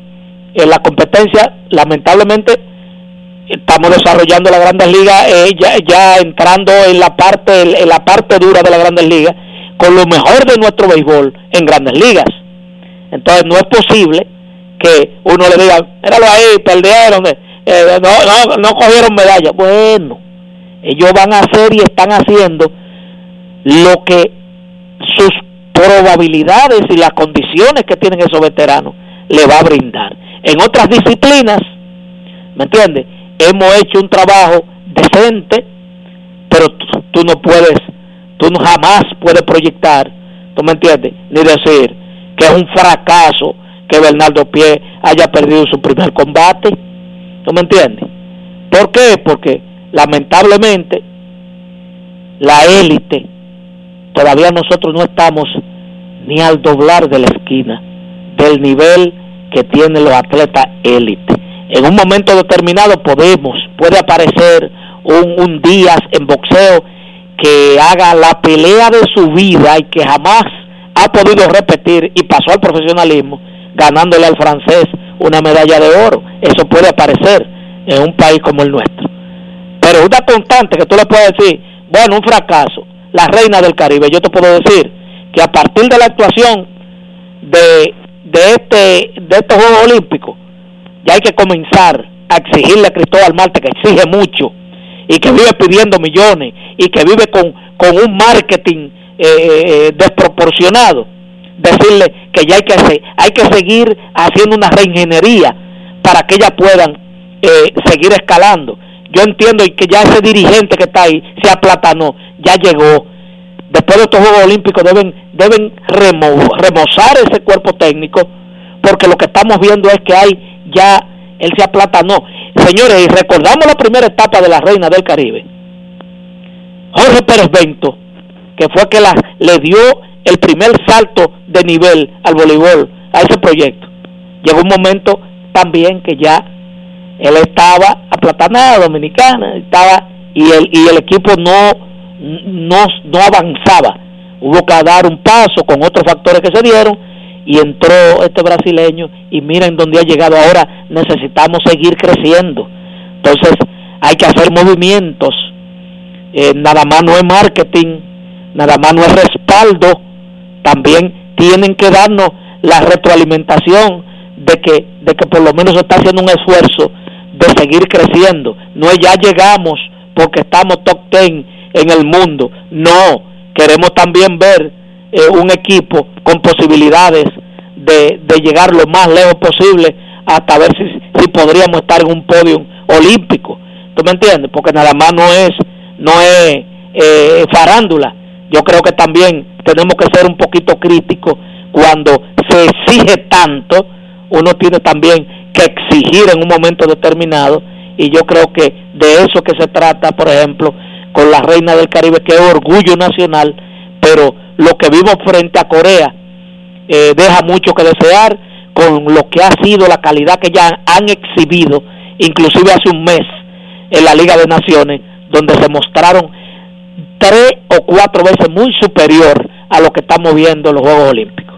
en la competencia, lamentablemente, estamos desarrollando la Grandes Ligas, eh, ya, entrando en la parte en la parte dura de la Grandes Ligas, con lo mejor de nuestro béisbol en Grandes Ligas. Entonces no es posible que uno le diga, míralo ahí, perdieron, eh, no, no, no cogieron medalla. Bueno, ellos van a hacer y están haciendo lo que sus probabilidades y las condiciones que tienen esos veteranos le va a brindar. En otras disciplinas, ¿me entiendes? Hemos hecho un trabajo decente, pero tú, no puedes, tú no jamás puedes proyectar, ¿tú me entiendes? Ni decir que es un fracaso que Bernardo Pie haya perdido su primer combate, ¿tú me entiendes? ¿Por qué? Porque lamentablemente la élite todavía nosotros no estamos ni al doblar de la esquina del nivel que tienen los atletas élite. En un momento determinado podemos, puede aparecer un, un Díaz en boxeo que haga la pelea de su vida y que jamás ha podido repetir y pasó al profesionalismo ganándole al francés una medalla de oro. Eso puede aparecer en un país como el nuestro. Pero una constante que tú le puedes decir, bueno, un fracaso la reina del Caribe. Yo te puedo decir que a partir de la actuación de, de, este, de estos Juegos Olímpicos, ya hay que comenzar a exigirle a Cristóbal Marte, que exige mucho, y que vive pidiendo millones, y que vive con, con un marketing eh, eh, desproporcionado, decirle que ya hay que, hay que seguir haciendo una reingeniería para que ellas puedan eh, seguir escalando. Yo entiendo que ya ese dirigente que está ahí se aplatanó ya llegó. Después de estos Juegos Olímpicos deben, deben remozar ese cuerpo técnico, porque lo que estamos viendo es que hay ya, él se aplatanó. Señores, y recordamos la primera etapa de la Reina del Caribe. Jorge Pérez Bento, que fue que la, le dio el primer salto de nivel al voleibol, a ese proyecto. Llegó un momento también que ya él estaba aplatanado, dominicana, estaba y el, y el equipo no no, no avanzaba. Hubo que dar un paso con otros factores que se dieron y entró este brasileño y miren dónde ha llegado ahora. Necesitamos seguir creciendo. Entonces hay que hacer movimientos. Eh, nada más no es marketing, nada más no es respaldo. También tienen que darnos la retroalimentación de que, de que por lo menos se está haciendo un esfuerzo de seguir creciendo. No es ya llegamos porque estamos top ten en el mundo. No, queremos también ver eh, un equipo con posibilidades de, de, llegar lo más lejos posible hasta ver si, si podríamos estar en un podio olímpico. ¿Tú me entiendes? Porque nada más no es, no es eh, farándula. Yo creo que también tenemos que ser un poquito críticos cuando se exige tanto, uno tiene también que exigir en un momento determinado y yo creo que de eso que se trata, por ejemplo, con la reina del Caribe, que es orgullo nacional, pero lo que vimos frente a Corea eh, deja mucho que desear con lo que ha sido la calidad que ya han exhibido, inclusive hace un mes en la Liga de Naciones, donde se mostraron tres o cuatro veces muy superior a lo que estamos viendo en los Juegos Olímpicos.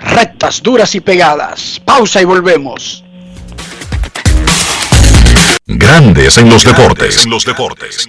Rectas, duras y pegadas. Pausa y volvemos. Grandes en los deportes. En los deportes.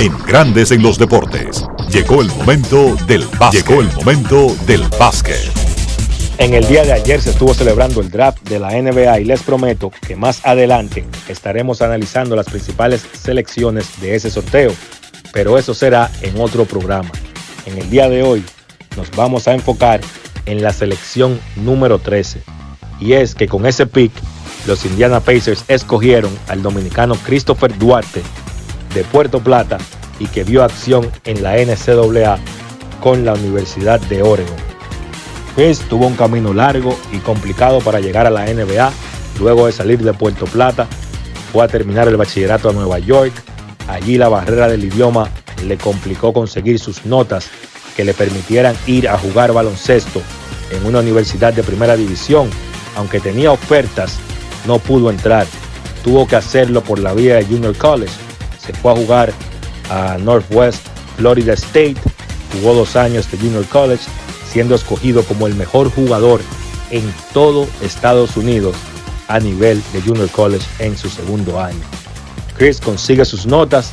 En Grandes en los deportes. Llegó el momento del básquet. Llegó el momento del básquet. En el día de ayer se estuvo celebrando el draft de la NBA y les prometo que más adelante estaremos analizando las principales selecciones de ese sorteo, pero eso será en otro programa. En el día de hoy nos vamos a enfocar en la selección número 13 y es que con ese pick los Indiana Pacers escogieron al dominicano Christopher Duarte de Puerto Plata y que vio acción en la NCAA con la Universidad de Oregon. Chris tuvo un camino largo y complicado para llegar a la NBA. Luego de salir de Puerto Plata, fue a terminar el bachillerato a Nueva York. Allí la barrera del idioma le complicó conseguir sus notas que le permitieran ir a jugar baloncesto en una universidad de primera división. Aunque tenía ofertas, no pudo entrar. Tuvo que hacerlo por la vía de Junior College se fue a jugar a Northwest Florida State, jugó dos años de Junior College, siendo escogido como el mejor jugador en todo Estados Unidos a nivel de Junior College en su segundo año. Chris consigue sus notas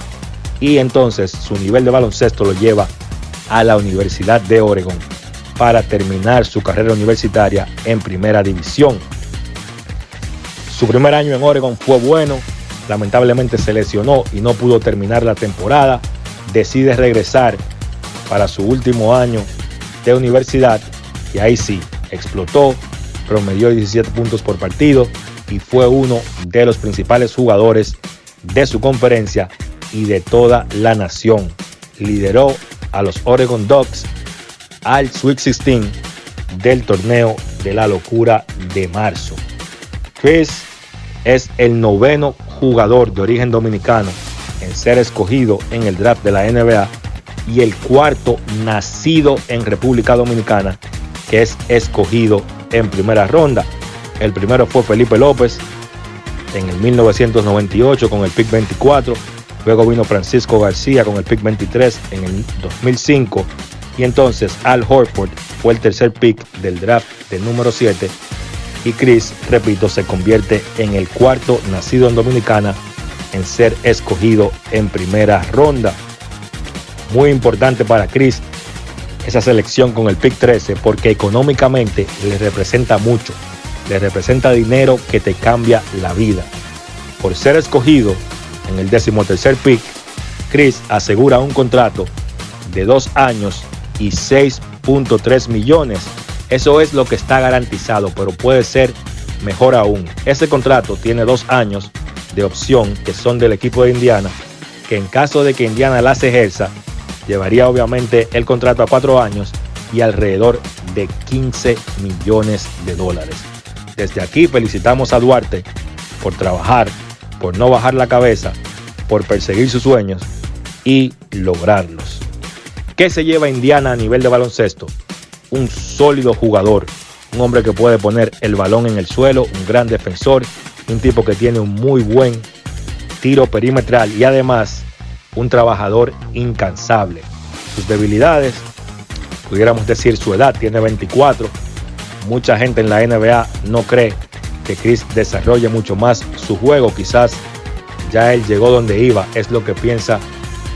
y entonces su nivel de baloncesto lo lleva a la Universidad de Oregon para terminar su carrera universitaria en primera división. Su primer año en Oregon fue bueno, lamentablemente se lesionó y no pudo terminar la temporada. Decide regresar para su último año de universidad y ahí sí, explotó, promedió 17 puntos por partido y fue uno de los principales jugadores de su conferencia y de toda la nación. Lideró a los Oregon Ducks al Sweet 16 del torneo de la locura de marzo. Chris es el noveno jugador de origen dominicano en ser escogido en el draft de la NBA y el cuarto nacido en República Dominicana que es escogido en primera ronda. El primero fue Felipe López en el 1998 con el pick 24. Luego vino Francisco García con el pick 23 en el 2005. Y entonces Al Horford fue el tercer pick del draft del número 7 y Chris, repito, se convierte en el cuarto nacido en Dominicana en ser escogido en primera ronda. Muy importante para Chris esa selección con el pick 13 porque económicamente le representa mucho, le representa dinero que te cambia la vida. Por ser escogido en el décimo tercer pick, Chris asegura un contrato de dos años y 6.3 millones. Eso es lo que está garantizado, pero puede ser mejor aún. Ese contrato tiene dos años de opción que son del equipo de Indiana, que en caso de que Indiana las ejerza, llevaría obviamente el contrato a cuatro años y alrededor de 15 millones de dólares. Desde aquí felicitamos a Duarte por trabajar, por no bajar la cabeza, por perseguir sus sueños y lograrlos. ¿Qué se lleva Indiana a nivel de baloncesto? Un sólido jugador, un hombre que puede poner el balón en el suelo, un gran defensor, un tipo que tiene un muy buen tiro perimetral y además un trabajador incansable. Sus debilidades, pudiéramos decir su edad, tiene 24. Mucha gente en la NBA no cree que Chris desarrolle mucho más su juego. Quizás ya él llegó donde iba, es lo que piensan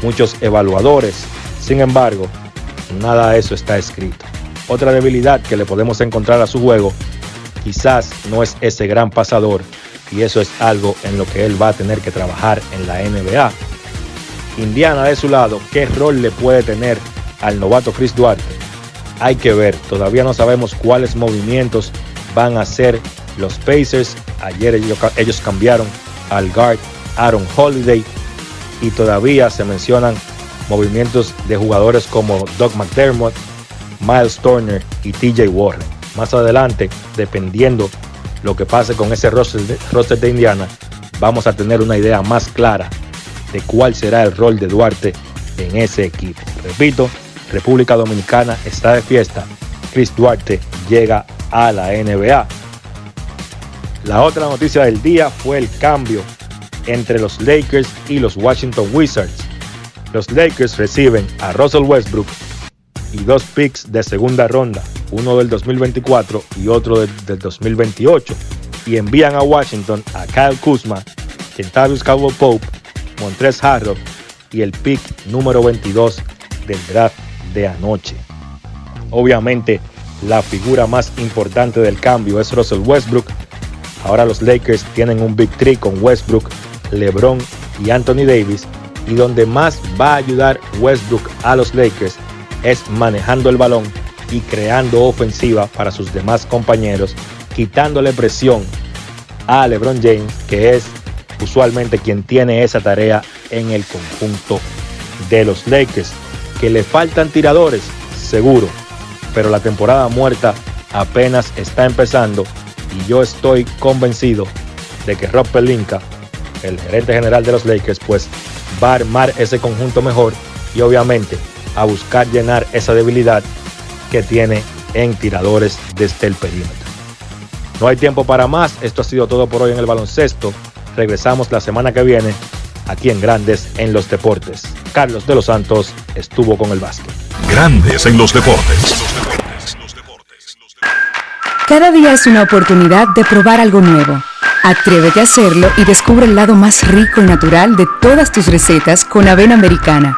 muchos evaluadores. Sin embargo, nada de eso está escrito. Otra debilidad que le podemos encontrar a su juego, quizás no es ese gran pasador, y eso es algo en lo que él va a tener que trabajar en la NBA. Indiana de su lado, ¿qué rol le puede tener al novato Chris Duarte? Hay que ver, todavía no sabemos cuáles movimientos van a hacer los Pacers. Ayer ellos, cambiaron al guard Aaron Holiday y todavía se mencionan movimientos de jugadores como Doug McDermott, Miles Turner y TJ Warren. Más adelante, dependiendo lo que pase con ese roster de, de Indiana, vamos a tener una idea más clara de cuál será el rol de Duarte en ese equipo. Repito, República Dominicana está de fiesta. Chris Duarte llega a la NBA. La otra noticia del día fue el cambio entre los Lakers y los Washington Wizards. Los Lakers reciben a Russell Westbrook y dos picks de segunda ronda, uno del 2024 y otro del, 2028, y envían a Washington a Kyle Kuzma, Kentavious Cowboy Pope Montres Harrop y el pick número 22 del draft de anoche. Obviamente, la figura más importante del cambio es Russell Westbrook. Ahora los Lakers tienen un Big Three con Westbrook, LeBron y Anthony Davis. Y donde más va a ayudar Westbrook a los Lakers es manejando el balón y creando ofensiva para sus demás compañeros, quitándole presión a LeBron James, que es usualmente quien tiene esa tarea en el conjunto de los Lakers. Que le faltan tiradores, seguro, pero la temporada muerta apenas está empezando y yo estoy convencido de que Rob Pelinka, el gerente general de los Lakers, pues va a armar ese conjunto mejor y obviamente a buscar llenar esa debilidad que tiene en tiradores desde el perímetro. No hay tiempo para más, esto ha sido todo por hoy en el baloncesto. Regresamos la semana que viene aquí en Grandes en los Deportes. Carlos de los Santos estuvo con el básquet. Grandes en los Deportes. Cada día es una oportunidad de probar algo nuevo. Atrévete a hacerlo y descubre el lado más rico y natural de todas tus recetas con avena americana.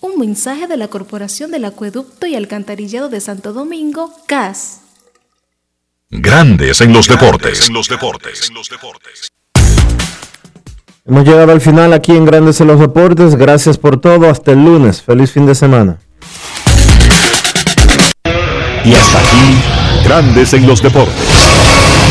Un mensaje de la Corporación del Acueducto y Alcantarillado de Santo Domingo, CAS. Grandes en los deportes. En los deportes. Hemos llegado al final aquí en Grandes en los Deportes. Gracias por todo. Hasta el lunes. Feliz fin de semana. Y hasta aquí, Grandes en los Deportes.